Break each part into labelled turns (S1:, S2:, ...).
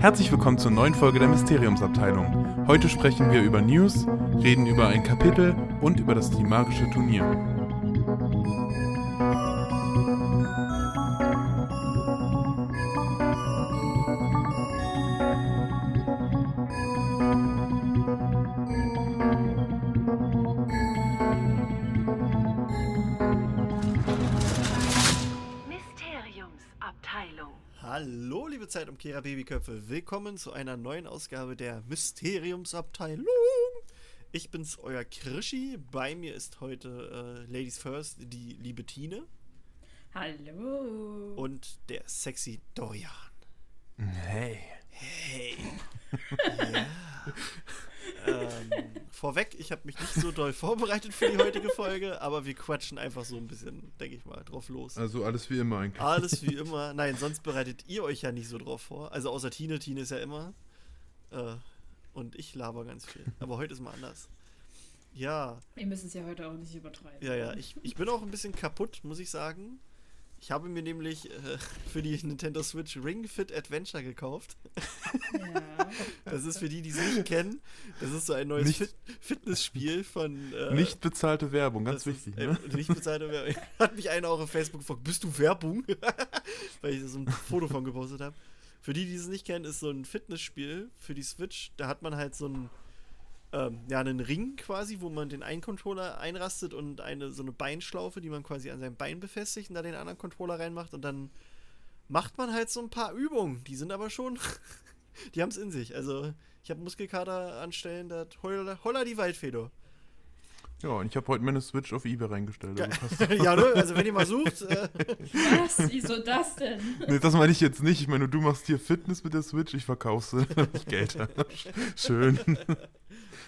S1: Herzlich willkommen zur neuen Folge der Mysteriumsabteilung. Heute sprechen wir über News, reden über ein Kapitel und über das Trimagische Turnier.
S2: Zeitumkehrer Babyköpfe. Willkommen zu einer neuen Ausgabe der Mysteriumsabteilung. Ich bin's, euer Krischi. Bei mir ist heute äh, Ladies First die liebe Tine
S3: Hallo.
S2: und der sexy Dorian.
S1: Hey.
S2: Hey. ja. Ähm, vorweg, ich habe mich nicht so doll vorbereitet für die heutige Folge, aber wir quatschen einfach so ein bisschen, denke ich mal, drauf los.
S1: Also alles wie immer eigentlich.
S2: Alles wie immer. Nein, sonst bereitet ihr euch ja nicht so drauf vor. Also außer Tine. Tine ist ja immer. Äh, und ich laber ganz viel. Aber heute ist mal anders. Ja,
S3: Wir müssen es ja heute auch nicht übertreiben.
S2: ja, ja. Ich, ich bin auch ein bisschen kaputt, muss ich sagen. Ich habe mir nämlich äh, für die Nintendo Switch Ring Fit Adventure gekauft.
S3: Ja.
S2: Das ist für die, die es nicht kennen. Das ist so ein neues
S1: Nicht-
S2: Fit Fitnessspiel von. Äh,
S1: Nicht bezahlte Werbung, ganz
S2: das ist,
S1: wichtig.
S2: äh,
S1: Ne?
S2: Nicht bezahlte Werbung. Hat mich einer auch auf Facebook gefragt, bist du Werbung? Weil ich so ein Foto von gepostet habe. Für die, die es nicht kennen, ist so ein Fitnessspiel für die Switch. Da hat man halt so einen, ähm, ja, einen Ring quasi, wo man den einen Controller einrastet und eine so eine Beinschlaufe, die man quasi an seinem Bein befestigt und da den anderen Controller reinmacht und dann macht man halt so ein paar Übungen. Die sind aber schon, die haben es in sich. Also ich habe Muskelkater anstellen, da holla, holla die Waldfeder.
S1: Ja, und ich habe heute meine Switch auf Ebay reingestellt. Also
S2: ja, ne? Also wenn ihr mal sucht, äh,
S3: Was? Wieso das denn?
S1: nee, das meine ich jetzt nicht. Ich meine, du machst hier Fitness mit der Switch, ich verkaufe sie, damit ich Geld habe. Schön.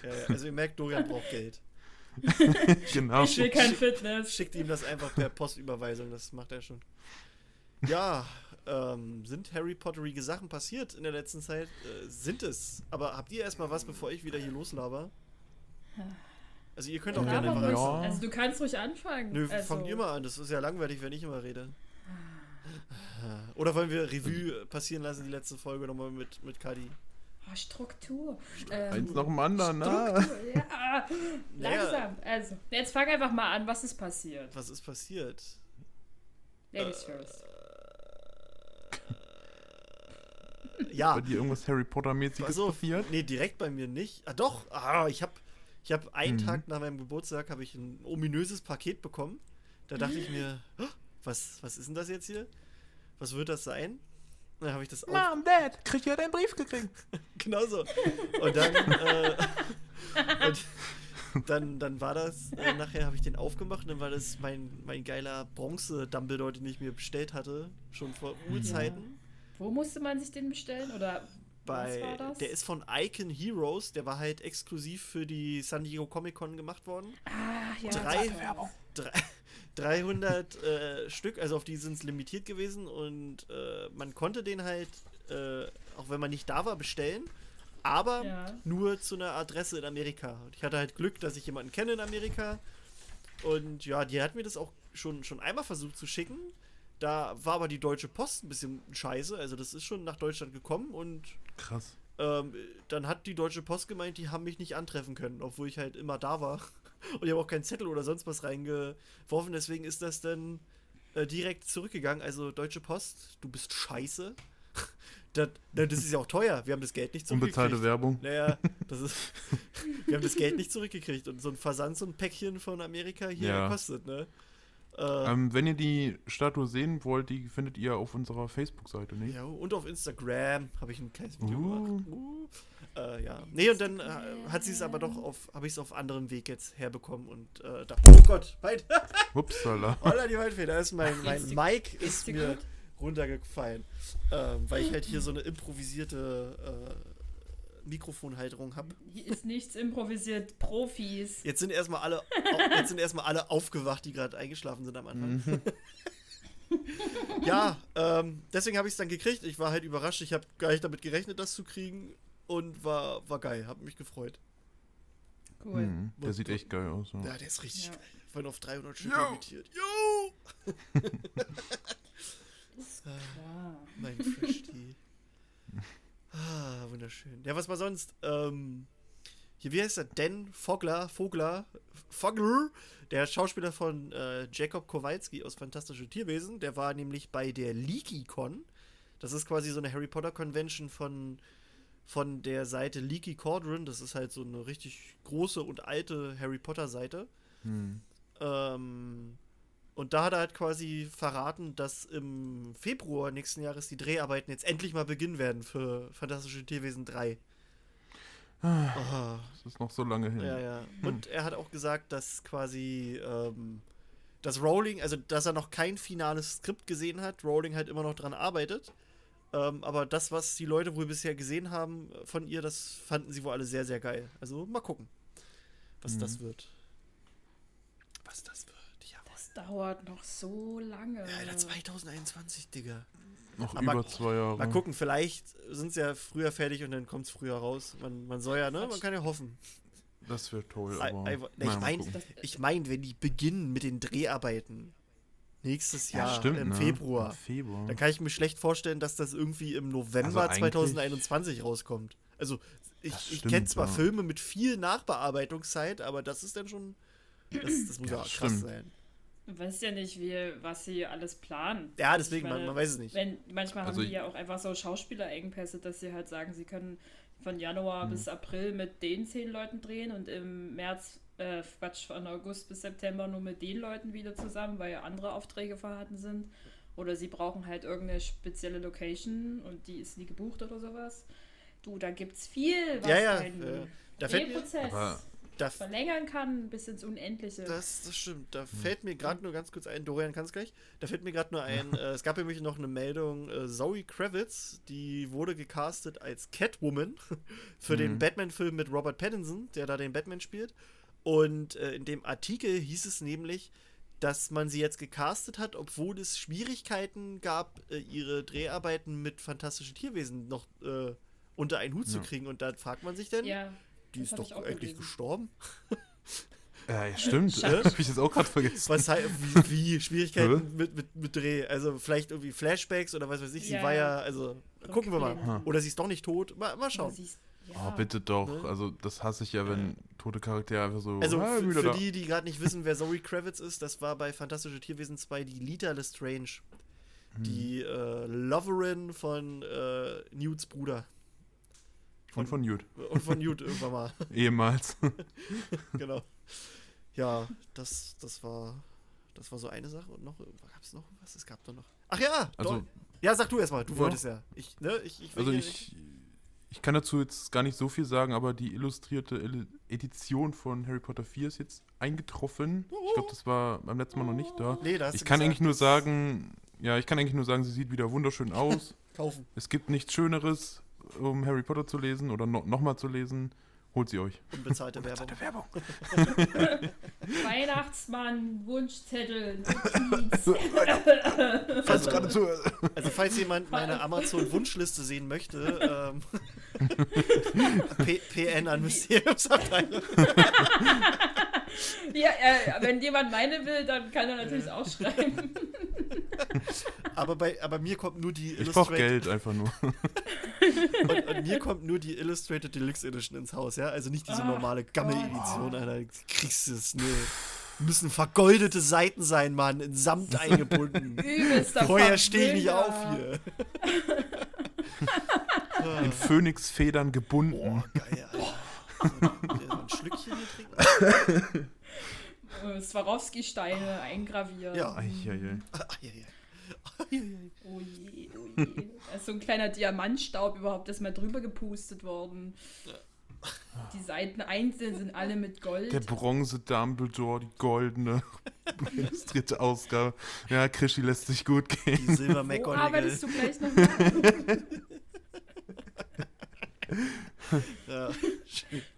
S2: Ja, ja, also ihr merkt, Dorian braucht Geld.
S1: genau.
S3: Ich will kein Fitness.
S2: Schickt ihm das einfach per Postüberweisung, das macht er schon. Ja, ähm, sind Harry Potterige Sachen passiert in der letzten Zeit? Äh, sind es. Aber habt ihr erstmal was, bevor ich wieder hier loslaber? Also ihr könnt auch gerne
S3: Aber
S2: mal
S1: Ja.
S3: Also du kannst ruhig anfangen.
S2: Nö,
S3: also,
S2: fangt ihr mal an, das ist ja langweilig, wenn ich immer rede. Oder wollen wir Revue passieren lassen, die letzte Folge nochmal mit, mit Kadi?
S3: Oh, Struktur. Ähm,
S1: Eins nach dem anderen.
S3: Struktur. Ja, langsam. Also, jetzt fang einfach mal an. Was ist passiert?
S2: Was ist passiert?
S3: Ladies first.
S2: Ja.
S1: Bei dir irgendwas Harry Potter-mäßiges
S2: Also,
S1: passiert?
S2: nee, direkt bei mir nicht. Ah, doch. Ah, ich habe ich hab einen
S1: Mhm.
S2: Tag nach meinem Geburtstag habe ich ein ominöses Paket bekommen. Da dachte ich mir, "Oh, was, was ist denn das jetzt hier? Was wird das sein? Und dann habe ich das
S1: Mom, Dad, krieg ja deinen Brief gekriegt.
S2: genau so. Und dann, äh, und dann, dann war das, äh, nachher habe ich den aufgemacht und dann war das mein, mein geiler Bronze-Dumbledore, den ich mir bestellt hatte, schon vor Urzeiten.
S3: Wo musste man sich den bestellen? Oder
S2: bei,
S3: was war das?
S2: der ist von Icon Heroes, der war halt exklusiv für die San Diego Comic Con gemacht worden.
S3: ah, ja.
S2: Drei-
S3: das war-
S2: Drei, 300 äh, Stück, also auf die sind es limitiert gewesen und äh, man konnte den halt, äh, auch wenn man nicht da war, bestellen, aber
S3: Ja.
S2: nur zu einer Adresse in Amerika. Und ich hatte halt Glück, dass ich jemanden kenne in Amerika und ja, die hat mir das auch schon, schon einmal versucht zu schicken. Da war aber die Deutsche Post ein bisschen scheiße, also das ist schon nach Deutschland gekommen und
S1: Krass.
S2: ähm, dann hat die Deutsche Post gemeint, die haben mich nicht antreffen können, obwohl ich halt immer da war. Und ich habe auch keinen Zettel oder sonst was reingeworfen, deswegen ist das dann äh, direkt zurückgegangen. Also Deutsche Post, du bist scheiße. das, das ist ja auch teuer. Wir haben das Geld nicht zurückgekriegt.
S1: Unbezahlte Werbung.
S2: Naja, das ist. wir haben das Geld nicht zurückgekriegt und so ein Versand, so ein Päckchen von Amerika hier
S1: Ja.
S2: kostet, ne? Äh,
S1: Ähm, wenn ihr die Statue sehen wollt, die findet ihr auf unserer Facebook-Seite, nicht?
S2: Ja, und auf Instagram habe ich ein kleines Video
S1: Uh.
S2: gemacht. Uh. Äh, ja. Nee, und dann äh, hat sie es aber doch auf, habe ich es auf anderem Weg jetzt herbekommen und äh, dachte, oh Gott, weit,
S1: Upsala.
S2: holla die Waldfeder, da ist mein, mein Mic
S3: ist
S2: mir runtergefallen, ähm, weil ich halt hier so eine improvisierte äh, Mikrofonhalterung habe.
S3: Hier ist nichts improvisiert. Profis.
S2: Jetzt sind erstmal alle, jetzt sind erstmal alle aufgewacht, die gerade eingeschlafen sind am Anfang.
S1: Mhm.
S2: ja, ähm, deswegen habe ich es dann gekriegt. Ich war halt überrascht. Ich habe gar nicht damit gerechnet, das zu kriegen. Und war, war geil, habe mich gefreut.
S3: Cool.
S1: Mhm, der sieht echt geil aus. Ja.
S2: Ja, der ist richtig
S3: Ja.
S2: geil. Vorhin auf 300 Stück limitiert. Jo!
S3: Ist klar.
S2: Mein Freshty. wunderschön. Ja, was war sonst? Ähm, hier, wie heißt er? Dan Fogler, Vogler, Fogler, der Schauspieler von äh, Jacob Kowalski aus Fantastische Tierwesen. Der war nämlich bei der LeakyCon. Das ist quasi so eine Harry Potter Convention von, von der Seite Leaky Cauldron. Das ist halt so eine richtig große und alte Harry Potter Seite.
S1: Hm.
S2: Ähm, und da hat er halt quasi verraten, dass im Februar nächsten Jahres die Dreharbeiten jetzt endlich mal beginnen werden für Fantastische Tierwesen 3. Ah,
S1: Das ist noch so lange hin.
S2: ja, ja. Und er hat auch gesagt, dass quasi ähm, das Rowling, also dass er noch kein finales Skript gesehen hat, Rowling halt immer noch dran arbeitet. Ähm, aber das, was die Leute wohl bisher gesehen haben von ihr, das fanden sie wohl alle sehr, sehr geil. Also mal gucken, was
S1: Mhm.
S2: das wird. Was das wird, ja.
S3: Das dauert noch so lange.
S2: Ja, Alter, 2021, Digga.
S1: Noch
S2: Aber-
S1: über zwei Jahre.
S2: Mal gucken, vielleicht sind sie ja früher fertig und dann kommt es früher raus. Man, man soll ja, ne? Man kann ja hoffen.
S1: Das wäre toll, aber.
S2: ei- ne, ich
S1: naja, mal
S2: mein-
S1: gucken.
S3: Das,
S2: Ich meine, wenn die beginnen mit den Dreharbeiten nächstes
S1: Ja,
S2: Jahr
S1: stimmt,
S2: im
S1: ne?
S2: Februar,
S1: Im Februar.
S2: dann kann ich mir schlecht vorstellen, dass das irgendwie im November
S1: Also eigentlich-
S2: 2021 rauskommt. Also ich, ich kenne zwar
S1: ja.
S2: Filme mit viel Nachbearbeitungszeit, aber das ist dann schon. Das, das muss
S1: Ja,
S2: ja, krass
S1: stimmt.
S2: sein.
S3: du weißt ja nicht, wie, was sie alles planen.
S2: Ja,
S3: Also
S2: deswegen,
S3: ich
S2: man,
S3: meine,
S2: man weiß es nicht.
S3: Wenn, manchmal
S1: Also
S3: haben die ja auch einfach so Schauspielerengpässe, dass sie halt sagen, sie können von Januar
S1: Hm.
S3: bis April mit den zehn Leuten drehen und im März, äh, Quatsch, von August bis September nur mit den Leuten wieder zusammen, weil ja andere Aufträge vorhanden sind. Oder sie brauchen halt irgendeine spezielle Location und die ist nie gebucht oder sowas. Du, da gibt's viel, was
S2: Ja, ja,
S3: einen
S2: äh, da fällt mir- Da,
S3: verlängern kann bis ins Unendliche.
S2: Das, das stimmt.
S1: Hm.
S2: Da fällt mir gerade nur ganz kurz ein, Dorian kann es gleich. Da fällt mir gerade nur ein, äh, es gab nämlich noch eine Meldung, äh, Zoe Kravitz, die wurde gecastet als Catwoman für den
S1: Mhm.
S2: Batman-Film mit Robert Pattinson, der da den Batman spielt. Und äh, in dem Artikel hieß es nämlich, dass man sie jetzt gecastet hat, obwohl es Schwierigkeiten gab, äh, ihre Dreharbeiten mit fantastischen Tierwesen noch äh, unter einen Hut zu
S1: Ja.
S2: kriegen. Und da fragt man sich dann,
S3: ja,
S2: die ist doch eigentlich
S3: gelesen.
S2: gestorben.
S1: Ja, ja, stimmt.
S3: Schade.
S1: Hab ich jetzt auch gerade vergessen.
S2: Was halt, wie, wie Schwierigkeiten mit, mit, mit Dreh. Also vielleicht irgendwie Flashbacks oder was weiß ich. Sie
S3: Ja,
S2: war
S3: ja.
S2: also gucken wir mal. Oder sie ist doch nicht tot. Mal, mal schauen.
S3: Ist-
S1: Oh,
S3: ja.
S1: bitte doch.
S2: Ne?
S1: Also, das hasse ich ja, wenn tote Charaktere einfach so.
S2: Also
S1: ah,
S2: für, für
S1: da.
S2: die, die gerade nicht wissen, wer Zoe Kravitz ist, das war bei Fantastische Tierwesen 2 die Lita Lestrange.
S1: Hm.
S2: Die äh, Loverin von äh, Newts Bruder.
S1: Und von Jude.
S2: Und von Newt irgendwann mal.
S1: Ehemals.
S2: genau. Ja, das, das war. Das war so eine Sache. Und noch. Gab es noch was? Es gab doch noch. Ach ja!
S1: Also,
S2: doch. Ja, sag du erstmal. Du
S1: Ja.
S2: wolltest ja. Ich, ne? Ich, ich will
S1: also ich, ich kann dazu jetzt gar nicht so viel sagen, aber die illustrierte Illu- Edition von Harry Potter 4 ist jetzt eingetroffen. Ich glaube, das war beim letzten Mal noch nicht da.
S2: Nee, da
S1: Ich kann
S2: gesagt,
S1: eigentlich nur sagen, ja, ich kann eigentlich nur sagen, sie sieht wieder wunderschön aus.
S2: Kaufen.
S1: es gibt nichts Schöneres, um Harry Potter zu lesen oder no nochmal zu lesen. Holt sie euch.
S2: Unbezahlte Werbung.
S1: Werbung.
S3: Weihnachtsmann, Wunschzettel.
S1: Falls gerade zu.
S2: Also, falls jemand meine Amazon-Wunschliste sehen möchte, ähm, P PN an Mysteriumsabteilung.
S3: ja, äh, wenn jemand meine will, dann kann er natürlich auch schreiben.
S2: Aber bei aber mir kommt nur die
S1: Ich brauche
S2: Illustrated
S1: Geld einfach nur.
S2: und, und mir kommt nur die Illustrated Deluxe Edition ins Haus, ja? Also nicht diese
S3: Ach
S2: normale Gammel-Edition. Alter. Kriegst du es, ne? Müssen vergoldete Seiten sein, Mann, in Samt eingebunden.
S3: Übelster
S2: Vorher stehe ich nicht auf hier.
S1: In Phönixfedern gebunden.
S2: Boah, geil, Alter. So, so ein Schlückchen hier trinken?
S3: Äh, Swarovski-Steine eingraviert.
S2: Ja. Ah. Ah, ja, ja.
S3: Oh je, oh je. Da ist so ein kleiner Diamantstaub überhaupt erst mal drüber gepustet worden. Die Seiten einzeln sind alle mit Gold.
S1: Der Bronze Dumbledore, die goldene illustrierte Ausgabe. Ja, Krischi lässt sich gut gehen.
S2: Die Silber
S3: Wo arbeitest du gleich noch?
S2: Ja.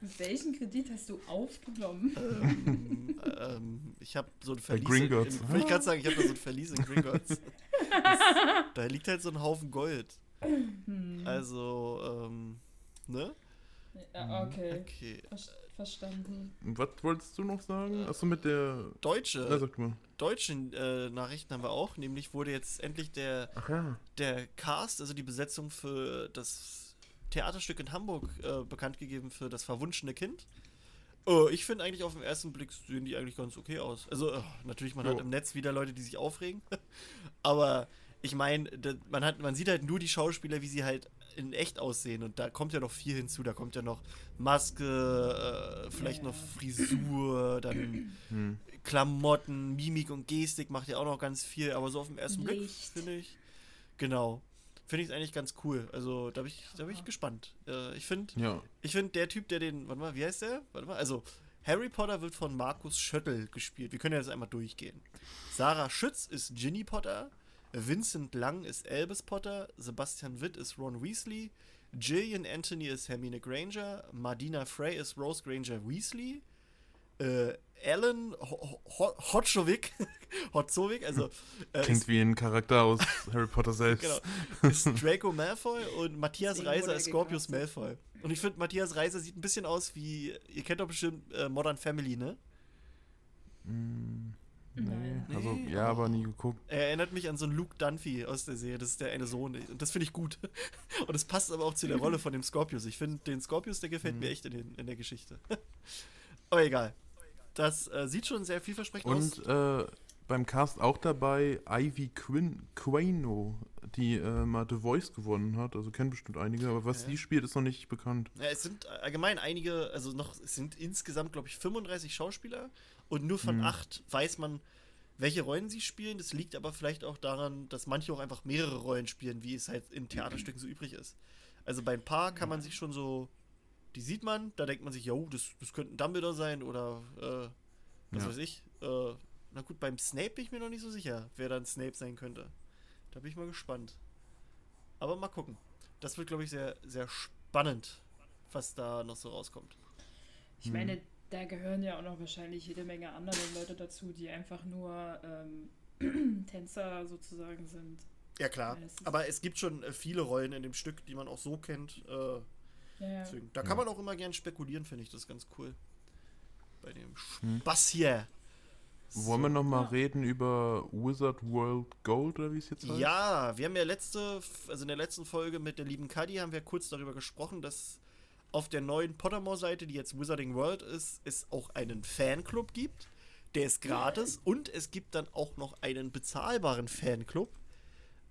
S3: Mit welchem Kredit hast du aufgenommen?
S2: ähm, ähm, ich habe so ein Verlies.
S1: Gringotts.
S2: in- Wollte ich gerade sagen, ich habe da so ein Verlies in Gringotts. Das, da liegt halt so ein Haufen Gold.
S3: Hm.
S2: Also, ähm, ne?
S3: Ja, okay.
S2: Okay.
S3: Ver verstanden.
S1: Was wolltest du noch sagen? Achso, mit der. Na,
S2: Deutsche,
S1: sag mal.
S2: deutsche äh, Nachrichten haben wir auch. Nämlich wurde jetzt endlich der,
S1: Ach ja.
S2: der Cast, also die Besetzung für das Theaterstück in Hamburg äh, bekannt gegeben für das verwunschene Kind. Oh, ich finde eigentlich auf den ersten Blick sehen die eigentlich ganz okay aus. Also oh, natürlich, man
S1: Jo.
S2: hat im Netz wieder Leute, die sich aufregen. Aber ich meine, man, hat- man sieht halt nur die Schauspieler, wie sie halt in echt aussehen. Und da kommt ja noch viel hinzu. Da kommt ja noch Maske, äh, vielleicht
S3: Ja,
S2: noch. Frisur, dann
S1: Hm.
S2: Klamotten, Mimik und Gestik macht ja auch noch ganz viel. Aber so auf den ersten Blick
S3: Licht.
S2: finde ich, genau, finde ich es eigentlich ganz cool. Also da bin ich, da bin ich gespannt. Äh, ich finde,
S1: Ja,
S2: ich finde, der Typ, der den, warte mal, wie heißt der? Warte mal, also Harry Potter wird von Markus Schöttl gespielt. Wir können ja jetzt einmal durchgehen. Sarah Schütz ist Ginny Potter, Vincent Lang ist Albus Potter, Sebastian Witt ist Ron Weasley, Gillian Anthony ist Hermine Granger, Mardina Frey ist Rose Granger Weasley, äh, Alan Ho- Ho- Hotzowick, Hotzowick, also äh,
S1: klingt
S2: ist,
S1: wie ein Charakter aus Harry Potter selbst.
S2: genau, ist Draco Malfoy und Matthias Reiser ist Scorpius. Malfoy. Und ich finde, Matthias Reiser sieht ein bisschen aus wie, ihr kennt doch bestimmt äh, Modern Family, ne?
S1: Hm, nee,
S3: Nein.
S1: also
S2: Nee,
S1: ja,
S2: oh.
S1: aber nie geguckt.
S2: Er erinnert mich an so einen Luke Dunphy aus der Serie. Das ist der eine Sohn. Und das finde ich gut. Und es passt aber auch zu der Rolle von dem Scorpius. Ich finde, den Scorpius, der gefällt
S1: Mhm.
S2: mir echt in, den, in der Geschichte. aber egal. Das äh, sieht schon sehr vielversprechend aus.
S1: Und äh, beim Cast auch dabei Ivy Quin Quino, die äh, mal The Voice gewonnen hat. Also kennen bestimmt einige, aber was
S2: Ja.
S1: sie spielt, ist noch nicht bekannt.
S2: Ja, es sind allgemein einige, also noch, es sind insgesamt, glaube ich, 35 Schauspieler und nur von
S1: Mhm.
S2: acht weiß man, welche Rollen sie spielen. Das liegt aber vielleicht auch daran, dass manche auch einfach mehrere Rollen spielen, wie es halt in Theaterstücken so übrig ist. Also bei ein paar kann man sich schon so, die sieht man, da denkt man sich, jo, das, das könnte ein Dumbledore sein oder äh, was
S1: Ja.
S2: weiß ich. Äh, na gut, beim Snape bin ich mir noch nicht so sicher, wer dann Snape sein könnte. Da bin ich mal gespannt. Aber mal gucken. Das wird, glaube ich, sehr, sehr spannend, was da noch so rauskommt.
S3: Ich meine, da gehören ja auch noch wahrscheinlich jede Menge andere Leute dazu, die einfach nur ähm, Tänzer sozusagen sind.
S2: Ja, klar. Aber es gibt schon äh, viele Rollen in dem Stück, die man auch so kennt. Äh,
S3: Ja,
S2: deswegen. Da
S1: Ja.
S2: kann man auch immer gern spekulieren, finde ich. Das ist ganz cool. Bei dem
S1: Hm.
S2: Spaß hier.
S1: Wollen wir noch mal
S3: Ja.
S1: reden über Wizard World Gold oder wie es jetzt heißt?
S2: Ja, wir haben ja letzte, also in der letzten Folge mit der lieben Kadi haben wir kurz darüber gesprochen, dass auf der neuen Pottermore-Seite, die jetzt Wizarding World ist, es auch einen Fanclub gibt. Der ist gratis und es gibt dann auch noch einen bezahlbaren Fanclub.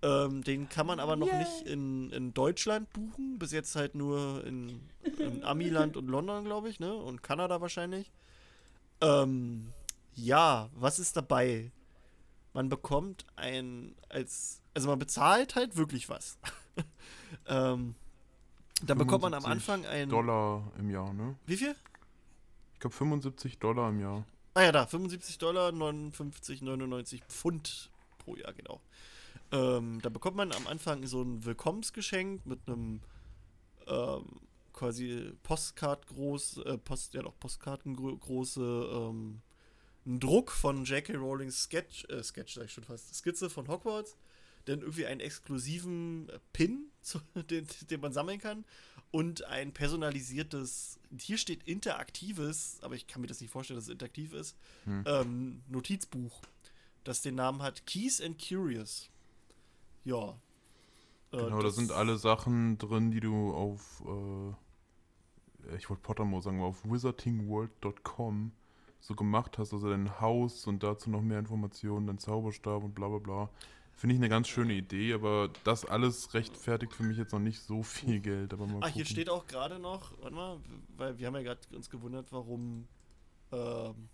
S2: Ähm, den kann man aber noch
S3: Yay.
S2: nicht in, in Deutschland buchen. Bis jetzt halt nur in, in Amiland und London, glaube ich, ne? Und Kanada wahrscheinlich. Ähm, ja, was ist dabei? Man bekommt ein als also man bezahlt halt wirklich was. ähm, da bekommt man am
S1: 75
S2: Anfang ein
S1: Dollar im Jahr, ne?
S2: wie viel?
S1: Ich glaube 75 Dollar im Jahr.
S2: Ah ja, da 75 Dollar, 59, 99 Pfund pro Jahr genau. Ähm, da bekommt man am Anfang so ein Willkommensgeschenk mit einem ähm, quasi Postkart groß, äh, Post, ja doch Postkarten gro große ähm, ein Druck von J.K. Rowlings Sketch, äh, Sketch sag ich schon fast, Skizze von Hogwarts, dann irgendwie einen exklusiven Pin, zu, den, den man sammeln kann und ein personalisiertes, hier steht interaktives, aber ich kann mir das nicht vorstellen, dass es interaktiv ist,
S1: Hm.
S2: ähm, Notizbuch, das den Namen hat Keys and Curious. Ja. Äh,
S1: Genau, da sind alle Sachen drin, die du auf, äh, ich wollte Pottermore sagen, aber auf wizardingworld.com so gemacht hast, also dein Haus und dazu noch mehr Informationen, dein Zauberstab und bla bla bla. Finde ich eine ganz schöne Idee, aber das alles rechtfertigt für mich jetzt noch nicht so viel Geld. Aber mal
S2: Ah, hier
S1: gucken.
S2: steht auch gerade noch, warte mal, weil wir haben ja gerade uns gewundert, warum ähm,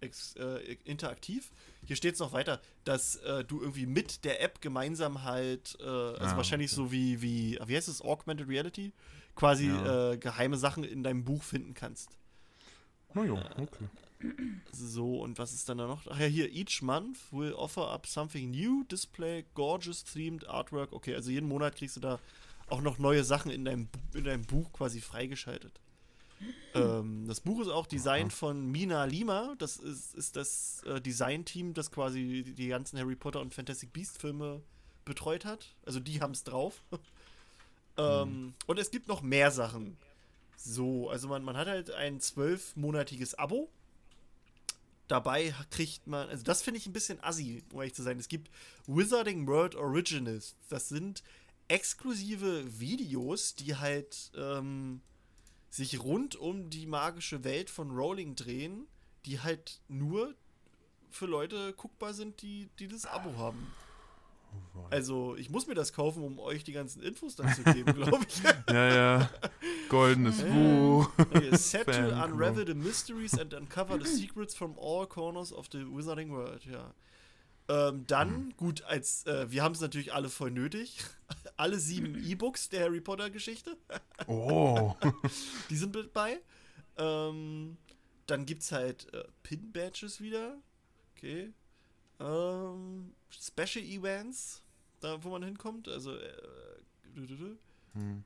S2: ex, äh, interaktiv. Hier steht es noch weiter, dass äh, du irgendwie mit der App gemeinsam halt, äh, also
S1: Ah,
S2: wahrscheinlich
S1: okay.
S2: so wie, wie, wie heißt es, Augmented Reality, quasi
S1: Ja.
S2: äh, geheime Sachen in deinem Buch finden kannst.
S1: Na ja, okay.
S2: So, und was ist dann da noch? Ach ja, hier, each month will offer up something new, display, gorgeous themed artwork. Okay, also jeden Monat kriegst du da auch noch neue Sachen in deinem, in deinem Buch quasi freigeschaltet. Ähm, das Buch ist auch designt von Mina Lima. Das ist, ist das äh, Design-Team, das quasi die, ganzen Harry Potter und Fantastic Beast-Filme betreut hat. Also die haben es drauf. ähm, Und es gibt noch mehr Sachen. So, also man, man hat halt ein zwölfmonatiges Abo. Dabei kriegt man, also das finde ich ein bisschen assi, um ehrlich zu sein. Es gibt Wizarding World Originals. Das sind exklusive Videos, die halt ähm, sich rund um die magische Welt von Rowling drehen, die halt nur für Leute guckbar sind, die, die das Abo haben.
S1: Oh.
S2: Also, ich muss mir das kaufen, um euch die ganzen Infos dann zu geben, glaube ich.
S1: Ja, ja. Goldenes. Buch.
S2: Okay, Set to unravel the mysteries and uncover the secrets from all corners of the Wizarding World, ja. Ähm, dann, gut, als äh, wir haben es natürlich alle voll nötig. Alle sieben E-Books der Harry Potter Geschichte,
S1: Oh.
S2: die sind mit bei. Ähm, dann gibt es halt äh, Pin-Badges wieder. Okay. Ähm, Special Events, da wo man hinkommt. Also, äh.
S1: Hm.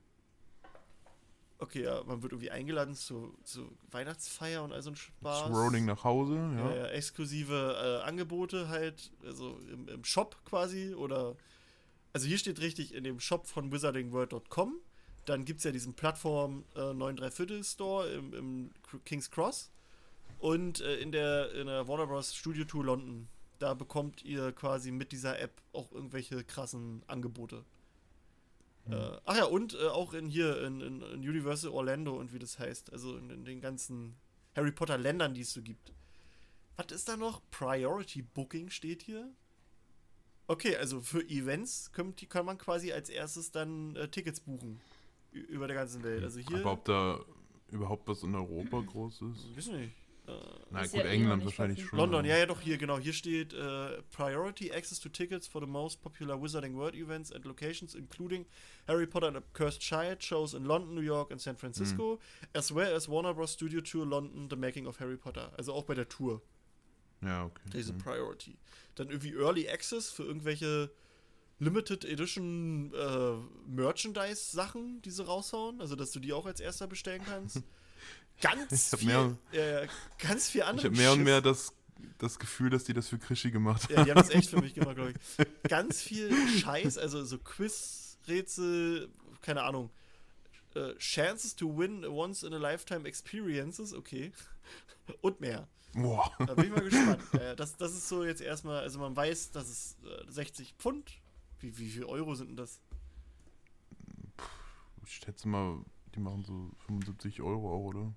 S2: okay, ja, man wird irgendwie eingeladen zu, zu Weihnachtsfeier und all so ein Spaß.
S1: Rolling nach Hause,
S2: Ja,
S1: ja.
S2: ja, exklusive äh, Angebote halt, also im, im Shop quasi oder also hier steht richtig in dem Shop von wizardingworld.com. Dann gibt es ja diesen Plattform äh, 9 Viertel Store im, im King's Cross und äh, in, der, in der Warner Bros. Studio Tour London. Da bekommt ihr quasi mit dieser App auch irgendwelche krassen Angebote.
S1: Hm.
S2: Äh, ach ja, und äh, auch in hier in, in, in Universal Orlando und wie das heißt. Also in, in den ganzen Harry Potter Ländern, die es so gibt. Was ist da noch? Priority Booking steht hier. Okay, also für Events kommt, die kann man quasi als erstes dann äh, Tickets buchen. Über der ganzen Welt. Also hier.
S1: Aber ob da überhaupt was in Europa groß ist?
S2: Wissen nicht. Äh,
S1: Na gut,
S3: ja eh
S1: England wahrscheinlich schon.
S2: London, ja, ja, doch, hier, genau. Hier steht äh, Priority Access to Tickets for the most popular Wizarding World events and locations, including Harry Potter and the Cursed Child shows in London, New York and San Francisco, as well as Warner Bros. Studio Tour London, The Making of Harry Potter. Also auch bei der Tour,
S1: Ja, okay.
S2: diese
S1: Hm.
S2: Priority. Dann irgendwie Early Access für irgendwelche Limited Edition äh, Merchandise-Sachen, die sie raushauen. Also, dass du die auch als erster bestellen kannst. Ganz
S1: Ich
S2: viel,
S1: mehr-
S2: äh, ganz viel
S1: Ich
S2: andere
S1: habe mehr und mehr das, das Gefühl, dass die das für Krischi gemacht haben.
S2: Ja, die haben das echt für mich gemacht, glaube ich. Ganz viel Scheiß, also so Quiz, Rätsel, keine Ahnung. Äh, Chances to win once in a lifetime experiences, okay. Und mehr.
S1: Boah.
S2: Da bin ich mal gespannt. Äh, das, das ist so jetzt erstmal, also man weiß, dass es äh, 60 Pfund. Wie, wie viel Euro sind denn das?
S1: Ich schätze mal, die machen so 75 Euro auch, oder?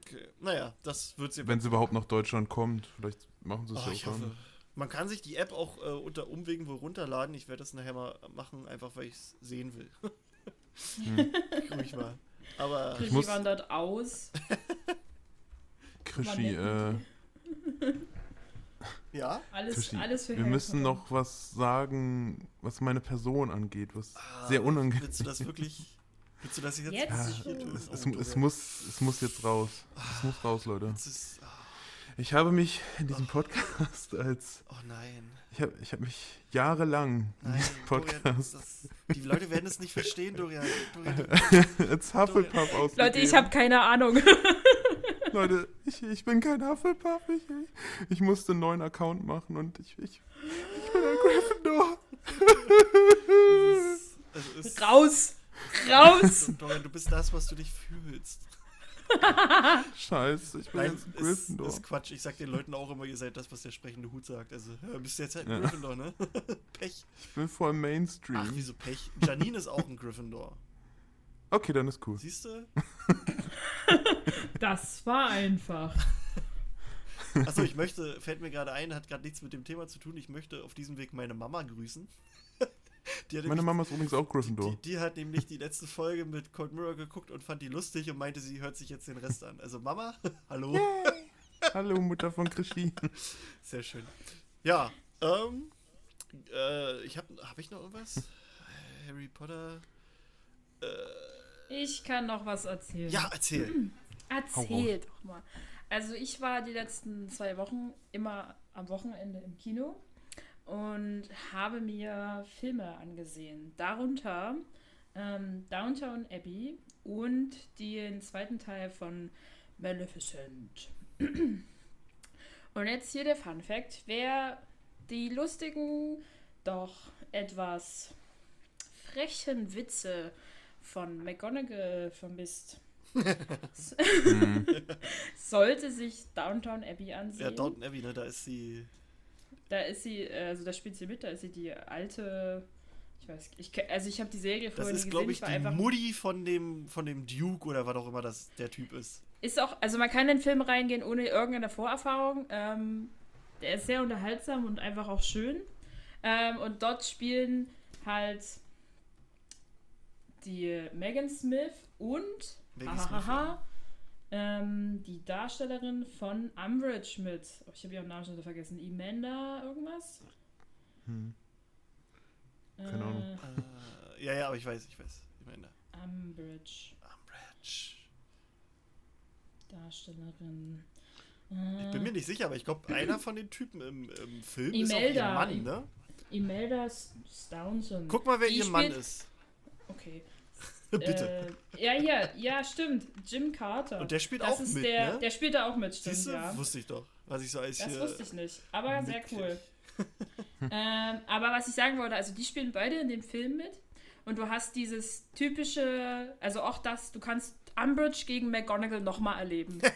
S2: Okay. Naja, das wird sie.
S1: Wenn es überhaupt nach Deutschland kommt. Vielleicht machen sie es
S2: Oh,
S1: ja
S2: ich
S1: auch
S2: hoffe.
S1: dann.
S2: Man kann sich die App auch äh, unter Umwegen wohl runterladen. Ich werde das nachher mal machen, einfach weil ich es sehen will.
S1: Hm.
S2: Ruhig mal. Aber
S3: Krischi
S1: muss-
S3: wandert aus.
S1: Krischi, äh,
S2: ja.
S3: Alles,
S1: Krischi,
S3: alles für
S1: wir müssen noch was sagen, was meine Person angeht, was
S2: Ah,
S1: sehr unangenehm
S2: Willst du das wirklich? Willst du das jetzt,
S3: Jetzt
S2: tun?
S1: Es, es,
S2: Oh,
S1: es,
S2: Dorian.
S1: muss, es muss jetzt raus. Es muss raus, Leute.
S2: Ist, ah,
S1: Ich habe mich in diesem Podcast als.
S2: oh nein.
S1: Ich habe ich hab mich jahrelang in
S2: Nein,
S1: diesem
S2: Dorian,
S1: Podcast
S2: das, die Leute werden es nicht verstehen, Dorian. Dorian
S1: als Hufflepuff ausgegeben.
S3: Leute, ich habe keine Ahnung.
S1: Leute, ich, ich bin kein Hufflepuff. Ich, ich musste einen neuen Account machen und ich, ich, ich bin ein Gryffindor.
S2: es ist, es ist,
S3: Raus! Raus!
S2: Dorian, du bist das, was du dich fühlst.
S1: Scheiße, ich bin
S2: Nein,
S1: jetzt ein
S2: ist,
S1: Gryffindor.
S2: ist Quatsch. Ich sag den Leuten auch immer, ihr seid das, was der sprechende Hut sagt. Also, ja, bist jetzt halt ein
S1: Ja.
S2: Gryffindor, ne? Pech.
S1: Ich bin voll Mainstream.
S2: Ach, wieso Pech? Janine ist auch ein Gryffindor.
S1: Okay, dann ist cool.
S2: Siehst du?
S3: Das war einfach.
S2: Achso, ich möchte, fällt mir gerade ein, hat gerade nichts mit dem Thema zu tun. Ich möchte auf diesem Weg meine Mama grüßen. Die hat
S1: Meine
S2: nämlich-
S1: Mama ist übrigens auch Gryffindor.
S2: Die, die hat nämlich die letzte Folge mit Cold Mirror geguckt und fand die lustig und meinte, sie hört sich jetzt den Rest an. Also Mama, hallo.
S1: Hallo, Mutter von Krischi.
S2: Sehr schön. Ja, ähm, äh, ich habe, habe ich noch irgendwas? Harry Potter.
S3: Ich kann noch was erzählen.
S2: Ja, erzähl.
S3: Erzähl doch mal. Also ich war die letzten zwei Wochen immer am Wochenende im Kino und habe mir Filme angesehen. Darunter ähm, Downtown Abbey und den zweiten Teil von Maleficent. Und jetzt hier der Fun Fact. Wer die lustigen, doch etwas frechen Witze von McGonagall vermisst,
S1: Hm.
S3: sollte sich Downtown Abbey ansehen.
S2: Ja, Downton Abbey, ne, da ist sie.
S3: Da ist sie, äh, also da spielt sie mit, da ist sie die alte, Ich weiß, ich, also ich habe die Serie
S2: Das
S3: vorher nie
S2: ist,
S3: gesehen.
S2: glaube ich, die
S3: einfach,
S2: Mutti von dem, von dem Duke oder was auch immer das der Typ ist.
S3: ist auch, also man kann in den Film reingehen ohne irgendeine Vorerfahrung. Ähm, der ist sehr unterhaltsam und einfach auch schön. Ähm, und dort spielen halt die Megan Smith und
S2: Megan
S3: ahaha, ähm, die Darstellerin von Umbridge mit. Oh, ich habe ihren Namen schon wieder vergessen. Amanda irgendwas?
S1: Hm. Keine Ahnung.
S2: Äh, ja, ja, aber ich weiß, ich weiß.
S3: Äh, Umbridge.
S2: Umbridge.
S3: Darstellerin.
S2: Ich bin
S3: Äh,
S2: mir nicht sicher, aber ich glaube, einer von den Typen im, im Film ist auch
S3: Imelda.
S2: ihr Mann, ne?
S3: Imelda Staunton.
S2: Guck mal, wer
S3: Die
S2: ihr Mann
S3: spielt-
S2: ist.
S3: Okay.
S2: Bitte.
S3: Äh, ja, hier, ja, stimmt. Jim Carter.
S2: Und der spielt
S3: das
S2: auch mit,
S3: der,
S2: ne?
S3: Der spielt da auch mit, stimmt,
S2: Siehst du?
S3: ja.
S2: Wusste ich doch. Was ich so als
S3: Das wusste ich nicht. Aber sehr cool. ähm, aber was ich sagen wollte, also die spielen beide in dem Film mit. Und du hast dieses typische, also auch das, du kannst Umbridge gegen McGonagall nochmal erleben.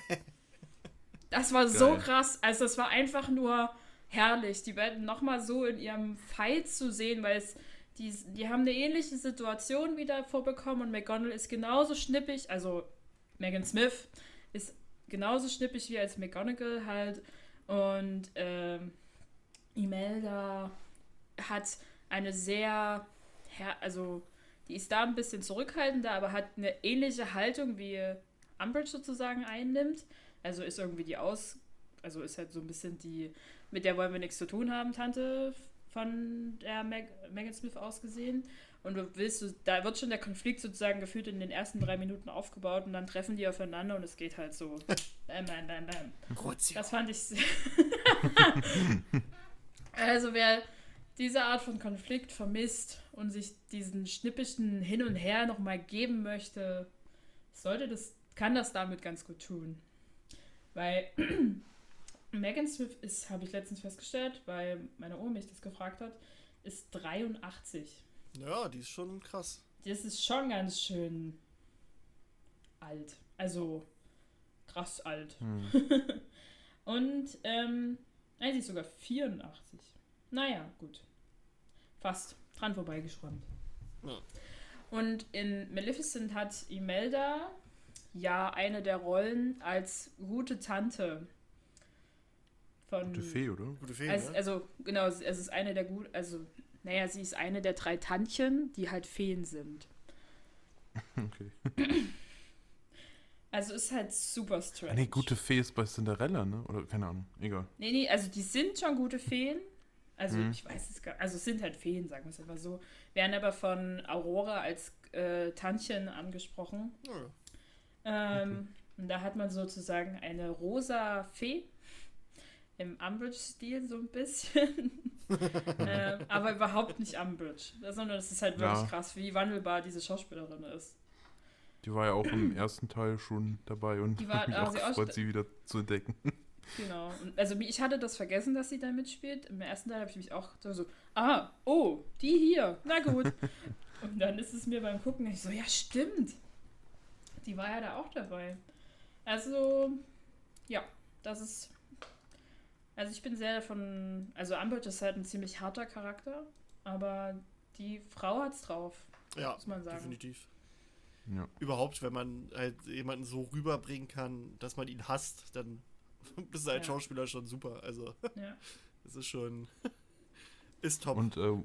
S3: Das war so
S1: Geil.
S3: krass. Also es war einfach nur herrlich, die beiden nochmal so in ihrem Fight zu sehen, weil es, die, die haben eine ähnliche Situation wieder vorbekommen und McGonagall ist genauso schnippig, also Megan Smith ist genauso schnippig wie als McGonagall halt. Und ähm, Imelda hat eine sehr, also die ist da ein bisschen zurückhaltender, aber hat eine ähnliche Haltung wie Umbridge sozusagen einnimmt. Also ist irgendwie die Aus, also ist halt so ein bisschen die, mit der wollen wir nichts zu tun haben, Tante von der Meg Megan Smith ausgesehen. Und du willst, du, da wird schon der Konflikt sozusagen gefühlt in den ersten drei Minuten aufgebaut und dann treffen die aufeinander und es geht halt so. Bam, bam, bam, bam. Das fand ich. sehr- also, wer diese Art von Konflikt vermisst und sich diesen schnippischen Hin und Her nochmal geben möchte, sollte das, kann das damit ganz gut tun. Weil Megan Smith ist, habe ich letztens festgestellt, weil meine Oma mich das gefragt hat, ist 83.
S2: Ja, die ist schon krass.
S3: Das ist schon ganz schön alt. Also krass alt.
S1: Hm.
S3: Und, ähm, nein, sie ist sogar 84. Naja, gut. Fast dran vorbeigeschrammt.
S2: Ja.
S3: Und in Maleficent hat Imelda ja eine der Rollen als gute Tante. Von,
S1: Gute Fee, oder?
S2: Gute Fee,
S3: als,
S2: ne?
S3: also, genau, es ist eine der gut, also, naja, sie ist eine der drei Tantchen, die halt Feen sind.
S1: Okay.
S3: Also ist halt super strange.
S1: Ah, nee, gute Fee ist bei Cinderella, ne? Oder keine Ahnung. Egal.
S3: Nee, nee, also die sind schon gute Feen. Also
S1: Mhm.
S3: ich weiß es gar Also es sind halt Feen, sagen wir es einfach so. Werden aber von Aurora als äh, Tantchen angesprochen.
S2: Ja.
S3: Ähm, Und da hat man sozusagen eine rosa Fee. Im Umbridge-Stil so ein bisschen. ähm, aber überhaupt nicht Umbridge. Sondern das ist halt wirklich
S1: Ja.
S3: krass, wie wandelbar diese Schauspielerin ist.
S1: Die war ja auch im ersten Teil schon dabei und
S3: Die war-
S1: mich
S3: ah,
S1: auch gefreut, sie wieder zu entdecken.
S3: Genau. Und also ich hatte das vergessen, dass sie da mitspielt. Im ersten Teil habe ich mich auch so, ah, oh, die hier. Na gut. Und dann ist es mir beim Gucken, ich so, ja, stimmt. Die war ja da auch dabei. Also, ja, das ist. Also ich bin sehr davon. Also Umbridge ist halt ein ziemlich harter Charakter, aber die Frau hat's drauf,
S2: ja,
S3: muss man sagen.
S2: definitiv.
S1: Ja.
S2: Überhaupt, wenn man halt jemanden so rüberbringen kann, dass man ihn hasst, dann bist du als
S3: Ja.
S2: Schauspieler schon super. Also,
S3: Ja.
S2: das ist schon. ist top.
S1: Und äh,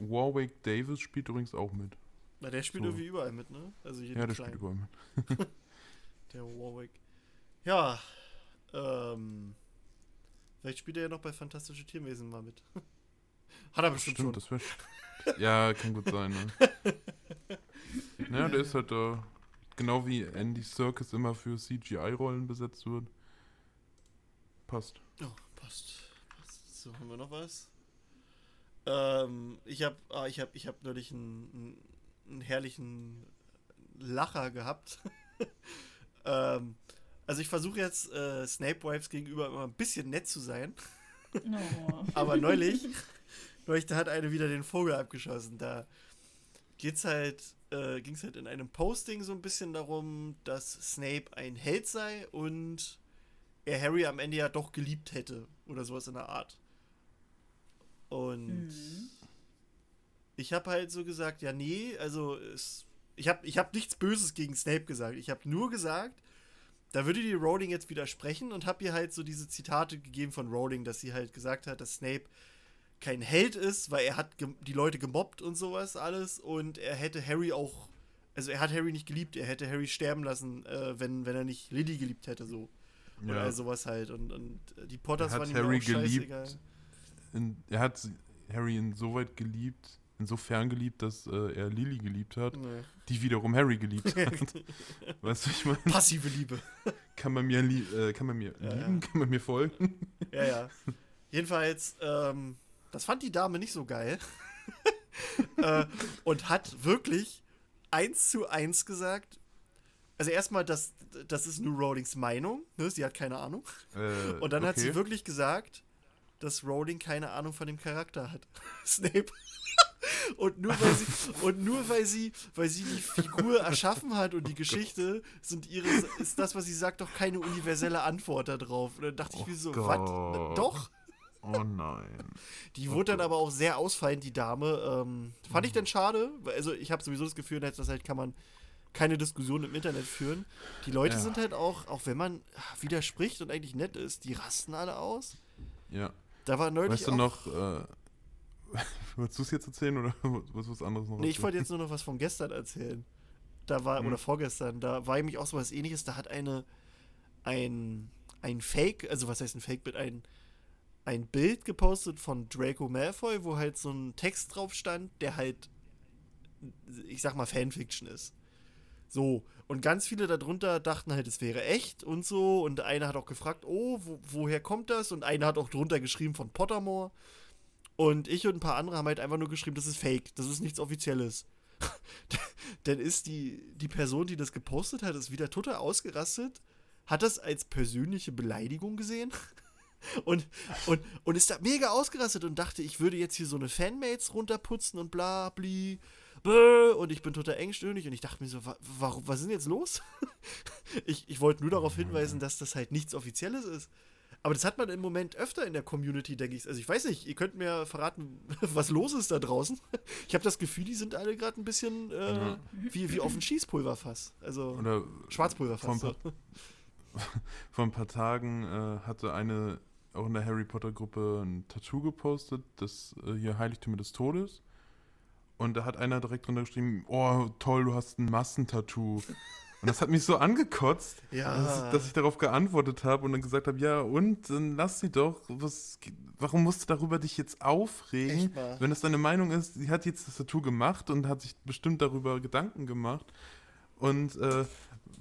S1: Warwick Davis spielt übrigens auch mit.
S2: Na, der spielt
S1: so.
S2: irgendwie überall mit, ne? Also hier
S1: Ja, der spielt
S2: Kleinen,
S1: überall mit.
S2: der Warwick. Ja, ähm. Vielleicht spielt er ja noch bei Fantastische Tierwesen mal mit. Hat er bestimmt
S1: Stimmt,
S2: schon.
S1: das ja, kann gut sein, ne? naja, der ist halt äh, genau wie Andy Serkis immer für CGI-Rollen besetzt wird. Passt.
S2: Oh, passt. passt. So, haben wir noch was? Ähm, ich habe ah, ich hab, ich hab neulich einen, einen herrlichen Lacher gehabt. ähm, also ich versuche jetzt äh, Snape Wives gegenüber immer ein bisschen nett zu sein.
S3: Oh.
S2: Aber neulich, neulich, da hat eine wieder den Vogel abgeschossen. Da geht's halt, äh, ging es halt in einem Posting so ein bisschen darum, dass Snape ein Held sei und er Harry am Ende ja doch geliebt hätte oder sowas in der Art. Und
S3: Mhm.
S2: ich habe halt so gesagt, ja, nee, also es, ich habe ich hab nichts Böses gegen Snape gesagt. Ich habe nur gesagt, da würde die Rowling jetzt widersprechen und habe ihr halt so diese Zitate gegeben von Rowling, dass sie halt gesagt hat, dass Snape kein Held ist, weil er hat die Leute gemobbt und sowas alles und er hätte Harry auch, also er hat Harry nicht geliebt, er hätte Harry sterben lassen, äh, wenn, wenn er nicht Lily geliebt hätte, so. Ja. Oder sowas halt. Und, und die Potters
S1: er
S2: hat
S1: waren Harry geliebt. In, er hat Harry insoweit geliebt, insofern geliebt, dass äh, er Lily geliebt hat, nee. die wiederum Harry geliebt hat. weißt du, ich meine?
S2: Passive Liebe.
S1: Kann man mir, äh, kann man mir ja, lieben? Ja. Kann man mir folgen?
S2: Ja, ja. Jedenfalls, ähm, das fand die Dame nicht so geil. äh, und hat wirklich eins zu eins gesagt. Also erstmal, das, das ist nur Rowlings Meinung, ne? sie hat keine Ahnung. Äh, und dann okay. hat sie wirklich gesagt, dass Rowling keine Ahnung von dem Charakter hat. Snape. Und nur weil sie, und nur weil sie, weil sie die Figur erschaffen hat und die Geschichte, sind ihre, ist das, was sie sagt, doch keine universelle Antwort darauf. Und dann dachte ich mir so, was? Doch?
S1: Oh nein.
S2: Die wurde dann aber auch sehr ausfallend, die Dame. Ähm, fand ich dann schade. Also ich habe sowieso das Gefühl, dass das halt kann man keine Diskussion im Internet führen. Die Leute ja. sind halt auch, auch wenn man widerspricht und eigentlich nett ist, die rasten alle aus.
S1: Ja.
S2: Da war neulich.
S1: Weißt du noch, äh, Wolltest du es jetzt erzählen oder was was anderes
S2: noch? Nee, ich wollte jetzt nur noch was von gestern erzählen. Da war, hm. oder vorgestern, da war nämlich auch so was ähnliches. Da hat eine, ein, ein Fake, also was heißt ein Fake mit ein, ein Bild gepostet von Draco Malfoy, wo halt so ein Text drauf stand, der halt, ich sag mal, Fanfiction ist. So, und ganz viele darunter dachten halt, es wäre echt und so. Und einer hat auch gefragt, oh, wo, woher kommt das? Und einer hat auch drunter geschrieben von Pottermore. Und ich und ein paar andere haben halt einfach nur geschrieben, das ist fake, das ist nichts Offizielles. Dann ist die, die Person, die das gepostet hat, ist wieder total ausgerastet, hat das als persönliche Beleidigung gesehen und, und, und ist da mega ausgerastet und dachte, ich würde jetzt hier so eine Fanmates runterputzen und bla bli. Und ich bin total engstirnig und ich dachte mir so, warum, was ist denn jetzt los? ich, ich wollte nur darauf hinweisen, dass das halt nichts Offizielles ist. Aber das hat man im Moment öfter in der Community, denke ich. Also ich weiß nicht, ihr könnt mir verraten, was los ist da draußen. Ich habe das Gefühl, die sind alle gerade ein bisschen äh, ja. wie, wie auf ein Schießpulverfass. Also
S1: Oder
S2: Schwarzpulverfass.
S1: Vor ein paar, vor ein paar Tagen äh, hatte eine auch in der Harry Potter Gruppe ein Tattoo gepostet, das äh, hier Heiligtümer des Todes. Und da hat einer direkt drunter geschrieben, oh toll, du hast ein Massentattoo. Und das hat mich so angekotzt,
S2: ja.
S1: dass, dass, ich darauf geantwortet habe und dann gesagt habe, ja und, dann lass sie doch. Was, warum musst du darüber dich jetzt aufregen? Wenn das deine Meinung ist, sie hat jetzt das Tattoo gemacht und hat sich bestimmt darüber Gedanken gemacht. Und äh,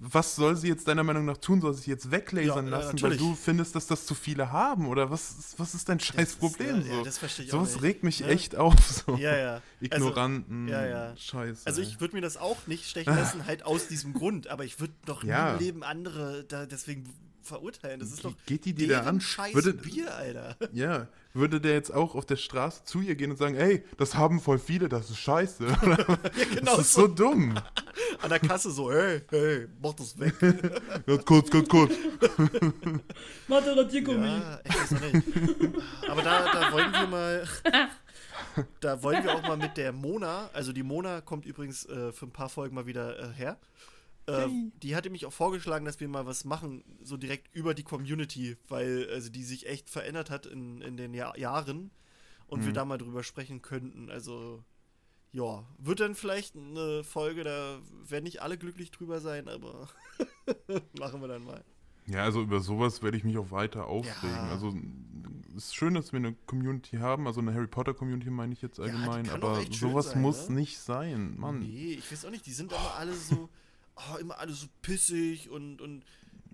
S1: was soll sie jetzt deiner Meinung nach tun? Soll sie sich jetzt weglasern ja, lassen, weil du findest, dass das zu viele haben? Oder was, was ist dein scheiß Problem?
S2: Ist, ja, so? das verstehe ich
S1: Sowas
S2: auch nicht.
S1: regt mich ne? echt auf. So.
S2: Ja, ja.
S1: Ignoranten,
S2: also, ja, ja.
S1: Scheiße.
S2: Also ich würde mir das auch nicht stechen lassen, halt aus diesem Grund. Aber ich würde doch ja. nie im Leben andere da deswegen verurteilen. Das ist doch
S1: Geht die dir da an?
S2: Scheiß würde, Bier, Alter.
S1: Ja, würde der jetzt auch auf der Straße zu ihr gehen und sagen, ey, das haben voll viele, das ist scheiße. ja, genau das ist so, so dumm.
S2: An der Kasse so, hey, hey, mach das weg.
S1: ganz kurz, ganz kurz.
S3: Warte, Radiergummi.
S2: Ja, ich weiß nicht. Aber da, da wollen wir mal... Da wollen wir auch mal mit der Mona, also die Mona kommt übrigens äh, für ein paar Folgen mal wieder äh, her. Äh, die hatte mich auch vorgeschlagen, dass wir mal was machen, so direkt über die Community, weil also die sich echt verändert hat in, in den Jahr Jahren und mhm. wir da mal drüber sprechen könnten. Also, ja, wird dann vielleicht eine Folge, da werden nicht alle glücklich drüber sein, aber machen wir dann mal.
S1: Ja, also über sowas werde ich mich auch weiter aufregen. Ja. Also es ist schön, dass wir eine Community haben, also eine Harry Potter Community meine ich jetzt allgemein, ja, aber sowas sein, muss ne? nicht sein, Mann.
S2: Nee, ich weiß auch nicht, die sind aber alle so oh, immer alles so pissig und, und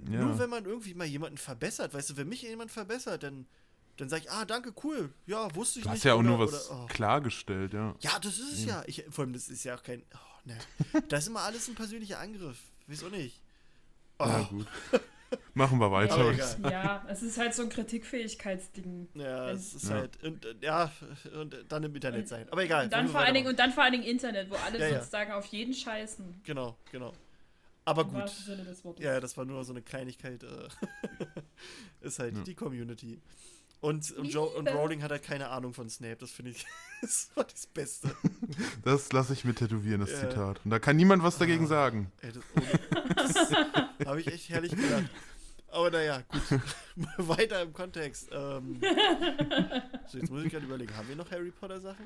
S2: ja. nur wenn man irgendwie mal jemanden verbessert, weißt du, wenn mich jemand verbessert, dann, dann sage ich, ah, danke, cool, ja, wusste ich
S1: du
S2: nicht.
S1: Du hast ja auch oder, nur was oder, oh. klargestellt, ja.
S2: Ja, das ist es ja. Ich, vor allem, das ist ja auch kein, oh, ne. das ist immer alles ein persönlicher Angriff, wieso nicht?
S1: Oh. Ja, gut. Machen wir weiter.
S3: ja, es ist halt so ein Kritikfähigkeitsding.
S2: Ja, es ist ja. halt, und, ja, und dann im Internet sein. Aber egal.
S3: Und dann, vor allen Dingen, und dann vor allen Dingen Internet, wo alle ja, sozusagen auf jeden scheißen.
S2: Genau, genau. Aber Im gut. Ja, das war nur so eine Kleinigkeit. Äh, ist halt die Community. Und, und, Joe, und Rowling hat halt keine Ahnung von Snape. Das finde ich, das war das Beste.
S1: Das lasse ich mir tätowieren, das
S2: Ja.
S1: Zitat. Und da kann niemand was dagegen
S2: Ah.
S1: sagen.
S2: Ey, das, das habe ich echt herrlich gedacht. Aber naja, gut. Weiter im Kontext. Ähm, so, jetzt muss ich gerade überlegen, haben wir noch Harry Potter Sachen?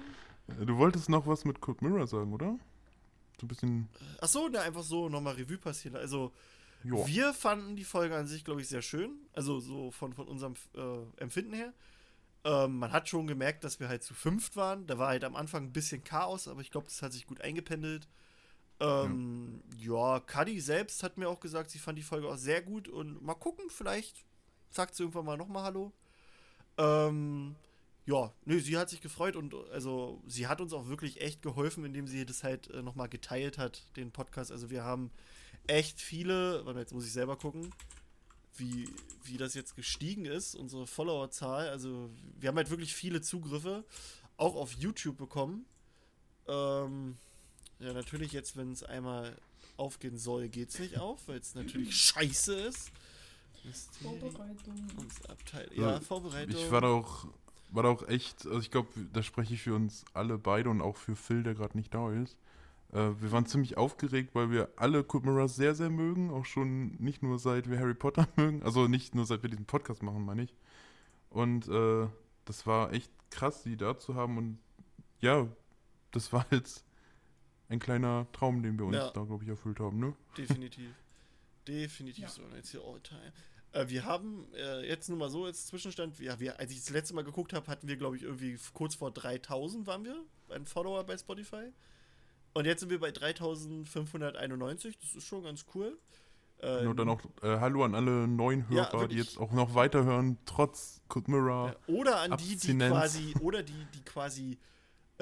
S1: Äh, Du wolltest noch was mit Cold Mirror sagen, oder? So ein bisschen.
S2: Ach so, ne, einfach so nochmal Revue passieren. Also,
S1: Ja.
S2: wir fanden die Folge an sich, glaube ich, sehr schön. Also, so von, von unserem äh, Empfinden her. Ähm, man hat schon gemerkt, dass wir halt zu fünft waren. Da war halt am Anfang ein bisschen Chaos, aber ich glaube, das hat sich gut eingependelt. Ähm, ja, Cuddy selbst hat mir auch gesagt, sie fand die Folge auch sehr gut und mal gucken, vielleicht sagt sie irgendwann mal nochmal Hallo. Ähm, ja, nö, sie hat sich gefreut und also sie hat uns auch wirklich echt geholfen, indem sie das halt äh, nochmal geteilt hat, den Podcast. Also wir haben echt viele, warte, jetzt muss ich selber gucken, wie, wie das jetzt gestiegen ist, unsere Followerzahl. Also wir haben halt wirklich viele Zugriffe, auch auf YouTube bekommen. Ähm, ja, natürlich jetzt, wenn es einmal aufgehen soll, geht es nicht auf, weil es natürlich scheiße ist.
S3: Vorbereitung.
S2: Abteil ja, Vorbereitung.
S1: Ich war da auch, war da auch echt, also ich glaube, da spreche ich für uns alle beide und auch für Phil, der gerade nicht da ist. Äh, wir waren ziemlich aufgeregt, weil wir alle Mirror sehr, sehr mögen. Auch schon nicht nur seit wir Harry Potter mögen, also nicht nur seit wir diesen Podcast machen, meine ich. Und äh, das war echt krass, sie da zu haben. Und ja, das war jetzt ein kleiner Traum, den wir uns
S2: Ja.
S1: da, glaube ich, erfüllt haben, ne?
S2: Definitiv. Definitiv
S3: Ja.
S2: so. Jetzt hier All-Time. Äh, wir haben äh, jetzt nur mal so als Zwischenstand, ja, wir, als ich das letzte Mal geguckt habe, hatten wir, glaube ich, irgendwie kurz vor 3000 waren wir, ein Follower bei Spotify. Und jetzt sind wir bei 3591, das ist schon ganz cool. Äh,
S1: Nur dann auch äh, Hallo an alle neuen
S2: Ja,
S1: Hörer, die
S2: wirklich.
S1: jetzt auch noch weiterhören, trotz.
S2: Ja, oder an die, die
S1: Abstinenz.
S2: quasi, oder die, die quasi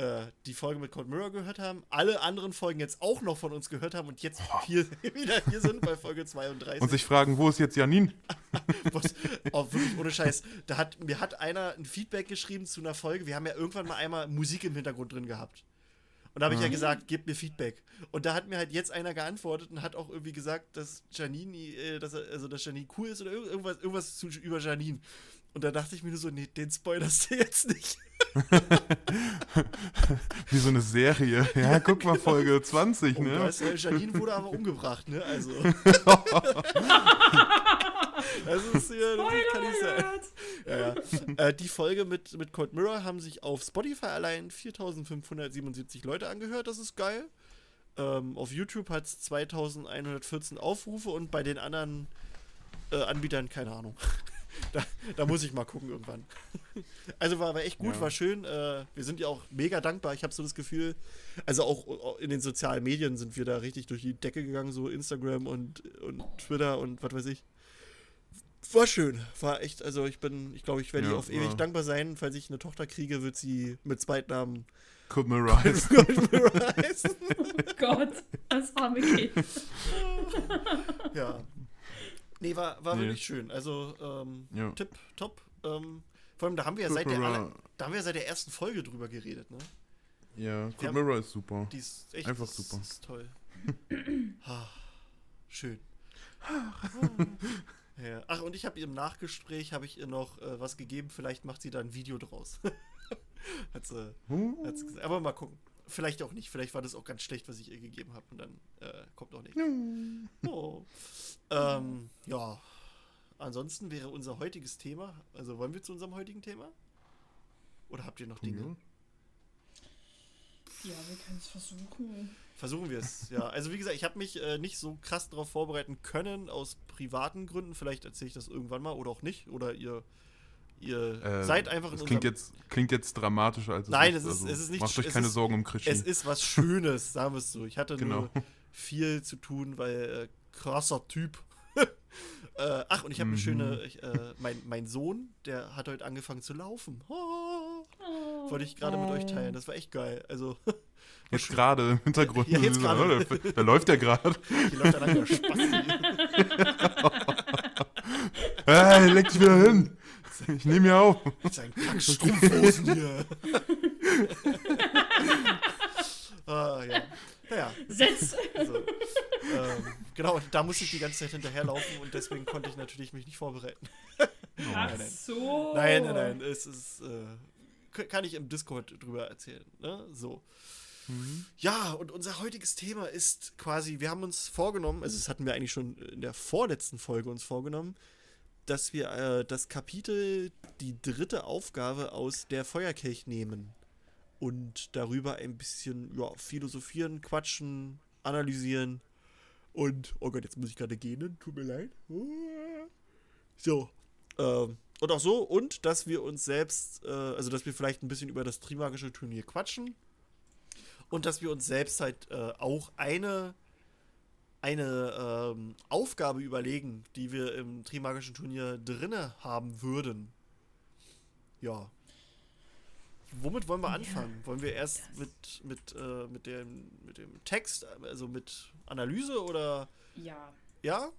S2: äh, die Folge mit Cold Mirror gehört haben, alle anderen Folgen jetzt auch noch von uns gehört haben und jetzt hier wieder hier sind bei Folge 32.
S1: Und sich fragen, wo ist jetzt Janine?
S2: Was, oh, wirklich ohne Scheiß. Da hat, mir hat einer ein Feedback geschrieben zu einer Folge. Wir haben ja irgendwann mal einmal Musik im Hintergrund drin gehabt. Und da habe ich ja
S1: Mhm.
S2: gesagt, gebt mir Feedback. Und da hat mir halt jetzt einer geantwortet und hat auch irgendwie gesagt, dass Janine, äh, dass also dass Janine cool ist oder irg- irgendwas, irgendwas zu, über Janine. Und da dachte ich mir nur so, nee, den spoilerst du jetzt nicht.
S1: Wie so eine Serie. Ja, guck mal, Folge 20,
S2: Oh,
S1: ne?
S2: ist, äh, Janine wurde aber umgebracht, ne? Also. das ist hier, das kann nicht sein. Ja, ja. äh, die Folge mit, mit Cold Mirror haben sich auf Spotify allein 4577 Leute angehört. Das ist geil. Ähm, auf YouTube hat es 2114 Aufrufe und bei den anderen äh, Anbietern keine Ahnung. Da, da muss ich mal gucken irgendwann. also war, war echt gut,
S1: Ja.
S2: war schön. Äh, wir sind ja auch mega dankbar. Ich habe so das Gefühl, also auch, auch in den sozialen Medien sind wir da richtig durch die Decke gegangen, so Instagram und, und Twitter und was weiß ich. War schön, war echt, also ich bin, ich glaube, ich werde ihr
S1: Ja,
S2: auf ewig
S1: war-
S2: dankbar sein. Falls ich eine Tochter kriege, wird sie mit Zweitnamen heißen.
S3: Oh Gott, das arme Kind.
S2: Ja. Nee, war, war
S1: Nee.
S2: wirklich schön. Also, ähm,
S1: Ja.
S2: Tipp, top. Ähm, vor allem, da haben wir ja seit der, aller, da haben wir ja seit der ersten Folge drüber geredet, ne?
S1: ja,
S2: Ja.
S1: Mirror ist super.
S2: Die ist echt
S1: Einfach super.
S2: ist toll. Ah, Schön. ja. Ach, und ich habe ihr im Nachgespräch habe ich ihr noch äh, was gegeben. Vielleicht macht sie da ein Video draus. hat, sie, hat sie gesagt. Aber mal gucken. Vielleicht auch nicht. Vielleicht war das auch ganz schlecht, was ich ihr gegeben habe. Und dann äh, kommt auch nicht. Oh. Ähm, ja. Ansonsten wäre unser heutiges Thema. Also wollen wir zu unserem heutigen Thema? Oder habt ihr noch Dinge?
S1: Ja.
S3: Ja, wir können es versuchen.
S2: Versuchen wir es, ja. Also wie gesagt, ich habe mich äh, nicht so krass darauf vorbereiten können, aus privaten Gründen. Vielleicht erzähle ich das irgendwann mal oder auch nicht. Oder ihr, ihr
S1: Äh,
S2: seid einfach in
S1: das klingt jetzt, klingt jetzt dramatischer als es
S2: Nein,
S1: ist.
S2: es ist- es ist nicht
S1: Macht euch keine
S2: ist-
S1: Sorgen um Christian.
S2: Es ist was Schönes, sagen wir es so. Ich hatte
S1: Genau.
S2: nur viel zu tun, weil äh, krasser Typ. äh, ach, und ich habe eine
S1: Mhm.
S2: schöne... Ich, äh, mein, mein Sohn, der hat heute angefangen zu laufen. Oh, wollte ich gerade mit euch teilen. Das war echt geil. Also,
S1: Jetzt gerade im Hintergrund.
S2: Ja, jetzt gerade.
S1: Da, da läuft der gerade.
S2: hier läuft der Spaß.
S1: Hey, leg dich wieder hin. Ich nehme ja auf.
S2: Mit seinen Kackstrumpfhosen hier. ah, ja. Naja,
S3: Setz!
S2: also, ähm, genau, und da musste ich die ganze Zeit hinterherlaufen und deswegen konnte ich natürlich mich nicht vorbereiten.
S3: Ach so.
S2: Nein, nein, nein. Es ist, äh, kann ich im Discord drüber erzählen. Ne? So.
S1: Mhm.
S2: Ja, und unser heutiges Thema ist quasi, wir haben uns vorgenommen, also das hatten wir eigentlich schon in der vorletzten Folge uns vorgenommen, dass wir äh, das Kapitel, die dritte Aufgabe aus der Feuerkelch nehmen und darüber ein bisschen ja, philosophieren, quatschen, analysieren und, oh Gott, jetzt muss ich gerade gehen, tut mir leid. So, ähm, und auch so, und dass wir uns selbst, äh, also dass wir vielleicht ein bisschen über das Trimagische Turnier quatschen und dass wir uns selbst halt äh, auch eine, eine ähm, Aufgabe überlegen, die wir im Trimagischen Turnier drinne haben würden. Ja. Womit wollen wir
S3: Ja,
S2: anfangen? wollen wir erst mit, mit, äh, mit, dem, mit dem Text, also mit Analyse oder
S3: Ja,
S2: ja?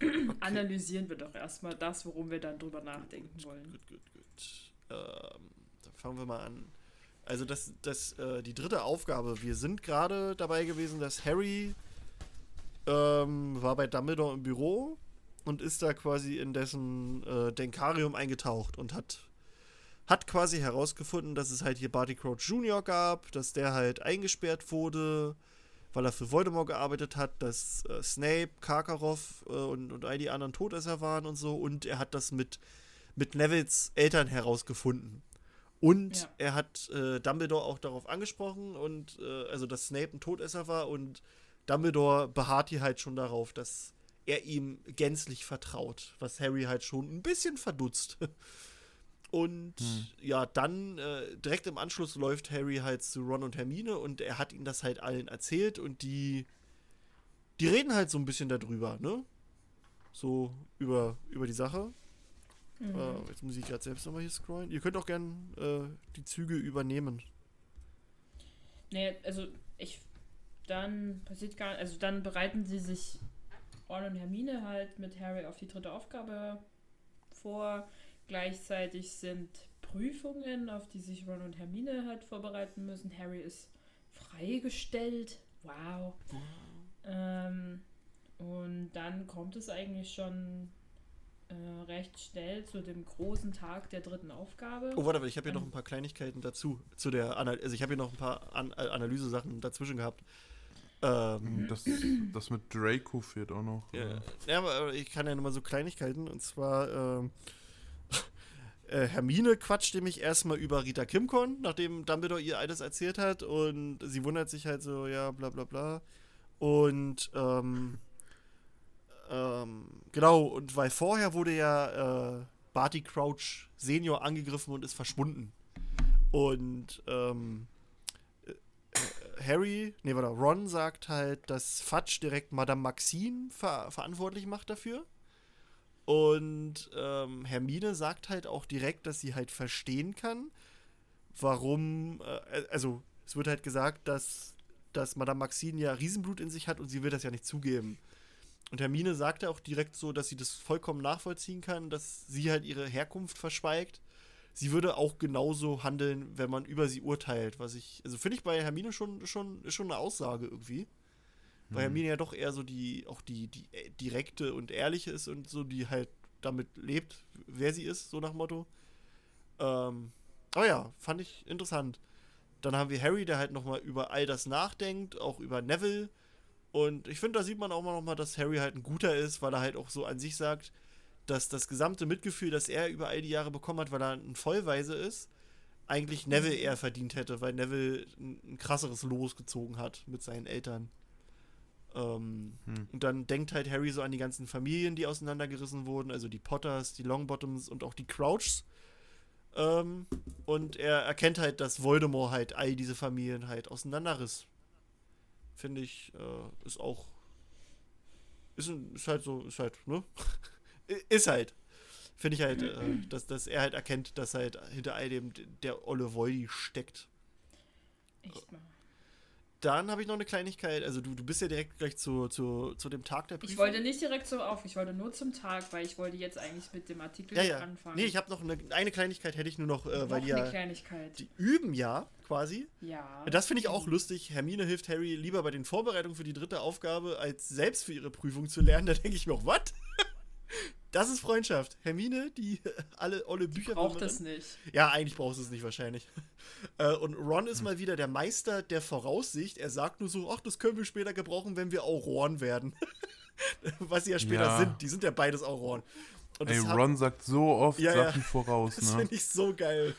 S3: analysieren wir doch erstmal das, worum wir dann drüber nachdenken wollen.
S2: Gut, gut, gut. Ähm, dann fangen wir mal an. Also das, das, äh, die dritte Aufgabe. Wir sind gerade dabei gewesen, dass Harry ähm, war bei Dumbledore im Büro und ist da quasi in dessen äh, Denkarium eingetaucht und hat hat quasi herausgefunden, dass es halt hier Barty Crouch Jr. gab, dass der halt eingesperrt wurde, weil er für Voldemort gearbeitet hat, dass äh, Snape, Karkaroff äh, und, und all die anderen Todesser waren und so und er hat das mit mit Nevils Eltern herausgefunden. Und
S3: Ja.
S2: er hat äh, Dumbledore auch darauf angesprochen und äh, also dass Snape ein Todesser war und Dumbledore beharrt hier halt schon darauf, dass er ihm gänzlich vertraut, was Harry halt schon ein bisschen verdutzt. Und
S1: Hm.
S2: ja, dann äh, direkt im Anschluss läuft Harry halt zu Ron und Hermine und er hat ihnen das halt allen erzählt und die die reden halt so ein bisschen darüber, ne? So über über die Sache.
S3: Mhm.
S2: Äh, jetzt muss ich gerade selbst nochmal hier scrollen. Ihr könnt auch gern äh, die Züge übernehmen.
S3: Nee, also ich. Dann passiert gar Also dann bereiten sie sich Ron und Hermine halt mit Harry auf die dritte Aufgabe vor. Gleichzeitig sind Prüfungen, auf die sich Ron und Hermine halt vorbereiten müssen. Harry ist freigestellt. Wow. Ähm, und dann kommt es eigentlich schon äh, recht schnell zu dem großen Tag der dritten Aufgabe.
S2: Oh, warte, ich habe hier noch
S3: Ähm.
S2: ein paar Kleinigkeiten dazu. Zu der Anal also ich habe hier noch ein paar An Analyse-Sachen dazwischen gehabt. Ähm,
S1: Das, das mit Draco fehlt auch noch.
S2: Ja,
S1: oder?
S2: ja, aber ich kann ja nur mal so Kleinigkeiten. Und zwar, ähm, äh, Hermine quatscht nämlich erstmal über Rita Kimcon, nachdem Dumbledore ihr alles erzählt hat. Und sie wundert sich halt so, ja, bla bla bla. Und, ähm, ähm, genau, und weil vorher wurde ja äh, Barty Crouch Senior angegriffen und ist verschwunden. Und, ähm, äh, Harry, nee, warte, Ron sagt halt, dass Fudge direkt Madame Maxine ver verantwortlich macht dafür. Und ähm, Hermine sagt halt auch direkt, dass sie halt verstehen kann, warum, äh, also es wird halt gesagt, dass, dass Madame Maxine ja Riesenblut in sich hat und sie will das ja nicht zugeben. Und Hermine sagt ja auch direkt so, dass sie das vollkommen nachvollziehen kann, dass sie halt ihre Herkunft verschweigt. Sie würde auch genauso handeln, wenn man über sie urteilt, was ich, also finde ich bei Hermine schon, schon, schon eine Aussage irgendwie. Weil
S1: Hm.
S2: Hermine ja doch eher so die, auch die, die direkte und ehrliche ist und so, die halt damit lebt, wer sie ist, so nach Motto. Ähm, aber ja, fand ich interessant. Dann haben wir Harry, der halt nochmal über all das nachdenkt, auch über Neville. Und ich finde, da sieht man auch mal nochmal, dass Harry halt ein guter ist, weil er halt auch so an sich sagt, dass das gesamte Mitgefühl, das er über all die Jahre bekommen hat, weil er ein Vollweise ist, eigentlich Neville eher verdient hätte, weil Neville ein, ein krasseres Los gezogen hat mit seinen Eltern. Ähm,
S1: Hm.
S2: und dann denkt halt Harry so an die ganzen Familien, die auseinandergerissen wurden, also die Potters, die Longbottoms und auch die Crouchs. Ähm, und er erkennt halt, dass Voldemort halt all diese Familien halt auseinanderriss. Finde ich, äh, ist auch. Ist, ist halt so, ist halt, ne? ist halt. Finde ich halt, äh, dass, dass er halt erkennt, dass halt hinter all dem der Olle Voldy steckt.
S3: Echt mal.
S2: Dann habe ich noch eine Kleinigkeit. Also du, du bist ja direkt gleich zu, zu, zu dem Tag der Prüfung.
S3: Ich wollte nicht direkt so auf, ich wollte nur zum Tag, weil ich wollte jetzt eigentlich mit dem Artikel
S2: ja, ja.
S3: anfangen.
S2: Nee, ich habe noch eine, eine Kleinigkeit, hätte ich nur noch, äh,
S3: Noch
S2: weil die
S3: eine
S2: ja,
S3: Kleinigkeit.
S2: die üben ja quasi.
S3: ja.
S2: Das finde ich auch lustig. Hermine hilft Harry lieber bei den Vorbereitungen für die dritte Aufgabe, als selbst für ihre Prüfung zu lernen. Da denke ich mir auch, was? Das ist Freundschaft. Hermine, die alle olle Bücher
S3: Braucht das nicht.
S2: Ja, eigentlich brauchst du es nicht wahrscheinlich. Äh, und Ron ist mal wieder der Meister der Voraussicht. Er sagt nur so, ach, das können wir später gebrauchen, wenn wir Auroren werden. Was sie ja später
S1: Ja.
S2: sind. Die sind ja beides Auroren. Und
S1: Ey,
S2: hat-
S1: Ron sagt so oft
S2: Ja, ja.
S1: Sachen voraus,
S2: Das
S1: ne?
S2: finde ich so geil.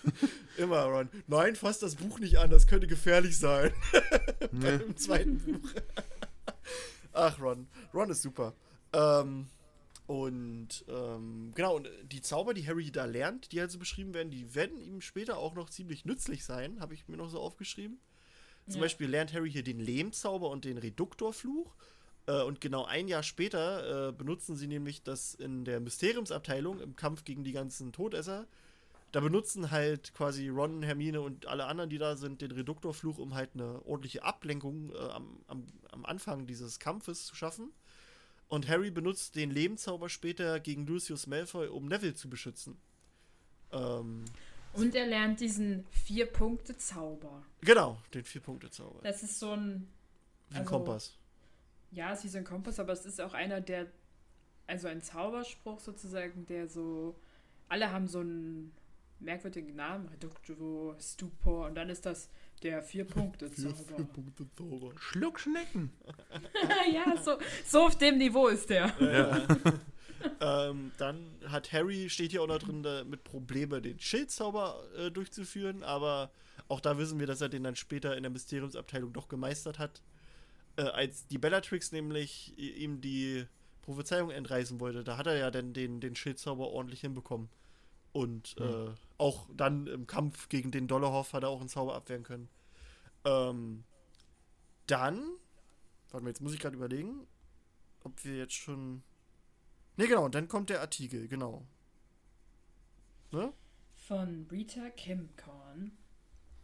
S2: Immer, Ron. Nein, fass das Buch nicht an, das könnte gefährlich sein.
S1: Ne?
S2: Im zweiten Buch. Ach, Ron. Ron ist super. Ähm, und ähm, genau, und die Zauber, die Harry da lernt, die halt so beschrieben werden, die werden ihm später auch noch ziemlich nützlich sein, habe ich mir noch so aufgeschrieben. Zum
S3: Ja.
S2: Beispiel lernt Harry hier den Lehmzauber und den Reduktorfluch. Äh, und genau ein Jahr später äh, benutzen sie nämlich das in der Mysteriumsabteilung im Kampf gegen die ganzen Todesser. Da benutzen halt quasi Ron, Hermine und alle anderen, die da sind, den Reduktorfluch, um halt eine ordentliche Ablenkung äh, am, am, am Anfang dieses Kampfes zu schaffen. Und Harry benutzt den Lehmzauber später gegen Lucius Malfoy, um Neville zu beschützen. Ähm,
S3: Und er lernt diesen Vier-Punkte-Zauber.
S2: genau, den Vier-Punkte-Zauber.
S3: Das ist so ein.
S2: Wie ein
S3: also-
S2: Kompass.
S3: Ja, es ist wie so ein Kompass, aber es ist auch einer, der. Also ein Zauberspruch sozusagen, der so. Alle haben so einen merkwürdigen Namen. Reductio, Stupor. Und dann ist das der Vier-Punkte-Zauber.
S2: Punkte-Zauber.
S1: Schluckschnecken.
S3: ja, so, so auf dem Niveau ist der.
S2: Ja. ähm, dann hat Harry, steht hier auch noch drin, da mit Probleme den Schildzauber äh, durchzuführen, aber auch da wissen wir, dass er den dann später in der Mysteriumsabteilung doch gemeistert hat. Äh, als die Bellatrix nämlich ihm die Prophezeiung entreißen wollte, da hat er ja dann den, den Schildzauber ordentlich hinbekommen. Und
S1: Hm.
S2: äh, auch dann im Kampf gegen den Dollarhoff hat er auch einen Zauber abwehren können. Ähm, dann, warte mal, jetzt muss ich gerade überlegen, ob wir jetzt schon. Ne, genau, und dann kommt der Artikel, genau. Ne?
S3: Von Rita Kimcorn.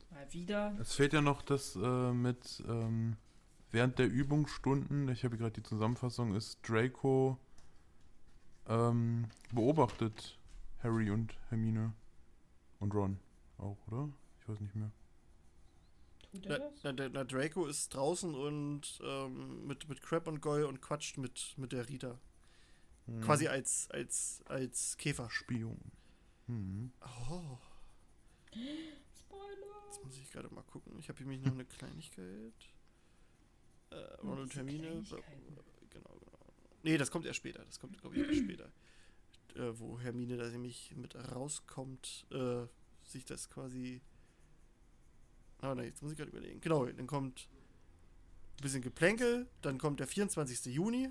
S3: Mal wieder.
S1: Es fehlt ja noch das äh, mit ähm, während der Übungsstunden, ich habe gerade die Zusammenfassung, ist Draco ähm, beobachtet Harry und Hermine und Ron auch, oder? Ich weiß nicht mehr.
S3: Tut
S2: Na, na, na, Draco ist draußen und ähm, mit, mit Crab und Goyle und quatscht mit, mit der Rita.
S1: Hm.
S2: Quasi als, als, als Käfer.
S1: Spion. Hm.
S2: Oh,
S3: Spoiler.
S2: jetzt muss ich gerade mal gucken. Ich habe hier nämlich noch eine Kleinigkeit. Äh, Ron und Hermine.
S3: Kleinigkeiten.
S2: Genau, genau. Nee, das kommt erst später. Das kommt, glaube ich, erst später. Äh, wo Hermine da nämlich mit rauskommt, äh, sich das quasi. Ah, nein, jetzt muss ich gerade überlegen. Genau, dann kommt ein bisschen Geplänkel, dann kommt der 24. Juni.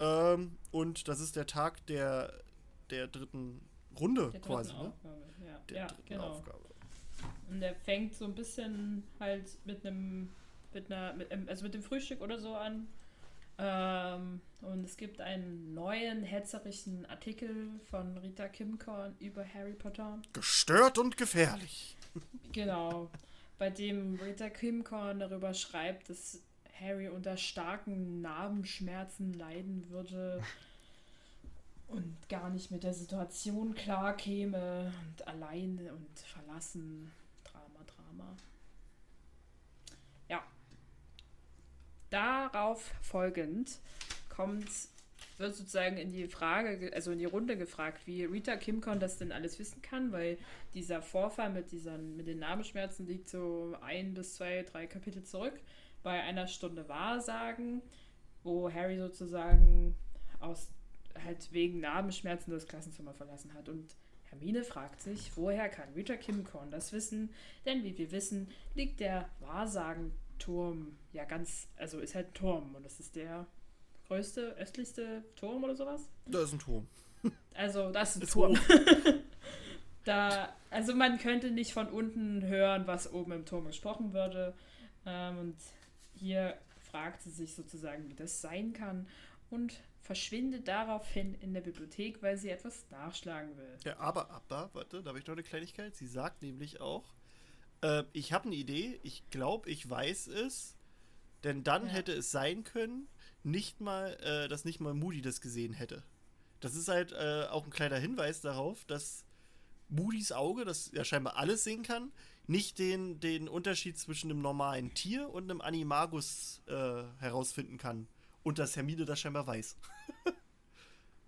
S2: Ähm, und das ist der Tag der, der dritten Runde
S3: Der
S2: quasi,
S3: dritten
S2: ne?
S3: Aufgabe. Ja,
S2: Der
S3: ja
S2: dritten
S3: genau.
S2: Aufgabe.
S3: Und der fängt so ein bisschen halt mit einem, mit einer, mit, also mit dem Frühstück oder so an. Ähm, und es gibt einen neuen hetzerischen Artikel von Rita Kimcorn über Harry Potter.
S2: Gestört und gefährlich.
S3: Genau. Bei dem Rita Kimcorn darüber schreibt, dass Harry unter starken Narbenschmerzen leiden würde und gar nicht mit der Situation klar käme und allein und verlassen. Drama, Drama. Ja. Darauf folgend kommt, wird sozusagen in die Frage, ge- also in die Runde gefragt, wie Rita Kimcon das denn alles wissen kann, weil dieser Vorfall mit, diesen, mit den Namenschmerzen liegt so ein bis zwei, drei Kapitel zurück bei einer Stunde Wahrsagen, wo Harry sozusagen aus halt wegen Narbenschmerzen das Klassenzimmer verlassen hat. Und Hermine fragt sich, woher kann Rita Kimcorn das wissen? Denn wie wir wissen, liegt der Wahrsagenturm ja ganz, also ist halt ein Turm und das ist der größte, östlichste Turm oder sowas.
S2: Da ist ein Turm.
S3: Also das ist ein
S2: Ist
S3: Turm. da, also man könnte nicht von unten hören, was oben im Turm gesprochen würde. Ähm, und hier fragt sie sich sozusagen, wie das sein kann und verschwindet daraufhin in der Bibliothek, weil sie etwas nachschlagen will.
S2: Ja, aber, aber, warte, da habe ich noch eine Kleinigkeit. Sie sagt nämlich auch, äh, ich habe eine Idee, ich glaube, ich weiß es, denn dann
S3: Ja.
S2: hätte es sein können, nicht mal, äh, dass nicht mal Moody das gesehen hätte. Das ist halt äh, auch ein kleiner Hinweis darauf, dass Moody's Auge, das ja scheinbar alles sehen kann, nicht den, den Unterschied zwischen einem normalen Tier und einem Animagus äh, herausfinden kann. Und dass Hermine das scheinbar weiß.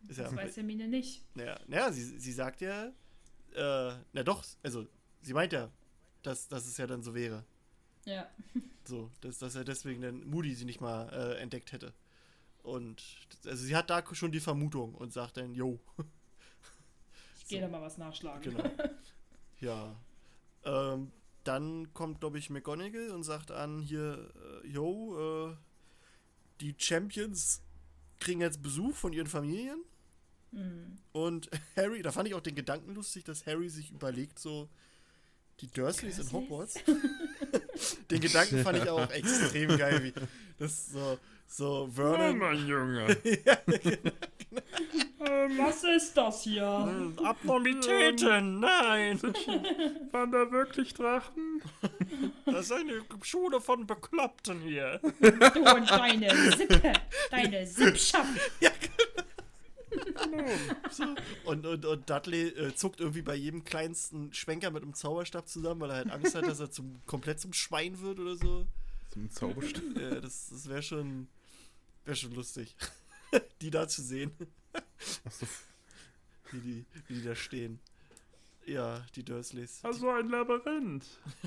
S2: Ja,
S3: Das weiß Hermine nicht.
S2: naja, naja sie, sie sagt ja, äh, na doch, also sie meint ja, dass, dass es ja dann so wäre.
S3: Ja.
S2: So, dass, dass er deswegen dann Moody sie nicht mal äh, entdeckt hätte. Und also sie hat da schon die Vermutung und sagt dann, yo.
S3: Ich gehe da mal was nachschlagen.
S2: Genau. ja. Ähm, dann kommt, glaube ich, McGonagall und sagt an, hier, äh, yo, äh, die Champions kriegen jetzt Besuch von ihren Familien.
S3: Mhm.
S2: Und Harry, da fand ich auch den Gedanken lustig, dass Harry sich überlegt, so die Dursleys in? Hogwarts. den Gedanken fand ich auch extrem geil, wie das so, so Vernon.
S1: mein Junge.
S2: ja,
S3: Ähm, was ist das hier?
S2: Abnormitäten, nein!
S1: Waren da wirklich Drachen?
S2: Das ist eine Schule von Bekloppten hier.
S3: Du und deine Sippe. Deine Sippschaft.
S2: Und, und, und Dudley äh, zuckt irgendwie bei jedem kleinsten Schwenker mit einem Zauberstab zusammen, weil er halt Angst hat, dass er zum, komplett zum Schwein wird oder so.
S1: Zum Zauberstab.
S2: Ja, das das wäre schon, wär schon lustig, die da zu sehen,
S1: Achso.
S2: wie die, wie die da stehen. Ja, die Dursleys.
S1: Also ein Labyrinth.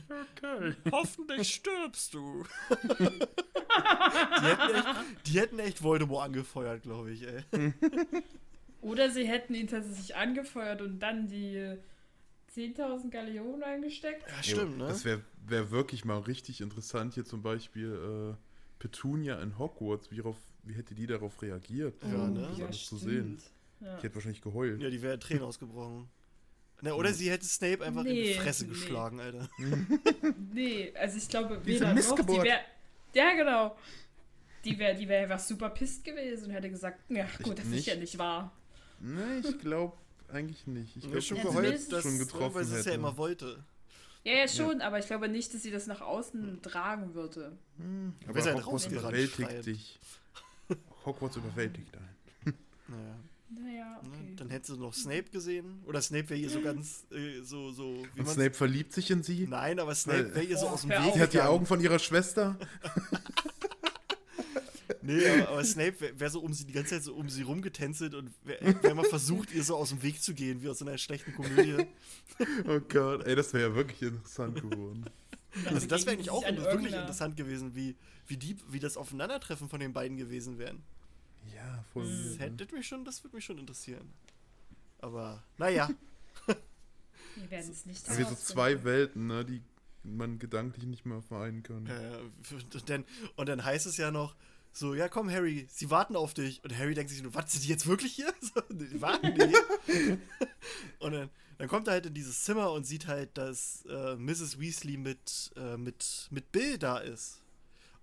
S1: Okay.
S2: Hoffentlich stirbst du. die, hätten echt, die hätten echt Voldemort angefeuert, glaube ich, ey.
S3: Oder sie hätten ihn tatsächlich angefeuert und dann die 10.000 Galeonen eingesteckt.
S2: Ja, stimmt, ne?
S1: Das wäre wär wirklich mal richtig interessant, hier zum Beispiel äh, Petunia in Hogwarts. Wie, rauf, wie hätte die darauf reagiert?
S2: Ja, ne?
S1: Das alles zu sehen.
S3: Ja.
S1: Die hätte wahrscheinlich geheult.
S2: Ja, die wäre Tränen ausgebrochen. Na, oder sie hätte Snape einfach in die
S3: Nee,
S2: Fresse
S3: nee.
S2: geschlagen, Alter.
S3: Nee, also ich glaube, weder noch. Die
S1: Missgeburt.
S3: wär, ja, genau. Die wäre die wär einfach super pisst gewesen und hätte gesagt, ja gut, das
S1: nicht.
S3: ist ja nicht wahr.
S1: Nee, ich glaube eigentlich nicht. Ich
S2: Ich
S1: glaube,
S2: habe schon
S3: Ja,
S2: geheult, dass
S1: schon getroffen
S2: weil sie es ja
S1: hätte.
S2: immer wollte.
S3: Ja, ja, schon, aber ich glaube nicht, dass sie das nach außen tragen würde.
S2: Aber
S1: aber
S2: ist halt
S1: Hogwarts überwältigt dich. Hogwarts überwältigt einen.
S2: Naja,
S3: Naja,
S2: ne?
S3: okay.
S2: Dann hättest du noch Snape gesehen. Oder Snape wäre ihr so ganz, äh, so, so, wie
S1: Und Snape verliebt sich in sie.
S2: Nein, aber Snape wäre ihr so
S3: Oh,
S2: aus dem Weg.
S1: Sie hat die. Augen von ihrer Schwester.
S2: Nee, aber, aber Snape wäre wär so um sie die ganze Zeit so um sie rumgetänzelt und wäre wär mal versucht, ihr so aus dem Weg zu gehen, wie aus so einer schlechten Komödie.
S1: Oh Gott, ey, das wäre ja wirklich interessant geworden.
S2: Also das wäre eigentlich auch wirklich
S3: irgendeiner-
S2: interessant gewesen, wie, wie, die, wie das Aufeinandertreffen von den beiden gewesen wären.
S1: Ja, voll.
S3: Mhm.
S2: Das,
S1: weird,
S2: hätte
S1: ne?
S2: mich schon, das würde mich schon interessieren. Aber, naja.
S3: Wir werden es nicht
S1: Wie so zwei Welten, ne, die man gedanklich nicht mehr vereinen kann.
S2: Äh, und, dann, und dann heißt es ja noch, so, ja komm Harry, sie warten auf dich. Und Harry denkt sich nur, was, sind die jetzt wirklich hier? So, die warten die. und dann, dann kommt er halt in dieses Zimmer und sieht halt, dass äh, Mrs. Weasley mit, äh, mit, mit Bill da ist.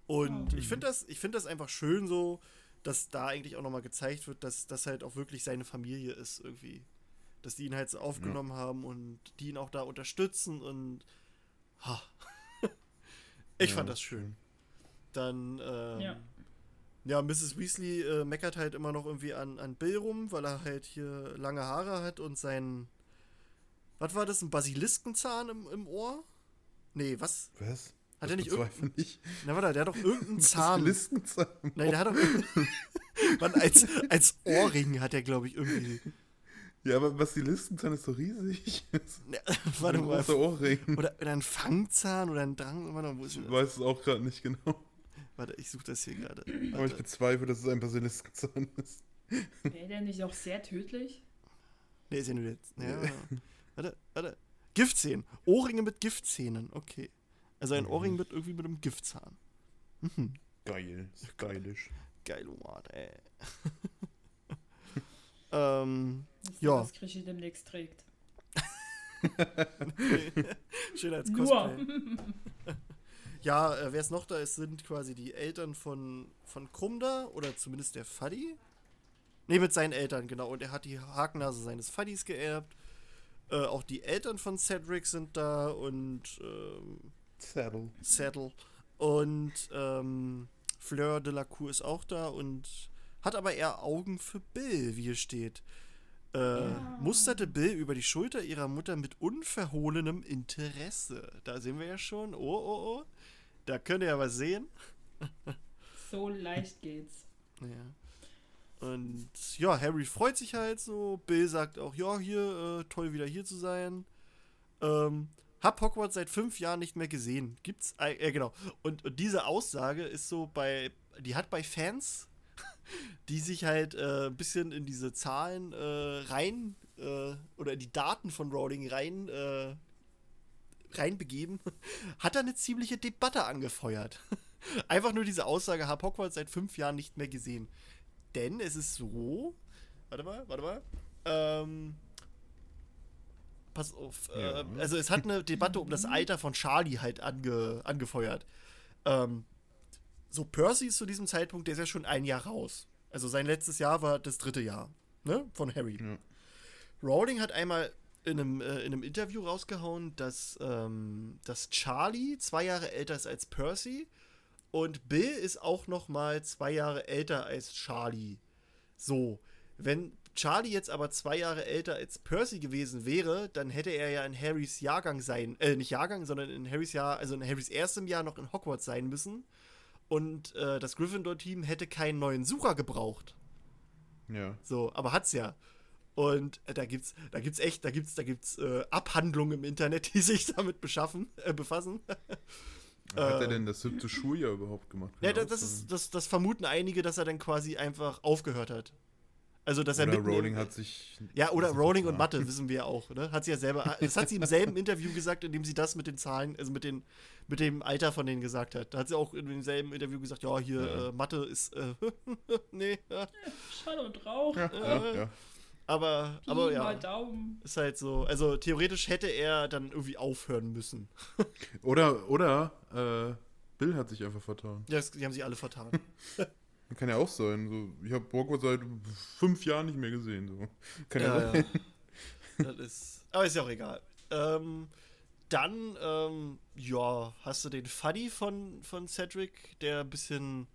S2: Und
S3: Oh.
S2: ich finde das, ich find das einfach schön so, dass da eigentlich auch nochmal gezeigt wird, dass das halt auch wirklich seine Familie ist irgendwie. Dass die ihn halt so aufgenommen haben und die ihn auch da unterstützen und ha. ich
S1: Ja,
S2: fand das schön. Dann, ähm, ja.
S3: Ja.
S2: Mrs. Weasley äh, meckert halt immer noch irgendwie an, an Bill rum, weil er halt hier lange Haare hat und sein, was war das, ein Basiliskenzahn im, im Ohr? Nee, was?
S1: Was?
S2: Hat er nicht
S1: irgendein... nicht?
S2: Na, warte, der hat doch irgendeinen Zahn.
S1: Liskenzahn.
S2: Nein, der hat doch irgendeinen- Mann, als, als Ohrring hat er, glaube ich, irgendwie.
S1: Ja, aber Basiliskenzahn ist doch riesig.
S2: Ne, warte mal.
S1: Ohrring.
S2: Oder, oder ein Fangzahn oder ein Drang. Warte wo ist
S1: Ich
S2: das?
S1: weiß es auch gerade nicht genau.
S2: Warte, ich suche das hier gerade.
S1: Aber ich bezweifle, dass es ein Basiliskenzahn ist.
S3: Wäre der nicht auch sehr tödlich?
S2: Nee, ist ja nur jetzt. Ja. warte, warte. Giftzähnen. Ohrringe mit Giftzähnen. Okay. Also ein
S1: Mhm.
S2: Ohrring mit irgendwie mit einem Giftzahn. Mhm.
S1: Geil. Ist geilisch.
S2: Geil, Wort, ey. ähm,
S3: Das
S2: Ja.
S3: das Krischi demnächst trägt.
S2: schön als
S3: Nur.
S2: Ja, äh, wer es noch da ist, sind quasi die Eltern von, von Krumda oder zumindest der Fuddy. Ne, mit seinen Eltern, genau. Und er hat die Hakennase seines Fuddys geerbt. Äh, auch die Eltern von Cedric sind da und ähm,
S1: Saddle.
S2: Saddle. Und ähm, Fleur de la Cour ist auch da und hat aber eher Augen für Bill, wie hier steht. Äh,
S3: Ja.
S2: Musterte Bill über die Schulter ihrer Mutter mit unverhohlenem Interesse. Da sehen wir ja schon. Oh, oh, oh. Da könnt ihr ja was sehen.
S3: So leicht geht's.
S2: Ja. Und ja, Harry freut sich halt so. Bill sagt auch, ja, hier, äh, toll wieder hier zu sein. Ähm, hab Hogwarts seit fünf Jahren nicht mehr gesehen. Gibt's, äh, genau. Und, und diese Aussage ist so bei, die hat bei Fans, die sich halt äh, ein bisschen in diese Zahlen äh, rein äh, oder in die Daten von Rowling rein äh, reinbegeben, hat er eine ziemliche Debatte angefeuert. Einfach nur diese Aussage, hab Hogwarts seit fünf Jahren nicht mehr gesehen. Denn es ist so. Warte mal, warte mal. Ähm, pass auf.
S1: Ja.
S2: Äh, also es hat eine Debatte um das Alter von Charlie halt ange, angefeuert. Ähm, so, Percy ist zu diesem Zeitpunkt, der ist ja schon ein Jahr raus. Also sein letztes Jahr war das dritte Jahr, ne? Von Harry.
S1: Ja.
S2: Rowling hat einmal in einem, äh, in einem Interview rausgehauen, dass, ähm, dass Charlie zwei Jahre älter ist als Percy und Bill ist auch noch mal zwei Jahre älter als Charlie. So, wenn Charlie jetzt aber zwei Jahre älter als Percy gewesen wäre, dann hätte er ja in Harrys Jahrgang sein, äh, nicht Jahrgang, sondern in Harrys Jahr, also in Harrys erstem Jahr noch in Hogwarts sein müssen. Und äh, das Gryffindor-Team hätte keinen neuen Sucher gebraucht.
S1: Ja.
S2: So, aber hat's ja. Und äh, da gibt's, da gibt's echt, da gibt's, da gibt's äh, Abhandlungen im Internet, die sich damit beschaffen, äh, befassen.
S1: Hat
S2: Äh,
S1: er denn das siebte Schuljahr überhaupt gemacht?
S2: Ja,
S1: Keine
S2: das, ist, das, das vermuten einige, dass er dann quasi einfach aufgehört hat. Also, dass er
S1: Oder
S2: mitten
S1: Rowling hat sich.
S2: Ja, oder Rowling und. Mathe, wissen wir ja auch, ne? Hat sie ja selber, das hat sie im selben Interview gesagt, in dem sie das mit den Zahlen, also mit den, mit dem Alter von denen gesagt hat. Da hat sie auch in demselben Interview gesagt, ja, hier,
S1: Ja.
S2: Äh, Mathe ist, äh, nee, ja,
S3: Schall und Rauch.
S1: Ja, ja,
S2: Äh,
S1: ja.
S2: Aber,
S3: Pi
S2: aber
S3: mal
S2: ja,
S3: Daumen.
S2: ist halt so, also theoretisch hätte er dann irgendwie aufhören müssen.
S1: Oder, oder, äh, Bill hat sich einfach vertan.
S2: Ja, die haben sich alle vertan.
S1: Kann ja auch sein. So, ich habe Hogwarts seit fünf Jahren nicht mehr gesehen. So. Kann ja,
S2: Ja,
S1: sein.
S2: ja. Das ist, aber ist ja auch egal. Ähm, dann, ähm, ja, hast du den Fuddy von, von Cedric, der ein bisschen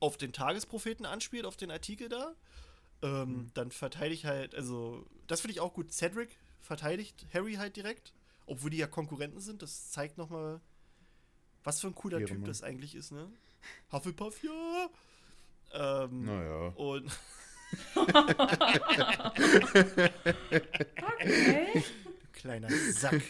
S2: auf den Tagespropheten anspielt, auf den Artikel da. Ähm,
S1: Mhm.
S2: Dann verteidigt halt, also, das finde ich auch gut. Cedric verteidigt Harry halt direkt, obwohl die ja Konkurrenten sind. Das zeigt nochmal, was für ein cooler Typ das eigentlich ist, ne? Hufflepuff, ja. Ähm,
S1: Naja.
S2: und
S3: Okay.
S2: kleiner Sack.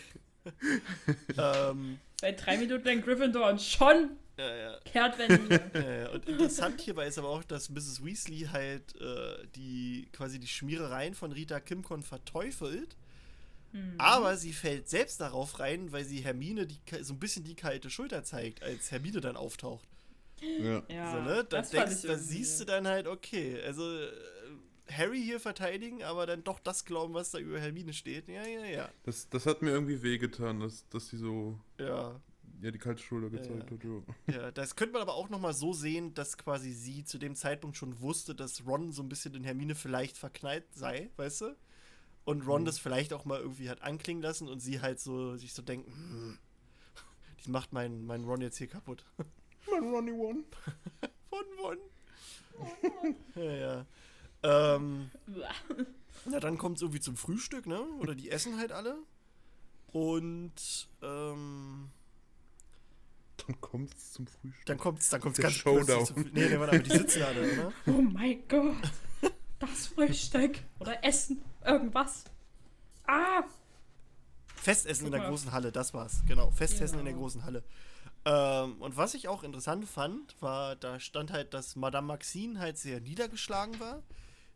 S2: ähm,
S3: Seit drei Minuten in Gryffindor und schon
S2: ja, ja.
S3: kehrt wenn wieder.
S2: Äh, und interessant hierbei ist aber auch, dass Mrs. Weasley halt äh, die quasi die Schmierereien von Rita Kimcon verteufelt.
S3: Hm.
S2: Aber sie fällt selbst darauf rein, weil sie Hermine die, so ein bisschen die kalte Schulter zeigt, als Hermine dann auftaucht.
S1: Ja.
S3: Ja,
S2: so, ne? Da, denkst, da siehst du dann halt, okay, also äh, Harry hier verteidigen, aber dann doch das glauben, was da über Hermine steht. Ja, ja, ja.
S1: Das, das hat mir irgendwie wehgetan, dass, dass die so
S2: Ja,
S1: ja, die kalte Schulter gezeigt
S2: Ja.
S1: hat. Ja.
S2: Ja, das könnte man aber auch nochmal so sehen, dass quasi sie zu dem Zeitpunkt schon wusste, dass Ron so ein bisschen in Hermine vielleicht verknallt sei, weißt du? Und Ron
S1: Mhm.
S2: das vielleicht auch mal irgendwie hat anklingen lassen und sie halt so sich so denken, hm, die macht meinen mein Ron jetzt hier kaputt.
S1: Mein Ronnie One.
S2: Von Ron. ja, ja. Ähm, na, dann kommt es irgendwie zum Frühstück, ne? Oder die essen halt alle. Und ähm,
S1: Dann kommt es zum Frühstück.
S2: dann kommt's, dann kommt's
S1: Der
S2: ganz
S1: Showdown.
S2: plötzlich zum Früh- Nee, nee, warte, aber die sitzen alle, oder?
S3: Oh mein Gott. Das Frühstück. Oder Essen. Irgendwas. Ah!
S2: Festessen in der großen Halle, das war's. Genau, Festessen in der
S3: Genau.
S2: großen Halle. Ähm, und was ich auch interessant fand, war, da stand halt, dass Madame Maxine halt sehr niedergeschlagen war.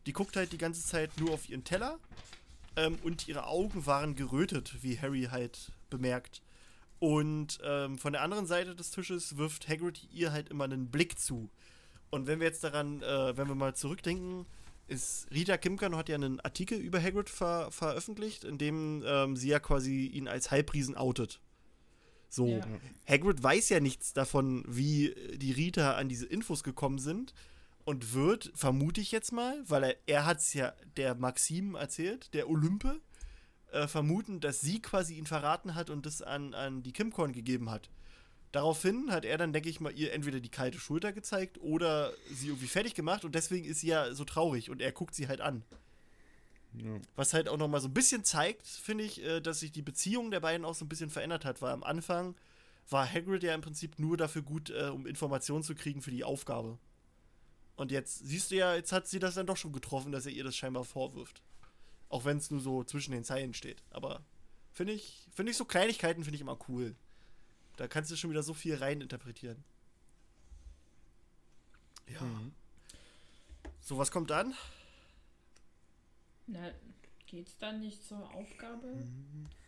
S2: Die guckt halt die ganze Zeit nur auf ihren Teller. Ähm, und ihre Augen waren gerötet, wie Harry halt bemerkt. Und ähm, von der anderen Seite des Tisches wirft Hagrid ihr halt immer einen Blick zu. Und wenn wir jetzt daran, äh, wenn wir mal zurückdenken, ist Rita Kimkan hat ja einen Artikel über Hagrid ver veröffentlicht, in dem ähm, sie ja quasi ihn als Halbriesen outet. So,
S3: Ja.
S2: Hagrid weiß ja nichts davon, wie die Rita an diese Infos gekommen sind und wird, vermute ich jetzt mal, weil er, er hat es ja der Maxim erzählt, der Olympe, äh, vermuten, dass sie quasi ihn verraten hat und das an, an die Kimcorn gegeben hat. Daraufhin hat er dann, denke ich mal, ihr entweder die kalte Schulter gezeigt oder sie irgendwie fertig gemacht und deswegen ist sie ja so traurig und er guckt sie halt an.
S1: Ja.
S2: Was halt auch nochmal so ein bisschen zeigt, finde ich, äh, dass sich die Beziehung der beiden auch so ein bisschen verändert hat, weil am Anfang war Hagrid ja im Prinzip nur dafür gut, äh, um Informationen zu kriegen für die Aufgabe. Und jetzt siehst du ja, jetzt hat sie das dann doch schon getroffen, dass er ihr das scheinbar vorwirft. Auch wenn es nur so zwischen den Zeilen steht. Aber finde ich, finde ich so Kleinigkeiten finde ich immer cool. Da kannst du schon wieder so viel rein interpretieren. Ja.
S1: Mhm.
S2: So, was kommt dann?
S3: Na, geht's dann nicht zur Aufgabe?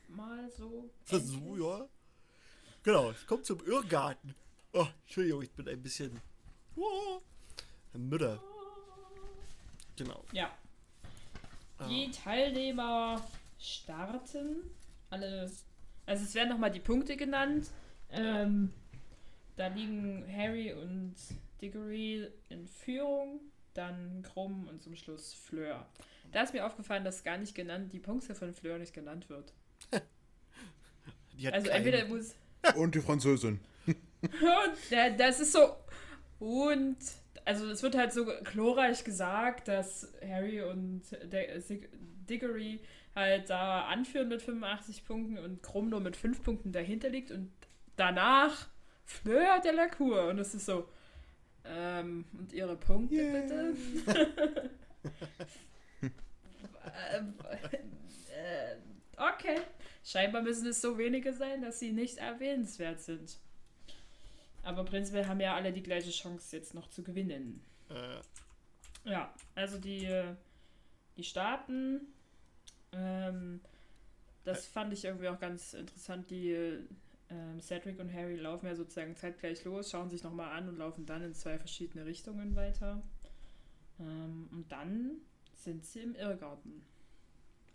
S3: Mal so.
S2: Versuch, ja. Genau, es kommt zum Irrgarten. Oh, Entschuldigung, ich bin ein bisschen. Oh, Mütter. Genau.
S3: Ja.
S2: Ah.
S3: Die Teilnehmer starten. Alle. Also es werden nochmal die Punkte genannt. Ähm, da liegen Harry und Diggory in Führung, dann Krumm und zum Schluss Fleur. Da ist mir aufgefallen, dass gar nicht genannt, die Punkte von Fleur nicht genannt wird.
S2: Die hat
S3: Also
S2: keine-
S3: entweder muss.
S1: Und die Französin.
S3: Und da- das ist so. Und. Also es wird halt so glorreich gesagt, dass Harry und der Diggory halt da anführen mit 85 Punkten und Krumm nur mit 5 Punkten dahinter liegt und danach Fleur de la Cour. Und es ist so. Ähm, und ihre Punkte bitte? Ähm, äh, okay. Scheinbar müssen es so wenige sein, dass sie nicht erwähnenswert sind. Aber prinzipiell haben ja alle die gleiche Chance, jetzt noch zu gewinnen.
S2: Äh,
S3: Ja, also die, äh, die Staaten, ähm, das fand ich irgendwie auch ganz interessant. Die ähm, Cedric und Harry laufen ja sozusagen zeitgleich los, schauen sich nochmal an und laufen dann in zwei verschiedene Richtungen weiter. Ähm, und dann sind sie im Irrgarten.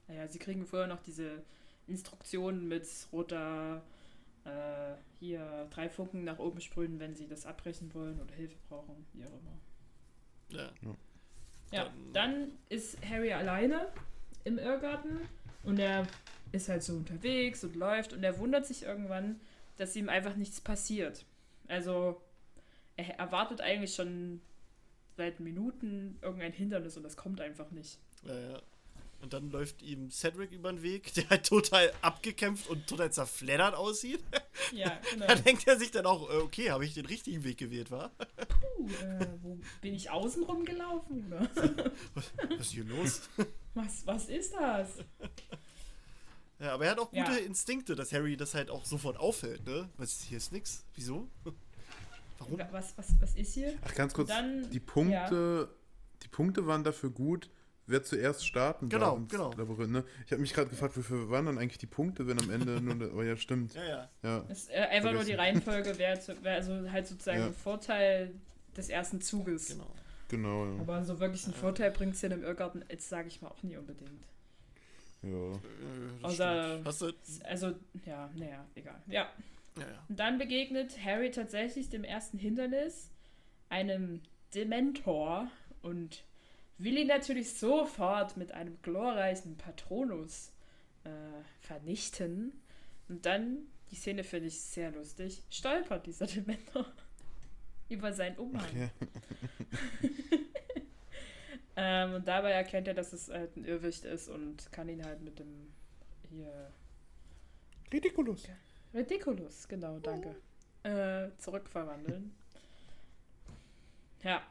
S3: Naja, sie kriegen vorher noch diese Instruktionen mit roter, äh, hier drei Funken nach oben sprühen, wenn sie das abbrechen wollen oder Hilfe brauchen, wie auch immer.
S2: ja.
S3: Ja,
S2: Dann-
S3: dann ist Harry alleine im Irrgarten und er ist halt so unterwegs und läuft und er wundert sich irgendwann, dass ihm einfach nichts passiert. Also er erwartet eigentlich schon seit Minuten irgendein Hindernis und das kommt einfach nicht.
S2: Ja, ja. Und dann läuft ihm Cedric über den Weg, der halt total abgekämpft und total zerfleddert aussieht.
S3: Ja, genau.
S2: Da denkt er sich dann auch, äh, okay, habe ich den richtigen Weg gewählt, wa?
S3: Puh, äh, wo bin ich außen rumgelaufen?
S2: Was, was ist hier los?
S3: Was, was ist das?
S2: Ja, aber er hat auch gute
S3: Ja.
S2: Instinkte, dass Harry das halt auch sofort auffällt, ne? Was, hier ist nix. Wieso? Warum?
S3: Was, was, was ist hier?
S1: Ach, ganz kurz.
S3: Dann-
S1: die Punkte, die Punkte waren dafür gut, wer zuerst starten
S2: Genau,
S1: darf
S2: genau.
S1: Labyrinth. Ne? Ich habe mich gerade gefragt, wofür waren dann eigentlich die Punkte, wenn am Ende nur. der- Aber ja, stimmt.
S2: Ja, ja.
S1: Ja.
S3: Das ist äh, einfach nur die Reihenfolge, wer, zu, wer also halt sozusagen
S1: Ja.
S3: ein Vorteil des ersten Zuges.
S2: Genau.
S1: Genau, ja.
S3: Aber so wirklich einen Vorteil bringt es in einem Irrgarten, jetzt sage ich mal auch nie unbedingt.
S1: ja.
S2: Äh, du.
S3: Also, ja, naja, egal. Ja.
S2: Ja, ja.
S3: Und dann begegnet Harry tatsächlich dem ersten Hindernis, einem Dementor und will ihn natürlich sofort mit einem glorreichen Patronus äh, vernichten. Und dann, die Szene finde ich sehr lustig, stolpert dieser Dementor über seinen Umhang.
S1: Ach, ja.
S3: Ähm, und dabei erkennt er, dass es halt ein Irrwicht ist und kann ihn halt mit dem hier
S1: Ridiculous.
S3: Ridiculous, genau, danke. Äh, zurückverwandeln. Ja.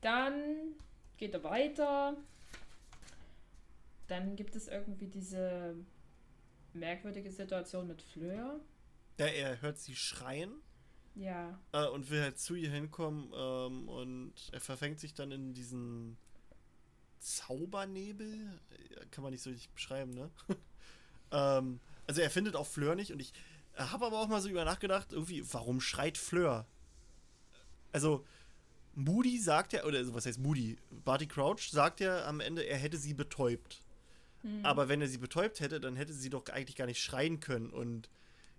S3: Dann geht er weiter. Dann gibt es irgendwie diese merkwürdige Situation mit Fleur.
S2: Ja, er hört sie schreien
S3: Ja.
S2: äh, und will halt zu ihr hinkommen ähm, und er verfängt sich dann in diesen Zaubernebel. Äh, Kann man nicht so richtig beschreiben, ne? ähm, also er findet auch Fleur nicht und ich habe aber auch mal so über nachgedacht, irgendwie, warum schreit Fleur? Also, Moody sagt ja, oder also was heißt Moody? Barty Crouch sagt ja am Ende, er hätte sie betäubt.
S3: Hm.
S2: Aber wenn er sie betäubt hätte, dann hätte sie doch eigentlich gar nicht schreien können. Und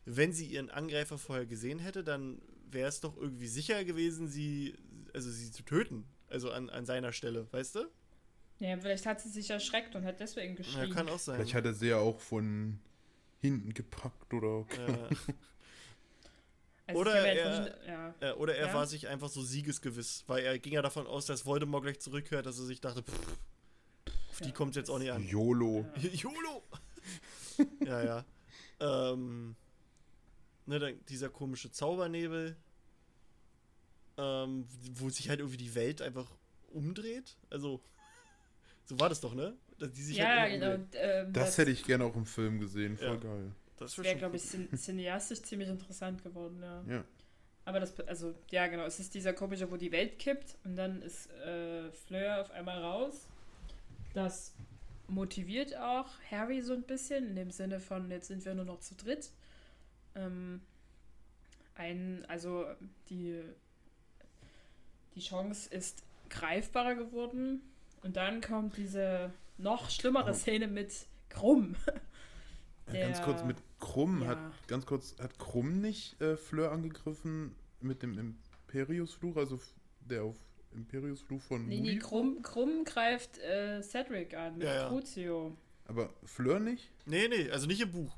S2: wenn sie ihren Angreifer vorher gesehen hätte, dann wäre es doch irgendwie sicher gewesen, sie, also sie zu töten. Also an, an seiner Stelle, weißt du?
S3: Ja, vielleicht hat sie sich erschreckt und hat deswegen
S2: Ja,
S3: geschrien.
S2: kann auch sein.
S1: Vielleicht hat er sie ja auch von hinten gepackt oder.
S2: Äh,
S3: Also
S2: Oder er-
S3: ja.
S2: äh, oder er
S3: Ja.
S2: war sich einfach so siegesgewiss, weil er ging ja davon aus, dass Voldemort gleich zurückhört, dass er sich dachte, pff, auf die
S3: Ja.
S2: kommt jetzt auch nicht an.
S1: YOLO.
S2: YOLO! ja, ja. Ähm, ne, dann dieser komische Zaubernebel. ähm, wo sich halt irgendwie die Welt einfach umdreht. Also, so war das doch, ne? Dass die sich
S3: ja,
S2: halt
S3: genau.
S2: umdreht.
S3: ähm,
S1: Das hätte ich gerne auch im Film gesehen. Voll
S2: Ja.
S1: geil.
S2: Das wär
S3: wäre, glaube ich, cin cineastisch ziemlich interessant geworden, ja.
S1: Ja.
S3: Aber das, also, ja, genau, es ist dieser komische, wo die Welt kippt und dann ist äh, Fleur auf einmal raus. Das motiviert auch Harry so ein bisschen, in dem Sinne von, jetzt sind wir nur noch zu dritt. Ähm, ein, also, die, die Chance ist greifbarer geworden und dann kommt diese noch schlimmere. Szene mit Krumm.
S1: Ja, ganz kurz mit Krumm.
S3: Ja.
S1: Hat, ganz kurz, hat Krumm nicht äh, Fleur angegriffen mit dem Imperiusfluch, also der auf Imperiusfluch von
S3: Nee,
S1: Moody?
S3: nee, Krumm, Krumm greift äh, Cedric an mit
S2: Ja, ja.
S3: Crucio.
S1: Aber Fleur nicht?
S2: Nee, nee, also nicht im Buch.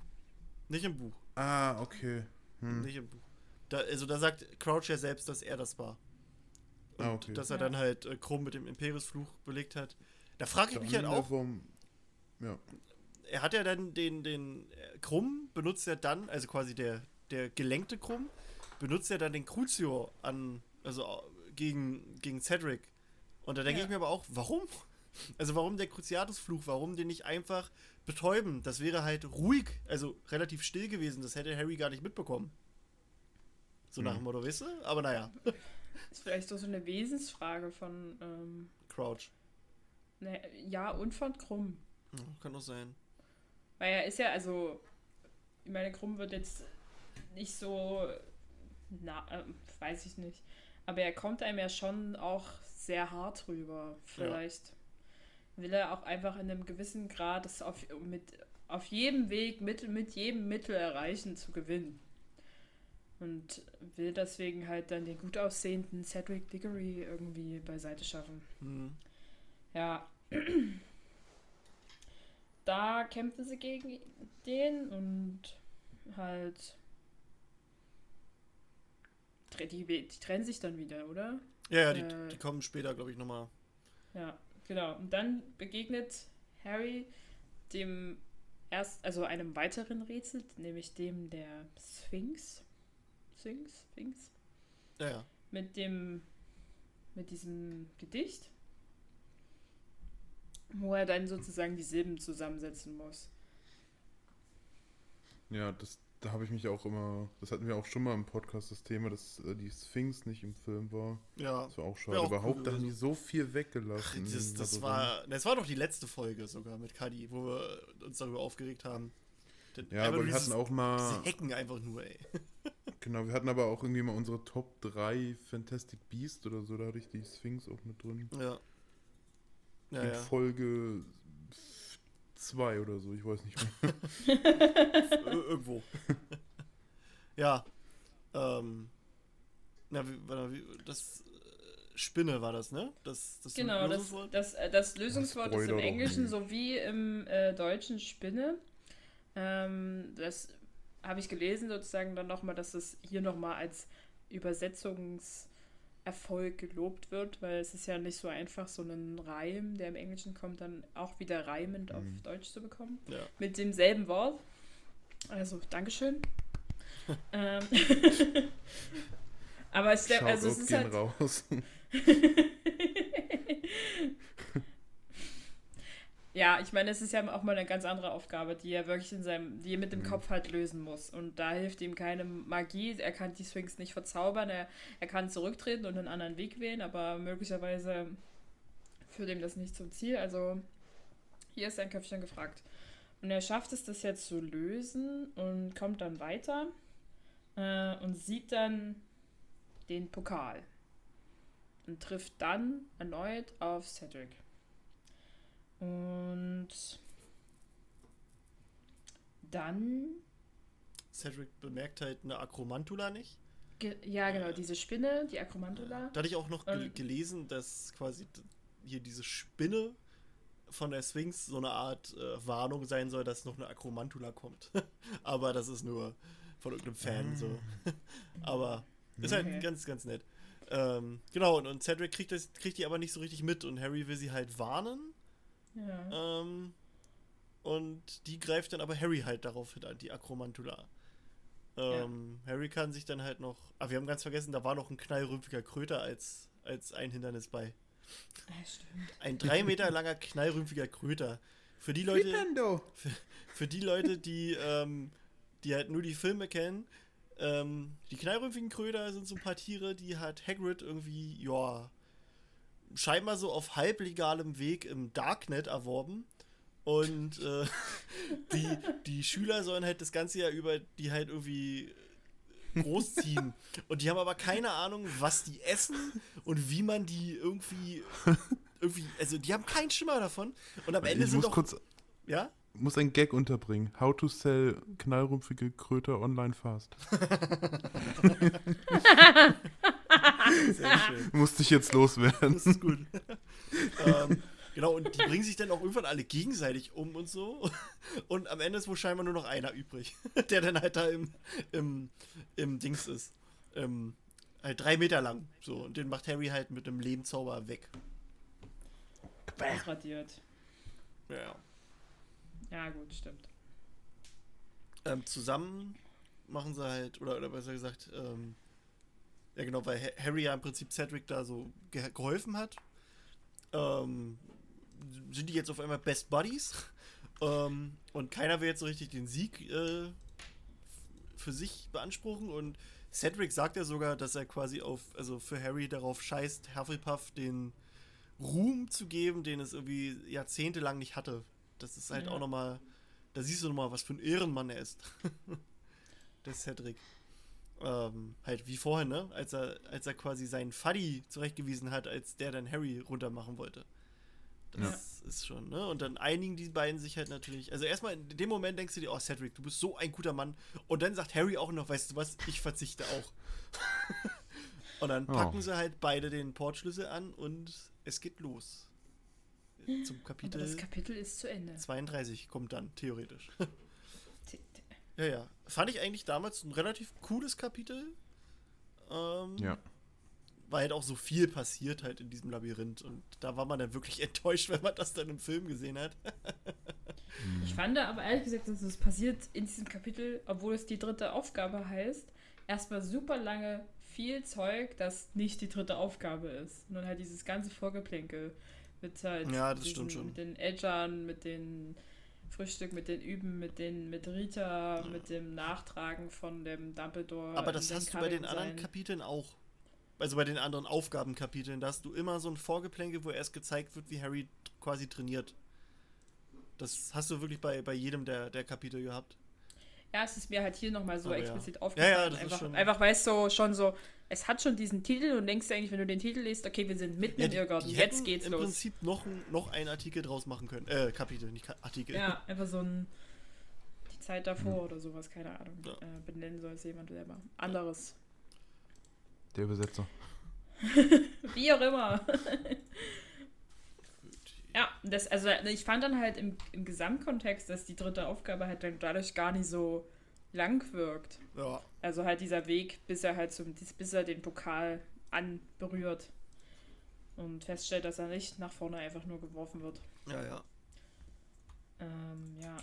S2: Nicht im Buch.
S1: Ah, okay. Hm.
S2: Nicht im Buch. Da, also da sagt Crouch ja selbst, dass er das war. Und
S1: Ah, okay.
S2: dass er
S3: Ja.
S2: dann halt äh, Krumm mit dem Imperiusfluch belegt hat. Da frage ich
S1: Der
S2: mich halt auch,
S1: Warum, ja.
S2: Er hat ja dann den, den äh, Krumm, benutzt er dann, also quasi der, der gelenkte Krumm, benutzt er dann den Crucio an, also äh, gegen, gegen Cedric. Und da denke
S3: Ja.
S2: ich mir aber auch, warum? Also warum der Cruciatus-Fluch? Warum den nicht einfach betäuben? Das wäre halt ruhig, also relativ still gewesen. Das hätte Harry gar nicht mitbekommen. So nach
S1: Hm.
S2: dem Motto, weißt du? Aber naja,
S3: Ist vielleicht doch so eine Wesensfrage von ähm,
S2: Crouch.
S3: ne, Ja und von Krumm.
S2: Ja, kann doch sein.
S3: Weil er ist ja, also, ich meine, Krumm wird jetzt nicht so, na, ähm, weiß ich nicht. Aber er kommt einem ja schon auch sehr hart rüber. Vielleicht will er auch einfach in einem gewissen Grad es auf, mit, auf jedem Weg, mit, mit jedem Mittel erreichen, zu gewinnen. Und will deswegen halt dann den gut aussehenden Cedric Diggory irgendwie beiseite schaffen.
S2: Hm.
S3: Ja. Da kämpfen sie gegen den und halt. Die, die trennen sich dann wieder, oder?
S2: Ja, ja, die,
S3: Äh.
S2: die kommen später, glaube ich, nochmal.
S3: Ja, genau. Und dann begegnet Harry dem erst, also einem weiteren Rätsel, nämlich dem der Sphinx. Sphinx? Sphinx?
S2: Ja, ja.
S3: Mit dem, mit diesem Gedicht, wo er dann sozusagen die Silben zusammensetzen muss.
S1: Ja, das, da habe ich mich auch immer, das hatten wir auch schon mal im Podcast, das Thema, dass äh, die Sphinx nicht im Film war.
S2: Ja.
S1: Das war auch schade.
S2: auch
S1: Überhaupt,
S2: cool
S1: da haben die so viel
S2: Ach,
S1: weggelassen.
S2: das, das
S1: Also
S2: war, das war doch die letzte Folge sogar mit Kadi, wo wir uns darüber aufgeregt haben. Denn
S1: Ja, aber wir
S2: dieses-
S1: hatten auch mal,
S2: Diese Hecken einfach nur, ey.
S1: genau, wir hatten aber auch irgendwie mal unsere Top 3 Fantastic Beast oder so, da hatte ich die Sphinx auch mit drin.
S2: Ja. Ja,
S1: In
S2: ja.
S1: Folge 2 oder so, ich weiß nicht mehr.
S2: Ir- Irgendwo. ja. Ähm. Na, das äh, Spinne war das, ne? Das, das
S3: Genau, das,
S2: Lösungswort?
S3: das, äh, das Lösungswort ist im Englischen sowie im äh, Deutschen Spinne. Ähm, das habe ich gelesen sozusagen dann nochmal, dass es hier nochmal als Übersetzungserfolg gelobt wird, weil es ist ja nicht so einfach, so einen Reim, der im Englischen kommt, dann auch wieder reimend auf
S1: Mhm.
S3: Deutsch zu bekommen.
S2: Ja.
S3: Mit demselben Wort. Also, Dankeschön. ähm, Aber es, also es ist halt,
S1: raus.
S3: Ja, ich meine, es ist ja auch mal eine ganz andere Aufgabe, die er wirklich in seinem, die er mit dem
S1: Mhm.
S3: Kopf halt lösen muss. Und da hilft ihm keine Magie. Er kann die Sphinx nicht verzaubern. Er, er kann zurücktreten und einen anderen Weg wählen, aber möglicherweise führt ihm das nicht zum Ziel. Also hier ist sein Köpfchen gefragt. Und er schafft es, das jetzt zu lösen und kommt dann weiter äh, und sieht dann den Pokal und trifft dann erneut auf Cedric. Und dann,
S2: Cedric bemerkt halt eine Akromantula nicht.
S3: ge ja genau, diese Spinne, die Akromantula.
S2: Da hatte ich auch noch gel
S3: Ähm.
S2: gelesen, dass quasi hier diese Spinne von der Sphinx so eine Art äh, Warnung sein soll, dass noch eine Akromantula kommt. Aber das ist nur von irgendeinem Fan so. Aber ist halt
S3: Okay.
S2: ganz, ganz nett. Ähm, genau, und, und Cedric kriegt, das, kriegt die aber nicht so richtig mit und Harry will sie halt warnen.
S3: Ja.
S2: Ähm, und die greift dann aber Harry halt darauf hin an, die Akromantula. Ähm, Harry kann sich dann halt noch. Aber wir haben ganz vergessen, da war noch ein knallrümpfiger Kröter als, als ein Hindernis bei.
S3: Ja, stimmt.
S2: Ein drei Meter langer knallrümpfiger Kröter. Für die Leute, für, für die Leute, die, ähm, die halt nur die Filme kennen, ähm, die knallrümpfigen Kröter sind so ein paar Tiere, die hat Hagrid irgendwie, ja, scheinbar so auf halblegalem Weg im Darknet erworben. Und äh, die, die Schüler sollen halt das ganze Jahr über die halt irgendwie großziehen. Und die haben aber keine Ahnung, was die essen und wie man die irgendwie. irgendwie also, die haben keinen Schimmer davon. Und am Ende
S1: ich
S2: sind
S1: muss
S2: doch.
S1: kurz
S2: ja?
S1: muss ein Gag unterbringen. How to sell knallrumpfige Kröter online fast.
S2: Sehr schön.
S1: Musste ich jetzt loswerden.
S2: Das ist gut. ähm, genau, und die bringen sich dann auch irgendwann alle gegenseitig um und so. Und am Ende ist wohl scheinbar nur noch einer übrig, der dann halt da im, im, im Dings ist. Ähm, halt drei Meter lang. So, und den macht Harry halt mit einem Lehmzauber weg.
S3: Ausradiert.
S2: Ja.
S3: Ja, gut, stimmt.
S2: Ähm, zusammen machen sie halt, oder, oder besser gesagt, ähm, ja genau, weil Ha- Harry ja im Prinzip Cedric da so ge geholfen hat. Ähm, sind die jetzt auf einmal Best Buddies? ähm, und keiner will jetzt so richtig den Sieg äh, für sich beanspruchen und Cedric sagt ja sogar, dass er quasi auf, also für Harry darauf scheißt, Hufflepuff den Ruhm zu geben, den es irgendwie jahrzehntelang nicht hatte. Das ist halt
S3: Ja.
S2: auch nochmal, da siehst du nochmal, was für ein Ehrenmann er ist. Der Cedric. Ähm, halt wie vorhin, ne? Als er, als er quasi seinen Fuddy zurechtgewiesen hat, als der dann Harry runtermachen wollte. Das ist schon, ne? Und dann einigen die beiden sich halt natürlich. Also erstmal in dem Moment denkst du dir, oh Cedric, du bist so ein guter Mann. Und dann sagt Harry auch noch, weißt du was, ich verzichte auch. und dann
S1: Oh.
S2: packen sie halt beide den Portschlüssel an und es geht los. Zum
S3: Aber das
S2: Kapitel
S3: Kapitel ist zu Ende.
S2: 32 kommt dann, theoretisch. Ja, ja. Fand ich eigentlich damals ein relativ cooles Kapitel. Ähm,
S1: Ja.
S2: Weil halt auch so viel passiert halt in diesem Labyrinth. Und da war man dann wirklich enttäuscht, wenn man das dann im Film gesehen hat.
S3: Ich fand aber ehrlich gesagt, dass es passiert in diesem Kapitel, obwohl es die dritte Aufgabe heißt, erstmal super lange viel Zeug, das nicht die dritte Aufgabe ist. Nur halt dieses ganze Vorgeplänkel mit halt
S2: Ja, das stimmt schon.
S3: mit den Eltern, mit den Frühstück, mit den Üben, mit den mit Rita, mit dem Nachtragen von dem Dumbledore.
S2: Aber das hast du bei den anderen. Kapiteln auch. Also bei den anderen Aufgabenkapiteln, da hast du immer so ein Vorgeplänkel, wo erst gezeigt wird, wie Harry quasi trainiert. Das hast du wirklich bei, bei jedem der, der Kapitel gehabt.
S3: Ja, es ist mir halt hier nochmal so
S2: Aber ja.
S3: explizit
S2: Ja,
S3: aufgefallen.
S2: ja, das ist
S3: einfach,
S2: schon-
S3: einfach weil es so schon so, es hat schon diesen Titel und denkst du eigentlich, wenn du den Titel liest, okay, wir sind mitten im Irrgarten,
S2: die
S3: jetzt geht's
S2: im
S3: los.
S2: Prinzip noch, ein- noch einen Artikel draus machen können. Äh, Kapitel, nicht Ka Artikel.
S3: Ja, einfach so ein die Zeit davor oder sowas, keine Ahnung.
S2: Ja.
S3: Äh, benennen soll es jemand selber. Anderes.
S1: Der Übersetzer.
S3: Wie auch immer. ja, das, also ich fand dann halt im, im Gesamtkontext, dass die dritte Aufgabe halt dann dadurch gar nicht so lang wirkt.
S2: Ja,
S3: Also halt dieser Weg, bis er halt zum, bis er den Pokal anberührt und feststellt, dass er nicht nach vorne einfach nur geworfen wird.
S2: ja, ja.
S3: Ähm, ja.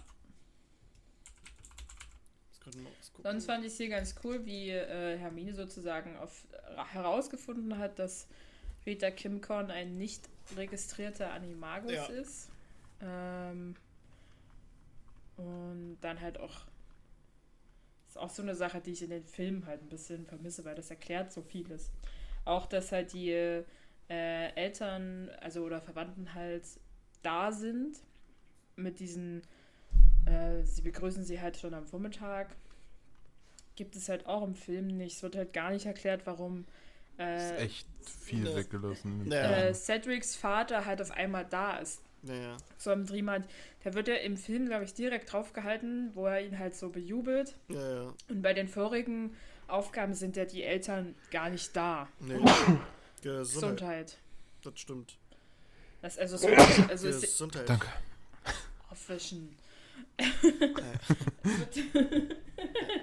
S3: Sonst fand ich es hier ganz cool, wie äh, Hermine sozusagen auf, herausgefunden hat, dass Rita Kimcorn ein nicht registrierter Animagus
S2: Ja.
S3: ist. Ähm, und dann halt auch ist auch so eine Sache, die ich in den Filmen halt ein bisschen vermisse, weil das erklärt so vieles. Auch, dass halt die äh, Eltern, also oder Verwandten halt da sind mit diesen, äh, sie begrüßen sie halt schon am Vormittag. Gibt es halt auch im Film nicht. Es wird halt gar nicht erklärt, warum äh,
S1: echt viel
S2: ne.
S1: weggelassen. im
S2: Ja.
S3: äh. Cedrics Vater halt auf einmal da ist.
S2: Ja, ja.
S3: So am Dreamland. Der wird ja im Film, glaube ich, direkt draufgehalten, wo er ihn halt so bejubelt.
S2: Ja, ja.
S3: Und bei den vorigen Aufgaben sind ja die Eltern gar nicht da.
S2: Nee. Gesundheit.
S3: Gesundheit.
S2: Das stimmt.
S3: Das, also wird, also es,
S2: Gesundheit.
S1: Danke.
S3: aufwischen.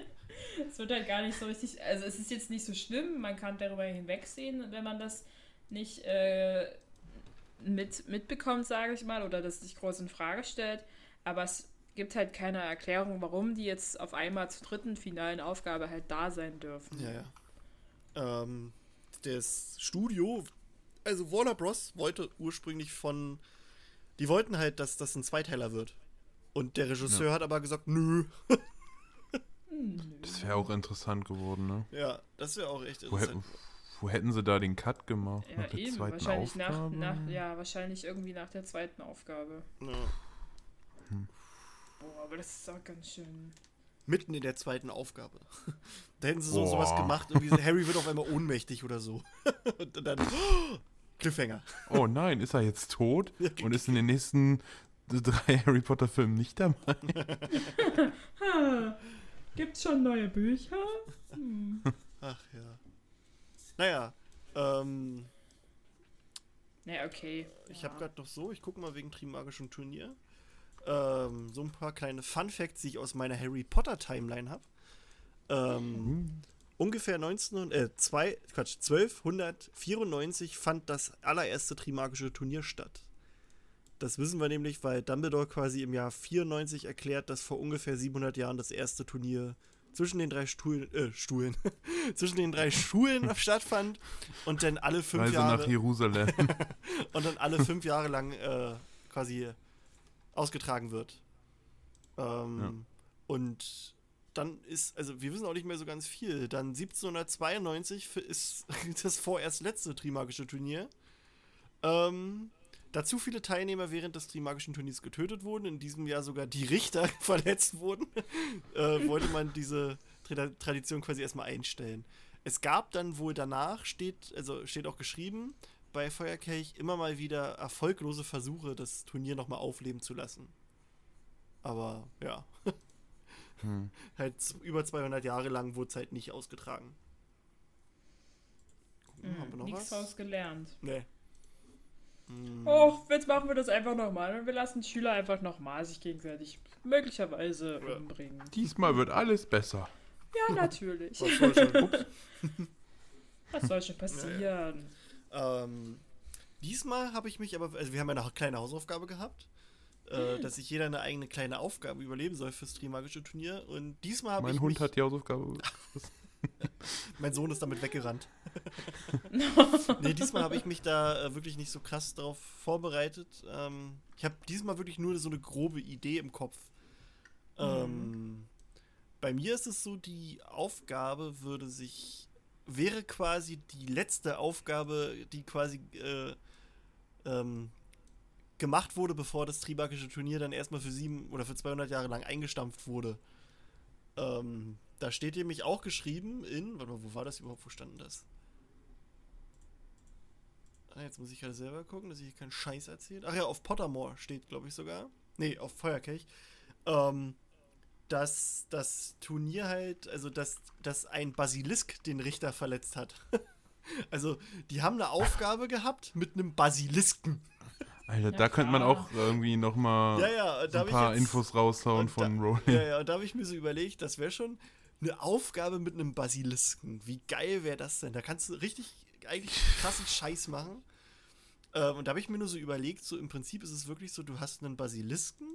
S3: Es, wird, es wird halt gar nicht so richtig. Also es ist jetzt nicht so schlimm, man kann darüber hinwegsehen, wenn man das nicht äh, mit, mitbekommt, sage ich mal, oder das sich groß in Frage stellt. Aber es gibt halt keine Erklärung, warum die jetzt auf einmal zur dritten finalen Aufgabe halt da sein dürfen.
S2: Ja, ja. Ähm, das Studio, also Warner Bros. wollte ursprünglich von. Die wollten halt, dass das ein Zweiteiler wird. Und der Regisseur
S1: Ja.
S2: hat aber gesagt, nö.
S1: Das wäre auch interessant geworden, ne?
S2: Ja, das wäre auch echt
S1: Wo, hätten-
S2: interessant.
S1: wo hätten sie da den Cut gemacht?
S3: Ja,
S1: nach der
S3: eben.
S1: zweiten
S3: Wahrscheinlich nach,
S1: Aufgabe?
S3: nach, ja, wahrscheinlich irgendwie nach der zweiten Aufgabe.
S2: Ja.
S3: Boah, aber das ist auch ganz schön.
S2: Mitten in der zweiten Aufgabe. Da hätten sie so
S1: Boah.
S2: sowas gemacht, irgendwie so, Harry wird auf einmal ohnmächtig oder so. Und dann Cliffhanger.
S1: Oh nein, ist er jetzt tot und ist in den nächsten drei Harry Potter Filmen nicht dabei?
S3: Gibt's schon neue Bücher? Hm.
S2: Ach ja. Naja, ähm,
S3: Na, okay.
S2: ich
S3: ja.
S2: habe gerade noch so, ich gucke mal wegen Trimagischen Turnier, ähm, so ein paar kleine Fun Facts, die ich aus meiner Harry Potter Timeline habe. Ähm,
S1: Hm.
S2: ungefähr 19, äh, zwei, Quatsch, 1294 fand das allererste Trimagische Turnier statt. Das wissen wir nämlich, weil Dumbledore quasi im Jahr 94 erklärt, dass vor ungefähr 700 Jahren das erste Turnier zwischen den drei Stuhlen, äh, Stuhlen, zwischen den drei Schulen stattfand und dann alle fünf
S1: Reise
S2: Jahre
S1: nach Jerusalem.
S2: und dann alle fünf Jahre lang äh, quasi ausgetragen wird. Ähm,
S1: Ja.
S2: Und dann ist, also wir wissen auch nicht mehr so ganz viel. Dann 1792 f- ist das vorerst letzte Trimagische Turnier. Ähm, da zu viele Teilnehmer während des Trimagischen Turniers getötet wurden, in diesem Jahr sogar die Richter verletzt wurden, äh, wollte man diese Tra Tradition quasi erstmal einstellen. Es gab dann wohl danach, steht, also steht auch geschrieben, bei Feuerkelch immer mal wieder erfolglose Versuche, das Turnier nochmal aufleben zu lassen. Aber ja,
S1: Hm.
S2: halt über 200 Jahre lang wurde es halt nicht ausgetragen. Gucken, haben wir
S3: Hm,
S2: noch
S3: Nichts
S2: was?
S3: gelernt.
S2: Nee. Hm,
S3: Och, jetzt machen wir das einfach nochmal und wir lassen Schüler einfach nochmal sich gegenseitig möglicherweise
S2: Ja.
S3: umbringen.
S1: Diesmal wird alles besser.
S3: Ja, natürlich.
S2: was soll schon?
S3: Was soll schon passieren?
S2: Ähm, diesmal habe ich mich aber, also wir haben ja eine kleine Hausaufgabe gehabt, äh, dass sich jeder eine eigene kleine Aufgabe überleben soll fürs Trimagische Turnier. Und diesmal habe
S1: Mein
S2: ich
S1: Hund
S2: mich,
S1: hat die Hausaufgabe.
S2: mein Sohn ist damit weggerannt. nee, diesmal habe ich mich da äh, wirklich nicht so krass drauf vorbereitet. Ähm, ich habe diesmal wirklich nur so eine grobe Idee im Kopf. Ähm, bei mir ist es so, die Aufgabe würde sich, wäre quasi die letzte Aufgabe, die quasi äh, ähm, gemacht wurde, bevor das Trimagische Turnier dann erstmal für sieben oder für 200 Jahre lang eingestampft wurde. Ähm, da steht nämlich auch geschrieben in, warte mal, wo war das überhaupt, wo stand denn das? Ah, jetzt muss ich gerade selber gucken, dass ich hier keinen Scheiß erzählt. Ach ja, auf Pottermore steht, glaube ich sogar. Nee, auf Feuerkelch. Ähm, dass das Turnier halt, also dass, dass ein Basilisk den Richter verletzt hat. also, die haben eine Aufgabe gehabt mit einem Basilisken.
S1: Alter,
S3: Ja,
S1: da könnte man auch irgendwie nochmal
S2: Ja, ja,
S1: so ein paar
S2: jetzt-
S1: Infos raushauen von
S2: da-
S1: Rowling.
S2: Ja, ja, und da habe ich mir so überlegt, das wäre schon eine Aufgabe mit einem Basilisken. Wie geil wäre das denn? Da kannst du richtig eigentlich krassen Scheiß machen. Ähm, und da habe ich mir nur so überlegt, so im Prinzip ist es wirklich so, du hast einen Basilisken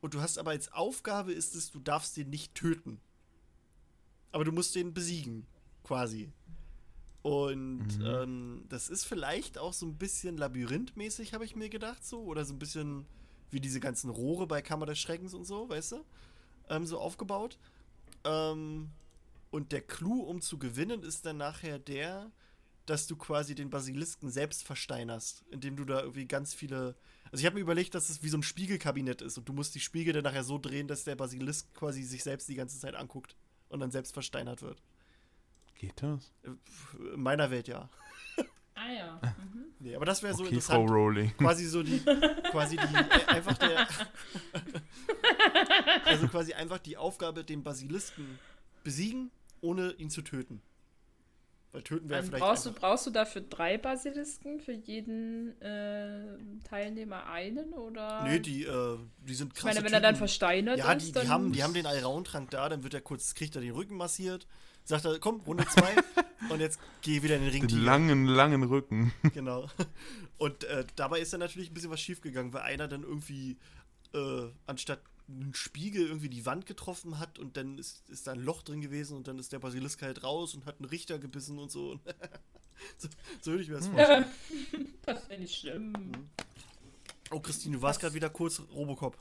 S2: und du hast aber als Aufgabe ist es, du darfst den nicht töten. Aber du musst den besiegen, quasi. Und
S1: Mhm.
S2: ähm, das ist vielleicht auch so ein bisschen labyrinthmäßig, habe ich mir gedacht, so. Oder so ein bisschen wie diese ganzen Rohre bei Kammer des Schreckens und so, weißt du? Ähm, so aufgebaut. Ähm, und der Clou, um zu gewinnen, ist dann nachher der, dass du quasi den Basilisken selbst versteinerst, indem du da irgendwie ganz viele. Also ich habe mir überlegt, dass es wie so ein Spiegelkabinett ist und du musst die Spiegel dann nachher so drehen, dass der Basilisk quasi sich selbst die ganze Zeit anguckt und dann selbst versteinert wird.
S1: Geht das?
S2: Äh, In meiner Welt ja.
S3: Ah ja. Mhm.
S2: Nee, aber das wäre so
S1: okay, Frau
S2: interessant.
S1: Rowling.
S2: Quasi so die, quasi die, äh, einfach der, also quasi einfach die Aufgabe, den Basilisken besiegen, ohne ihn zu töten. Weil töten wäre
S3: Dann
S2: vielleicht
S3: brauchst, du, brauchst du dafür drei Basilisken für jeden äh, Teilnehmer einen? Oder?
S2: Nee, die, äh, die sind
S3: ich
S2: krasse
S3: meine, wenn er dann
S2: Typen.
S3: versteinert
S2: Ja,
S3: ist,
S2: die,
S3: dann.
S2: die, haben, die haben den Allround-Trank da, dann wird er kurz, kriegt er den Rücken massiert, sagt er, komm, Runde 2 und jetzt geh wieder in den Ring.
S1: Den langen, langen Rücken.
S2: Genau. Und äh, dabei ist dann natürlich ein bisschen was schiefgegangen, weil einer dann irgendwie, äh, anstatt ein Spiegel irgendwie die Wand getroffen hat und dann ist, ist da ein Loch drin gewesen und dann ist der Basilisk halt raus und hat einen Richter gebissen und so. so, so würde ich mir das vorstellen.
S3: das wäre nicht schlimm.
S2: Oh, Christine, du warst gerade wieder kurz Robocop.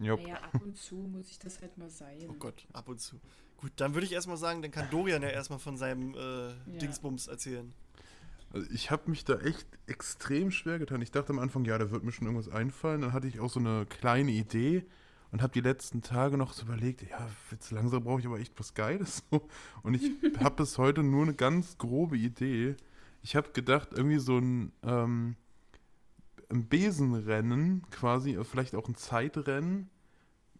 S1: Jupp.
S3: Naja, ab und zu muss ich das halt mal sein.
S2: Oh Gott, ab und zu. Gut, dann würde ich erstmal sagen, dann kann Dorian ja erstmal von seinem äh, Dingsbums erzählen.
S1: Also ich habe mich da echt extrem schwer getan. Ich dachte am Anfang, ja, da wird mir schon irgendwas einfallen. Dann hatte ich auch so eine kleine Idee und habe die letzten Tage noch so überlegt, ja, jetzt langsam brauche ich aber echt was Geiles. So. Und ich habe bis heute nur eine ganz grobe Idee. Ich habe gedacht, irgendwie so ein, ähm, ein Besenrennen quasi, äh, vielleicht auch ein Zeitrennen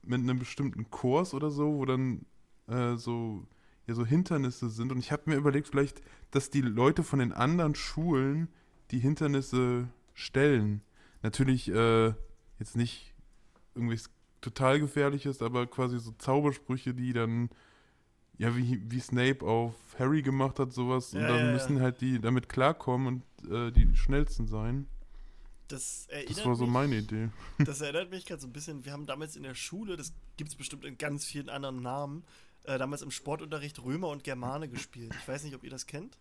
S1: mit einem bestimmten Kurs oder so, wo dann äh, so, ja, so Hindernisse sind. Und ich habe mir überlegt, vielleicht, dass die Leute von den anderen Schulen die Hindernisse stellen. Natürlich äh, jetzt nicht irgendwie total gefährliches, aber quasi so Zaubersprüche, die dann ja, wie, wie Snape auf Harry gemacht hat, sowas.
S2: Ja,
S1: und dann
S2: ja, ja.
S1: müssen halt die damit klarkommen und äh, die schnellsten sein.
S2: Das erinnert,
S1: Das war so
S2: mich,
S1: meine Idee.
S2: das erinnert mich gerade so ein bisschen. Wir haben damals in der Schule, das gibt es bestimmt in ganz vielen anderen Namen, äh, damals im Sportunterricht Römer und Germane gespielt. Ich weiß nicht, ob ihr das kennt.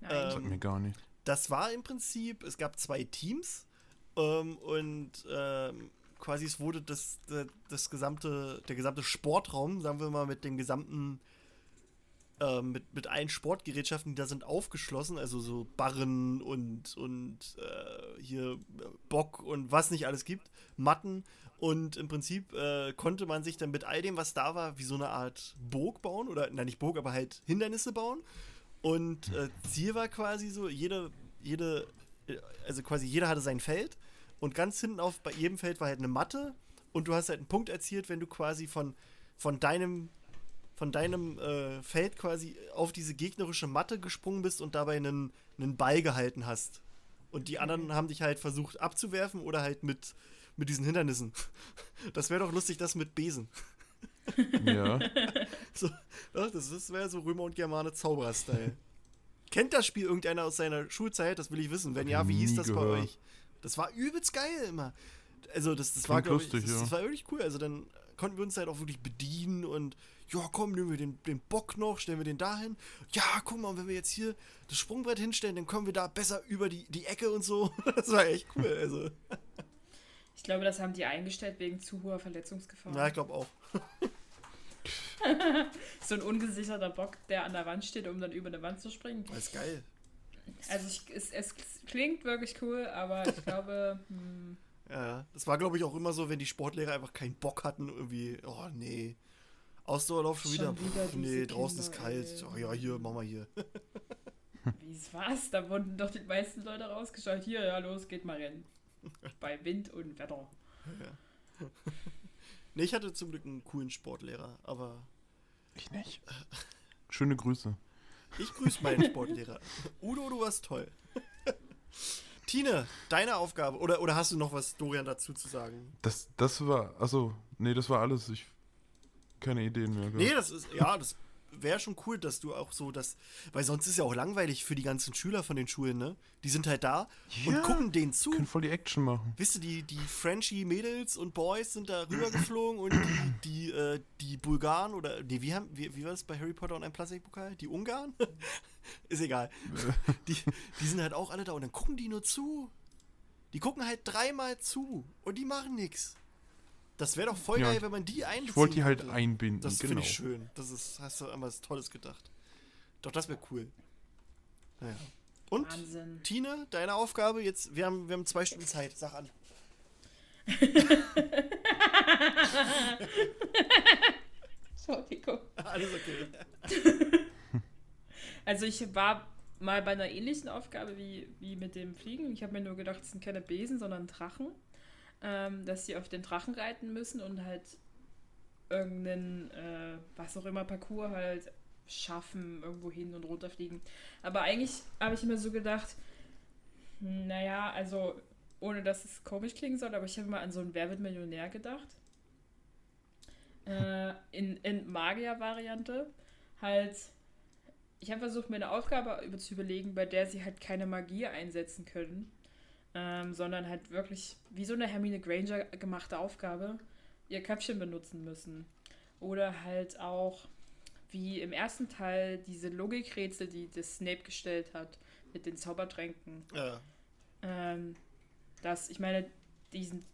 S3: Nein.
S2: Ähm,
S1: Sagt mir gar nicht.
S2: Das war im Prinzip, es gab zwei Teams ähm, und ähm, quasi es wurde das, das, das gesamte, der gesamte Sportraum, sagen wir mal, mit dem gesamten, ähm, mit, mit allen Sportgerätschaften, die da sind, aufgeschlossen, also so Barren und, und äh, hier äh, Bock und was nicht alles gibt, Matten. Und im Prinzip äh, konnte man sich dann mit all dem, was da war, wie so eine Art Burg bauen oder, nein, nicht Burg, aber halt Hindernisse bauen. Und äh, Ziel war quasi so, jede, jede, äh, also quasi jeder hatte sein Feld und ganz hinten auf bei jedem Feld war halt eine Matte und du hast halt einen Punkt erzielt, wenn du quasi von, von deinem von deinem äh, Feld quasi auf diese gegnerische Matte gesprungen bist und dabei einen, einen Ball gehalten hast. Und die anderen haben dich halt versucht abzuwerfen oder halt mit, mit diesen Hindernissen. Das wäre doch lustig, das mit Besen.
S1: Ja.
S2: So, ja, das wäre so Römer und Germane Zauberer-Style. Kennt das Spiel irgendeiner aus seiner Schulzeit? Das will ich wissen. Wenn ja, wie hieß das bei
S1: gehört.
S2: euch? Das war übelst geil immer. Also, das, das war, glaube ich,
S1: lustig,
S2: das,
S1: ja.
S2: das war wirklich cool. Also, dann konnten wir uns halt auch wirklich bedienen und ja, komm, nehmen wir den, den Bock noch, stellen wir den dahin. Ja, guck mal, wenn wir jetzt hier das Sprungbrett hinstellen, dann kommen wir da besser über die, die Ecke und so. Das war echt cool. Also,
S3: Ich glaube, das haben die eingestellt wegen zu hoher Verletzungsgefahr.
S2: ja, ich glaube auch.
S3: So ein ungesicherter Bock, der an der Wand steht, um dann über eine Wand zu springen.
S2: Das ist geil.
S3: Also ich, es, es klingt wirklich cool, aber ich glaube, hm,
S2: Ja, ja. das war, glaube ich, auch immer so, wenn die Sportlehrer einfach keinen Bock hatten, irgendwie, oh nee. Ausdauerlauf schon wieder.
S3: Schon wieder
S2: Pff, nee, draußen ist
S3: Kinder,
S2: kalt.
S3: ey.
S2: Oh ja, hier, mach mal hier.
S3: wie es war's? Da wurden doch die meisten Leute rausgeschaut. Hier, ja, los, geht mal rennen. Bei Wind und Wetter.
S2: Nee, ich hatte zum Glück einen coolen Sportlehrer, aber
S1: Ich nicht. Schöne Grüße.
S2: Ich grüße meinen Sportlehrer. Udo, du warst toll. Tine, deine Aufgabe. Oder, oder hast du noch was, Dorian, dazu zu sagen?
S1: Das, das war, also, nee, das war alles. Ich, keine Ideen mehr.
S2: Nee,
S1: gehabt.
S2: das ist, ja, das wäre schon cool, dass du auch so das, weil sonst ist ja auch langweilig für die ganzen Schüler von den Schulen, ne? Die sind halt da und
S1: Ja.
S2: gucken denen zu.
S1: können voll die Action machen.
S2: Wisst ihr, die, die Frenchie Mädels und Boys sind da rübergeflogen und die, die, äh, die Bulgaren oder, nee, wie, haben, wie, wie war das bei Harry Potter und ein Plastikpokal? Die Ungarn? Ist egal. Die, die sind halt auch alle da und dann gucken die nur zu. Die gucken halt dreimal zu und die machen nichts. Das wäre doch voll
S1: Ja,
S2: geil, wenn man die einbeziehen
S1: Ich wollte die halt
S2: könnte.
S1: einbinden,
S2: Das
S1: genau.
S2: finde ich schön. Das ist, hast du an was Tolles gedacht. Doch, das wäre cool. Naja. Und,
S3: Wahnsinn.
S2: Tine, deine Aufgabe jetzt, wir haben, wir haben zwei Stunden Zeit, sag an.
S3: Entschuldigung.
S2: Alles okay.
S3: Also ich war mal bei einer ähnlichen Aufgabe wie, wie mit dem Fliegen. Ich habe mir nur gedacht, es sind keine Besen, sondern Drachen. Ähm, dass sie auf den Drachen reiten müssen und halt irgendeinen, äh, was auch immer, Parcours halt schaffen, irgendwo hin und runter fliegen. Aber eigentlich habe ich mir so gedacht, hm, naja, also ohne dass es komisch klingen soll, aber ich habe mal an so einen Wer wird Millionär gedacht. Äh, in in Magier-Variante. Halt, ich habe versucht, mir eine Aufgabe über zu überlegen, bei der sie halt keine Magie einsetzen können, ähm, sondern halt wirklich wie so eine Hermine Granger gemachte Aufgabe, ihr Köpfchen benutzen müssen. Oder halt auch, wie im ersten Teil, diese Logikrätsel, die das Snape gestellt hat, mit den Zaubertränken.
S2: Ja.
S3: Ähm, das, ich meine, diesen,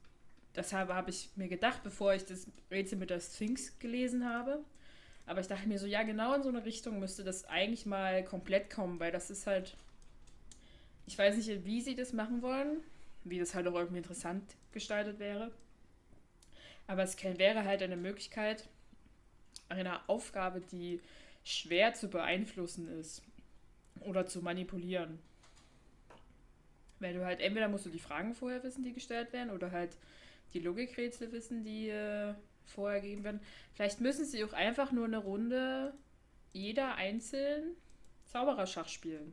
S3: das habe, habe ich mir gedacht, bevor ich das Rätsel mit der Sphinx gelesen habe. Aber ich dachte mir so, ja, genau in so eine Richtung müsste das eigentlich mal komplett kommen, weil das ist halt. Ich weiß nicht, wie sie das machen wollen, wie das halt auch irgendwie interessant gestaltet wäre. Aber es wäre halt eine Möglichkeit, eine Aufgabe, die schwer zu beeinflussen ist oder zu manipulieren. Weil du halt, entweder musst du die Fragen vorher wissen, die gestellt werden, oder halt die Logikrätsel wissen, die äh, vorher gegeben werden. Vielleicht müssen sie auch einfach nur eine Runde jeder einzeln Zaubererschach spielen.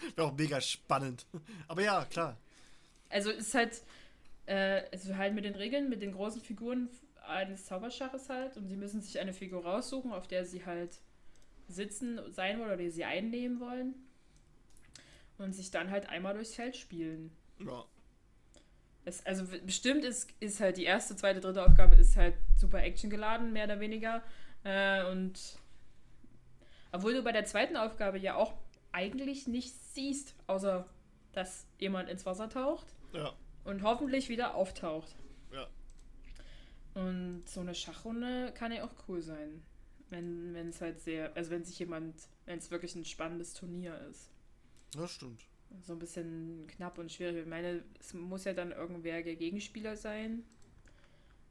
S2: Wäre auch mega spannend. Aber ja, klar.
S3: Also ist halt, äh, also halt mit den Regeln, mit den großen Figuren eines Zauberschaches halt und sie müssen sich eine Figur raussuchen, auf der sie halt sitzen sein wollen oder die sie einnehmen wollen und sich dann halt einmal durchs Feld spielen.
S2: Ja.
S3: Es, also bestimmt ist, ist halt die erste, zweite, dritte Aufgabe ist halt super Action geladen, mehr oder weniger. Äh, und obwohl du bei der zweiten Aufgabe ja auch eigentlich nichts siehst, außer dass jemand ins Wasser taucht
S2: Ja.
S3: und hoffentlich wieder auftaucht.
S2: Ja.
S3: Und so eine Schachrunde kann ja auch cool sein. Wenn wenn es halt sehr, also wenn sich jemand, wenn es wirklich ein spannendes Turnier ist.
S2: Das stimmt.
S3: So ein bisschen knapp und schwierig. Ich meine, es muss ja dann irgendwer der Gegenspieler sein.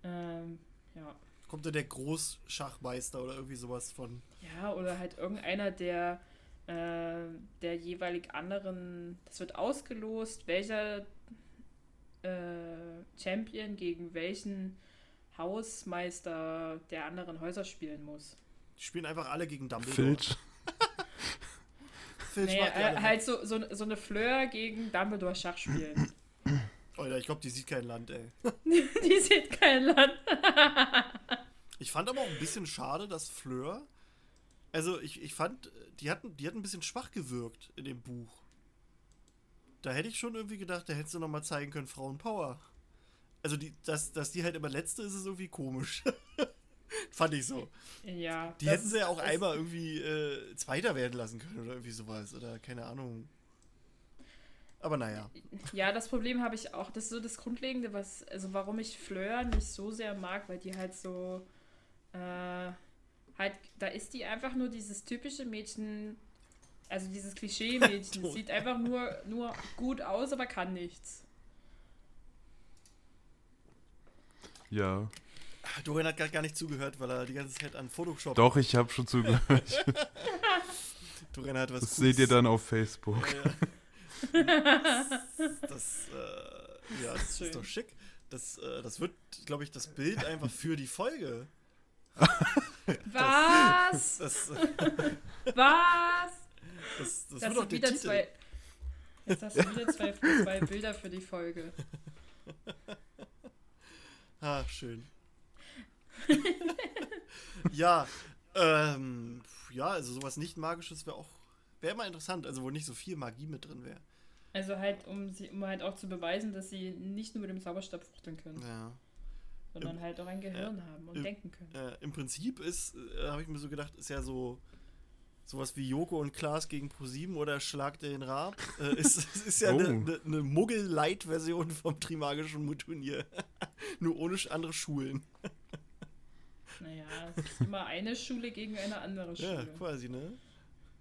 S3: Ähm, ja.
S2: Kommt da der Großschachmeister oder irgendwie sowas von.
S3: Ja, oder halt irgendeiner der, äh, der jeweilig anderen. Das wird ausgelost, welcher äh, Champion gegen welchen Hausmeister der anderen Häuser spielen muss.
S2: Die spielen einfach alle gegen Dumbledore.
S1: Filch.
S2: Filch
S3: Nee, äh,
S2: alle
S3: halt so, so, so eine Fleur gegen Dumbledore Schach spielen.
S2: Alter, ich glaube, die sieht kein Land, ey.
S3: Die sieht kein Land.
S2: Ich fand aber auch ein bisschen schade, dass Fleur. Also, ich, ich fand, die hatten, die hatten ein bisschen schwach gewirkt in dem Buch. Da hätte ich schon irgendwie gedacht, da hättest du nochmal zeigen können, Frauenpower. Also, die, dass, dass die halt immer letzte ist, ist irgendwie komisch. fand ich so.
S3: Ja.
S2: Die hätten sie ja auch einmal irgendwie äh, Zweiter werden lassen können oder irgendwie sowas. Oder keine Ahnung. Aber naja.
S3: Ja, das Problem habe ich auch. Das ist so das Grundlegende, was, also warum ich Fleur nicht so sehr mag, weil die halt so, äh, halt, da ist die einfach nur dieses typische Mädchen, also dieses Klischee-Mädchen. Sieht einfach nur, nur gut aus, aber kann nichts.
S1: Ja.
S2: Dorian hat gar, gar nicht zugehört, weil er die ganze Zeit an Photoshop.
S1: Doch, ich habe schon zugehört.
S2: Dorian hat was
S1: Das seht ihr dann auf Facebook.
S2: Ja. das, äh, ja, das ist doch schick. Das, äh, das wird, glaube ich, das Bild einfach für die Folge.
S3: Was?
S2: Das, äh,
S3: Was?
S2: das, das,
S3: Das sind
S2: der
S3: wieder
S2: Titel.
S3: zwei. Jetzt hast du wieder zwei, zwei Bilder für die Folge.
S2: Ah, schön. ja, ähm, ja, also sowas nicht magisches wäre auch, wäre immer interessant, also wo nicht so viel Magie mit drin wäre.
S3: Also halt, um, sie, um halt auch zu beweisen, dass sie nicht nur mit dem Zauberstab fuchteln können,
S2: Ja.
S3: Sondern halt auch ein Gehirn haben und
S2: im-
S3: denken können.
S2: Äh, Im Prinzip ist, äh, habe ich mir so gedacht, ist ja so sowas wie Joko und Klaas gegen ProSieben oder Schlag den Raab. Äh, ist, ist, ist ja
S1: Oh.
S2: eine ne, ne Muggel-Light-Version vom Trimagischen Turnier. Nur ohne andere Schulen.
S3: Naja, es ist immer eine Schule gegen eine andere
S2: Ja,
S3: Schule.
S2: quasi, ne?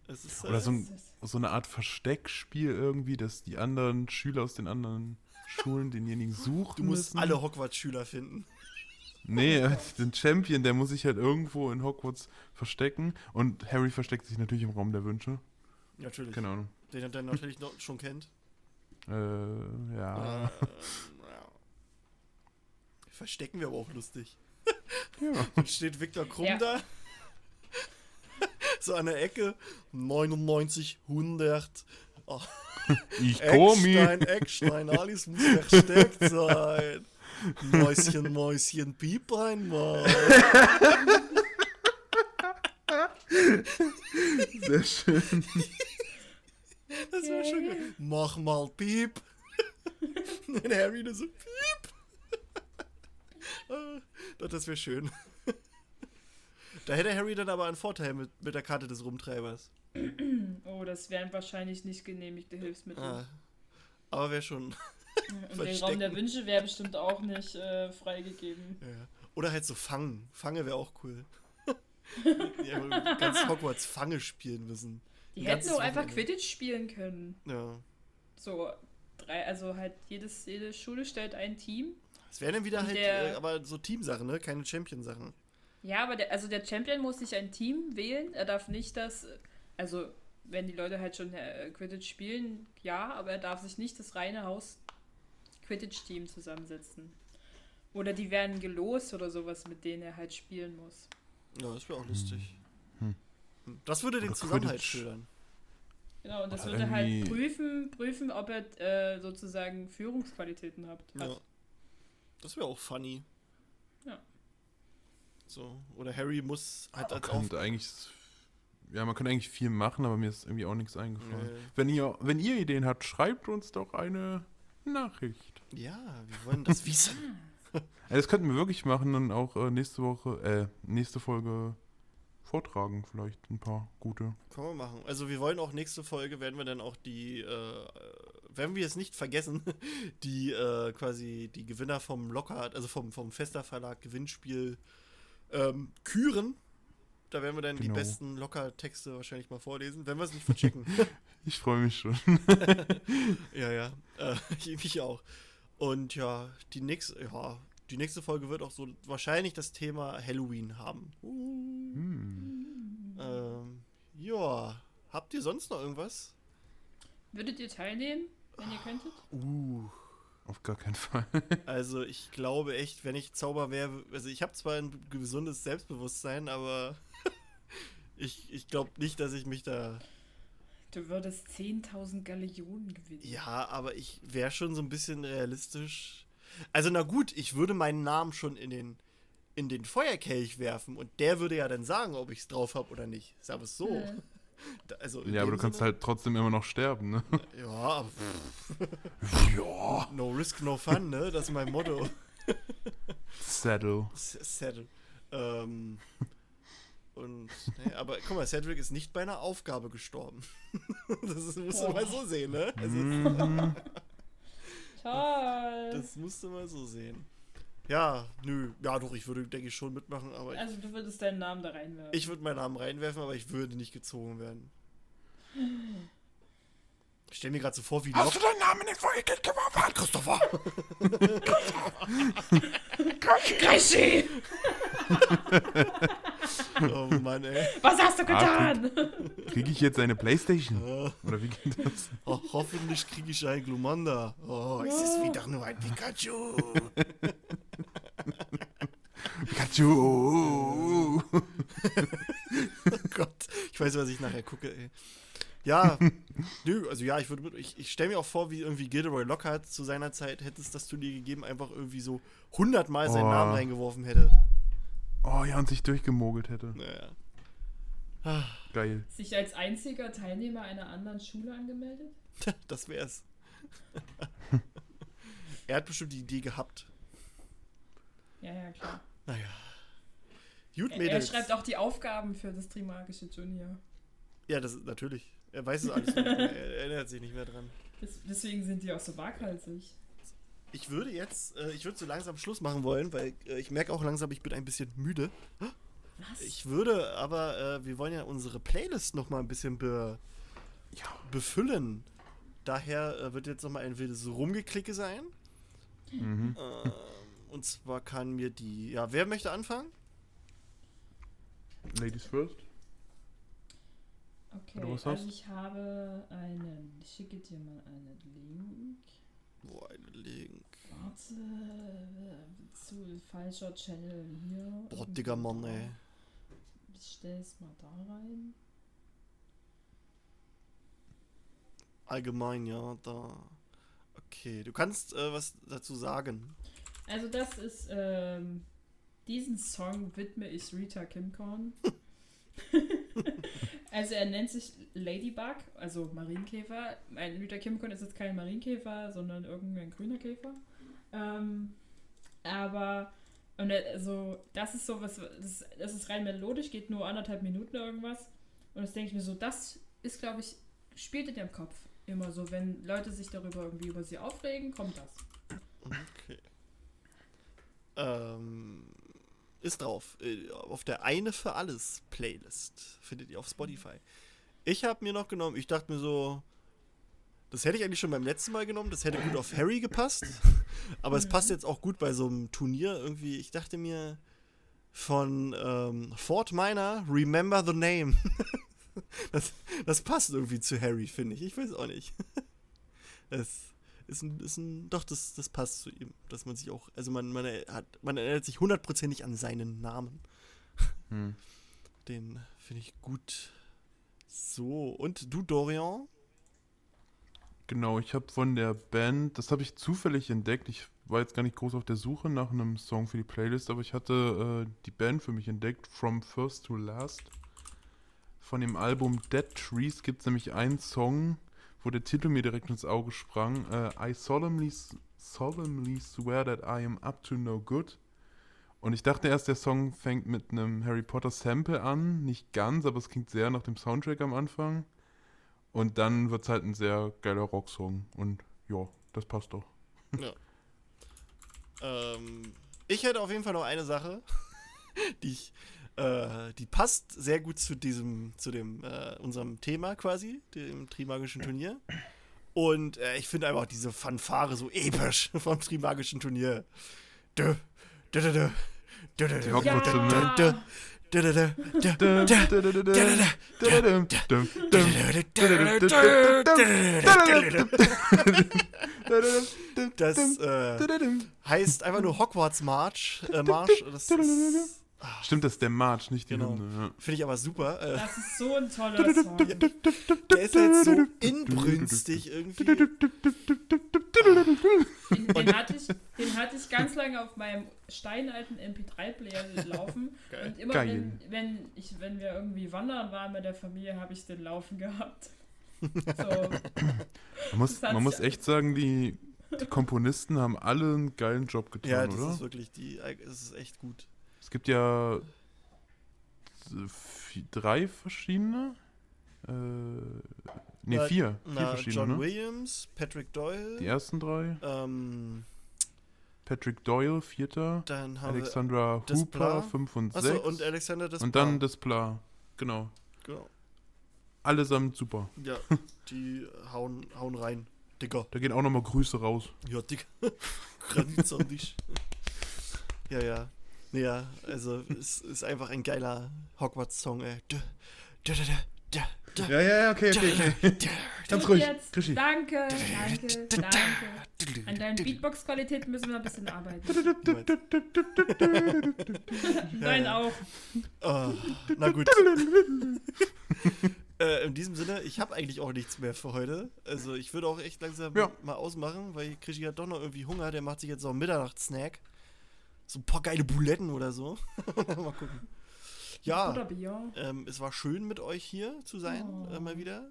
S2: Es ist,
S1: Oder
S2: äh,
S1: so ein-
S3: ist-
S1: So eine Art Versteckspiel irgendwie, dass die anderen Schüler aus den anderen Schulen denjenigen suchen
S2: du musst
S1: müssen.
S2: alle Hogwarts-Schüler finden.
S1: Nee, den Champion, der muss sich halt irgendwo in Hogwarts verstecken. Und Harry versteckt sich natürlich im Raum der Wünsche.
S2: Natürlich.
S1: Keine Ahnung.
S2: Den er dann natürlich noch schon kennt.
S1: Äh, ja.
S2: Äh, ja. Verstecken wir aber auch lustig.
S1: ja.
S2: Dann steht Viktor Krumm
S3: Ja.
S2: da. so an der Ecke. 99, 100. Oh,
S1: Ich komme.
S2: Eckstein, Eckstein, alles muss versteckt sein. Mäuschen, Mäuschen, Pieplein, Mann.
S1: Sehr schön.
S2: Das war schon gut. Mach mal Piep. Und Harry nur so Piep. Doch, das wäre schön. Da hätte Harry dann aber einen Vorteil mit, mit der Karte des Rumtreibers.
S3: Oh, das wären wahrscheinlich nicht genehmigte Hilfsmittel.
S2: Ah, aber wäre schon.
S3: Und den
S2: verstecken.
S3: Raum der Wünsche wäre bestimmt auch nicht äh, freigegeben.
S2: Ja. Oder halt so Fangen. Fange wäre auch cool. ja, ganz Hogwarts Fange spielen müssen.
S3: Die
S2: Ein
S3: hätten auch einfach
S2: Wochenende.
S3: Quidditch spielen können.
S2: Ja.
S3: So, drei, also halt jedes, jede Schule stellt ein Team.
S2: Es wären dann wieder halt,
S3: der-
S2: äh, aber so Teamsachen, ne? Keine Champion-Sachen.
S3: Ja, aber der, also der Champion muss sich ein Team wählen. Er darf nicht das, also wenn die Leute halt schon äh, Quidditch spielen, ja, aber er darf sich nicht das reine Haus Quidditch-Team zusammensetzen. Oder die werden gelost oder sowas, mit denen er halt spielen muss.
S2: Ja, das wäre auch lustig.
S1: Hm.
S2: Das würde den
S1: Oder
S2: Zusammenhalt
S1: Quidditch.
S2: schildern.
S3: Genau, und das
S1: Aber
S3: würde halt prüfen, prüfen, ob er äh, sozusagen Führungsqualitäten hat. hat.
S2: Ja. Das wäre auch funny.
S3: Ja.
S2: So. Oder Harry muss halt als
S1: könnte eigentlich, ja, man könnte eigentlich viel machen, aber mir ist irgendwie auch nichts eingefallen.
S2: Nee.
S1: Wenn, ihr, wenn ihr Ideen habt, schreibt uns doch eine Nachricht.
S2: Ja, wir wollen das wissen.
S1: Das könnten wir wirklich machen und auch äh, nächste Woche, äh, nächste Folge vortragen. Vielleicht ein paar gute.
S2: Können wir machen. Also wir wollen auch nächste Folge, werden wir dann auch die, äh, werden wir es nicht vergessen, die äh, quasi die Gewinner vom Lockhart, also vom, vom Fester Verlag Gewinnspiel ähm, küren. Da werden wir dann die
S1: Genau.
S2: besten Locker-Texte wahrscheinlich mal vorlesen, wenn wir es nicht verchecken.
S1: Ich freue mich schon.
S2: ja, ja. Äh, ich mich auch. Und ja, die nächste, ja, die nächste Folge wird auch so wahrscheinlich das Thema Halloween haben.
S1: Hm.
S2: Ähm, ja. Habt ihr sonst noch irgendwas?
S3: Würdet ihr teilnehmen, wenn ihr könntet?
S2: Uh.
S1: Auf gar keinen Fall.
S2: Also ich glaube echt, wenn ich Zauber wäre, also ich habe zwar ein gesundes Selbstbewusstsein, aber ich, ich glaube nicht, dass ich mich da.
S3: Du würdest 10.000 Galeonen gewinnen.
S2: Ja, aber ich wäre schon so ein bisschen realistisch. Also na gut, ich würde meinen Namen schon in den in den Feuerkelch werfen und der würde ja dann sagen, ob ich es drauf habe oder nicht. Sag es so. Da- Also
S1: Ja, aber du kannst
S2: Sinne-
S1: halt trotzdem immer noch sterben, ne?
S2: Ja, aber
S1: Ja.
S2: no risk, no fun, ne? Das ist mein Motto.
S1: Saddle.
S2: S- Cedric. Ähm, und, ne, aber guck mal, Cedric ist nicht bei einer Aufgabe gestorben. das musst du mal so sehen, ne? Also.
S3: Toll.
S2: das musst du mal so sehen. Ja, nö. Ja, doch, ich würde, denke ich, schon mitmachen, aber
S3: also du würdest deinen Namen da reinwerfen.
S2: ich würde meinen Namen reinwerfen, aber ich würde nicht gezogen werden. Ich stell mir gerade so vor, wie
S1: Hast du deinen Namen in den Feuerkelch geworfen?
S2: Christopher!
S3: Crazy!
S2: Oh Mann, ey.
S3: Was hast du
S1: Ah,
S3: getan?
S1: Kriege ich jetzt eine Playstation?
S2: Ja.
S1: Oder wie geht das?
S2: Oh, hoffentlich kriege ich einen Glumanda. Oh, es ist wieder nur ein Pikachu.
S1: Pikachu!
S2: Oh Gott, ich weiß, was ich nachher gucke, ey. Ja, nö, also ja, ich würde ich, ich stelle mir auch vor, wie irgendwie Gilderoy Lockhart zu seiner Zeit hätte es das Turnier gegeben, einfach irgendwie so hundertmal seinen
S1: Oh.
S2: Namen reingeworfen hätte.
S1: Oh ja, und sich durchgemogelt hätte.
S2: Naja. Ah,
S1: Geil.
S3: Sich als einziger Teilnehmer einer anderen Schule angemeldet?
S2: das wär's. er hat bestimmt die Idee gehabt.
S3: Ja, ja, klar.
S2: Naja. Gut,
S3: Er, er schreibt auch die Aufgaben für das Trimagische Junior.
S2: Ja, das ist natürlich. Er weiß es alles. nicht mehr. er erinnert sich nicht mehr dran.
S3: Des, deswegen sind die auch so waghalsig.
S2: Ich würde jetzt, äh, ich würde so langsam Schluss machen wollen, weil äh, ich merke auch langsam, ich bin ein bisschen müde.
S3: Was?
S2: Ich würde aber, äh, wir wollen ja unsere Playlist noch mal ein bisschen be,
S1: Ja.
S2: befüllen. Daher wird jetzt noch mal ein wildes Rumgeklicke sein.
S1: Mhm.
S2: Ähm, und zwar kann mir die, ja, wer möchte anfangen?
S1: Ladies first.
S3: Okay,
S1: Oder was
S3: also
S1: hast?
S3: ich habe einen. Ich schicke dir mal einen Link.
S2: Wo ein Link.
S3: Warte. Zu falscher Channel hier.
S2: Boah, Digga, Mann, ey.
S3: Ich stell's mal da rein.
S2: Allgemein, ja, da. Okay, du kannst äh, was dazu sagen.
S3: Also das ist, ähm, diesen Song widme ich Rita Kimcorn. also er nennt sich Ladybug, also Marienkäfer. Ein Rita Kimcorn ist jetzt kein Marienkäfer, sondern irgendein grüner Käfer. Ähm, aber Und also, das ist so was, das, das ist rein melodisch, geht nur anderthalb Minuten irgendwas. Und das denke ich mir so, das ist, glaube ich, spielt in ihrem Kopf immer so. Wenn Leute sich darüber irgendwie über sie aufregen, kommt das.
S2: Okay. Ähm, ist drauf. Äh, Auf der Eine für alles Playlist. Findet ihr auf Spotify. Ich habe mir noch genommen, ich dachte mir so, das hätte ich eigentlich schon beim letzten Mal genommen, das hätte gut auf Harry gepasst. Aber es passt jetzt auch gut bei so einem Turnier irgendwie. Ich dachte mir von ähm, Fort Minor, Remember the Name. das, das passt irgendwie zu Harry, finde ich. Ich weiß auch nicht. Das ist ein, ist ein doch, das, das passt zu ihm. Dass man sich auch, also man, man, hat, man erinnert sich hundertprozentig an seinen Namen.
S1: Hm.
S2: Den finde ich gut. So, und du, Dorian?
S1: Genau, ich habe von der Band, das habe ich zufällig entdeckt. Ich war jetzt gar nicht groß auf der Suche nach einem Song für die Playlist, aber ich hatte äh, die Band für mich entdeckt, From First to Last. Von dem Album Dead Trees gibt es nämlich einen Song, wo der Titel mir direkt ins Auge sprang. Äh, I solemnly, solemnly swear that I am up to no good. Und ich dachte erst, der Song fängt mit einem Harry Potter Sample an. Nicht ganz, aber es klingt sehr nach dem Soundtrack am Anfang. Und dann wird es halt ein sehr geiler Rocksong. Und ja, das passt doch.
S2: Ähm, ich hätte auf jeden Fall noch eine Sache, die ich, äh, die passt sehr gut zu diesem, zu dem, äh, unserem Thema quasi, dem Trimagischen Turnier. Und äh, ich finde einfach diese Fanfare so episch vom Trimagischen Turnier. Dö, dö, dö, dö, dö, dö, dö, dö, dö, Das äh, heißt einfach nur Hogwarts March. Äh, Marsch. Das ist,
S1: Stimmt, das ist der March, nicht die
S2: Genau.
S1: Hymne.
S2: finde ich aber super. Äh,
S3: Das ist so ein toller Song.
S2: der ist halt so inbrünstig irgendwie.
S3: Den, den, hatte ich, den hatte ich ganz lange auf meinem steinalten MP3-Player laufen. Und immer
S1: Geil.
S3: wenn, wenn, ich, wenn wir irgendwie wandern waren mit der Familie, habe ich den laufen gehabt. So,
S1: Man muss, man muss echt sagen, die, die Komponisten haben alle einen geilen Job getan,
S2: Ja, das
S1: oder?
S2: ist wirklich die. Es ist echt gut.
S1: Es gibt ja drei verschiedene. Äh, ne,
S2: Na,
S1: vier. Vier
S2: Na,
S1: verschiedene,
S2: John
S1: ne?
S2: Williams, Patrick Doyle.
S1: Die ersten drei.
S2: Ähm,
S1: Patrick Doyle, vierter.
S2: dann haben
S1: Alexandra
S2: Desplat.
S1: Hooper, fünf und
S2: wir.
S1: sechs.
S2: Achso, und Alexander Desplat.
S1: und dann Desplat. Genau.
S2: Genau.
S1: Allesamt super.
S2: Ja, die hauen, hauen rein. Dicker.
S1: Da gehen auch nochmal Grüße raus.
S2: Ja, dick. Granit an dich. Ja, ja. Ja, also es ist einfach ein geiler Hogwarts-Song, dö,
S1: Ja, ja, ja, okay, okay, okay. Ganz ruhig.
S3: Jetzt,
S1: Krischi.
S3: danke, danke, danke. An deinen Beatbox-Qualitäten müssen wir ein bisschen arbeiten. Nein,
S2: ja.
S3: auch.
S2: Ah, na gut. äh, in diesem Sinne, ich habe eigentlich auch nichts mehr für heute. Also ich würde auch echt langsam
S1: Ja.
S2: mal ausmachen, weil Krischi hat doch noch irgendwie Hunger. Der macht sich jetzt noch einen Mitternachtssnack. So ein paar geile Buletten oder so. mal gucken. Ja, ähm, es war schön mit euch hier zu sein,
S3: Oh.
S2: äh, mal wieder.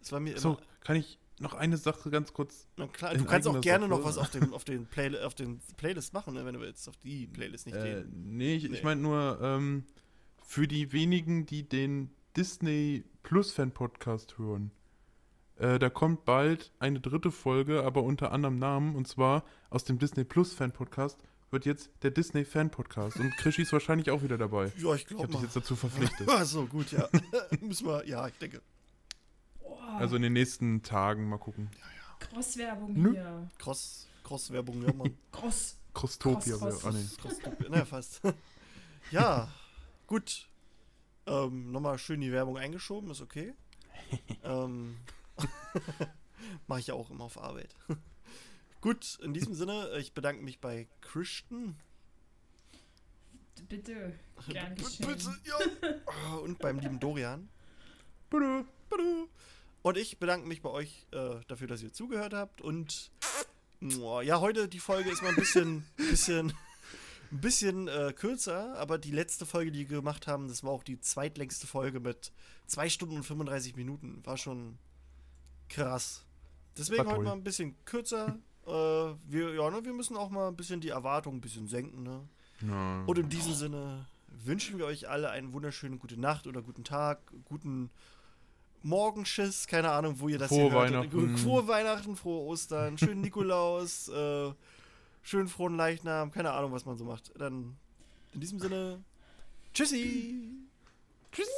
S2: Es war mir
S1: So,
S2: immer.
S1: kann ich noch eine Sache ganz kurz.
S2: Na klar, du kannst auch gerne
S1: Sache.
S2: noch was auf den, auf den, Play, auf den Playlist machen, ne, wenn du willst. Auf die Playlist nicht
S1: Äh,
S2: den.
S1: nee, ich,
S2: Nee.
S1: ich meine nur, ähm, für die wenigen, die den Disney Plus Fan Podcast hören. Äh, da kommt bald eine dritte Folge, aber unter anderem Namen. Und zwar aus dem Disney Plus Fan Podcast wird jetzt der Disney Fan Podcast. Und Krischi ist wahrscheinlich auch wieder dabei.
S2: Ja, ich
S1: Ich
S2: glaube
S1: habe dich jetzt dazu verpflichtet.
S2: Ach so, gut, ja. Müssen wir, ja, ich denke.
S1: Also in den nächsten Tagen mal gucken.
S3: Cross-Werbung
S1: Nö.
S3: hier.
S2: Cross, Cross-Werbung, ja, Mann.
S3: Cross.
S1: Crostopia.
S3: Cross,
S1: Ah, nee.
S2: Cross, na, fast. ja, gut. Ähm, nochmal schön die Werbung eingeschoben, ist okay. ähm, Mache ich ja auch immer auf Arbeit. Gut, in diesem Sinne, ich bedanke mich bei Christian.
S3: Bitte. Gern geschehen.
S2: Bitte, ja. Ah, Und beim lieben Dorian.
S1: Bitte.
S2: Bitte. Und ich bedanke mich bei euch äh, dafür, dass ihr zugehört habt. Und ja, heute die Folge ist mal ein bisschen, bisschen, ein bisschen äh, kürzer, aber die letzte Folge, die wir gemacht haben, das war auch die zweitlängste Folge mit 2 Stunden und 35 Minuten. War schon krass. Deswegen
S1: War
S2: heute
S1: toll.
S2: mal ein bisschen kürzer. Äh, wir, ja, ne, wir müssen auch mal ein bisschen die Erwartungen ein bisschen senken, ne?
S1: Ja.
S2: Und in diesem Sinne wünschen wir euch alle einen wunderschönen gute Nacht oder guten Tag, guten Morgenschiss, keine Ahnung, wo ihr das
S1: Frohe
S2: hier hört.
S1: Weihnachten.
S2: Frohe Weihnachten, frohe Ostern, schönen Nikolaus, äh, schönen frohen Leichnam, keine Ahnung, was man so macht. Dann in diesem Sinne, tschüssi!
S3: Tschüss.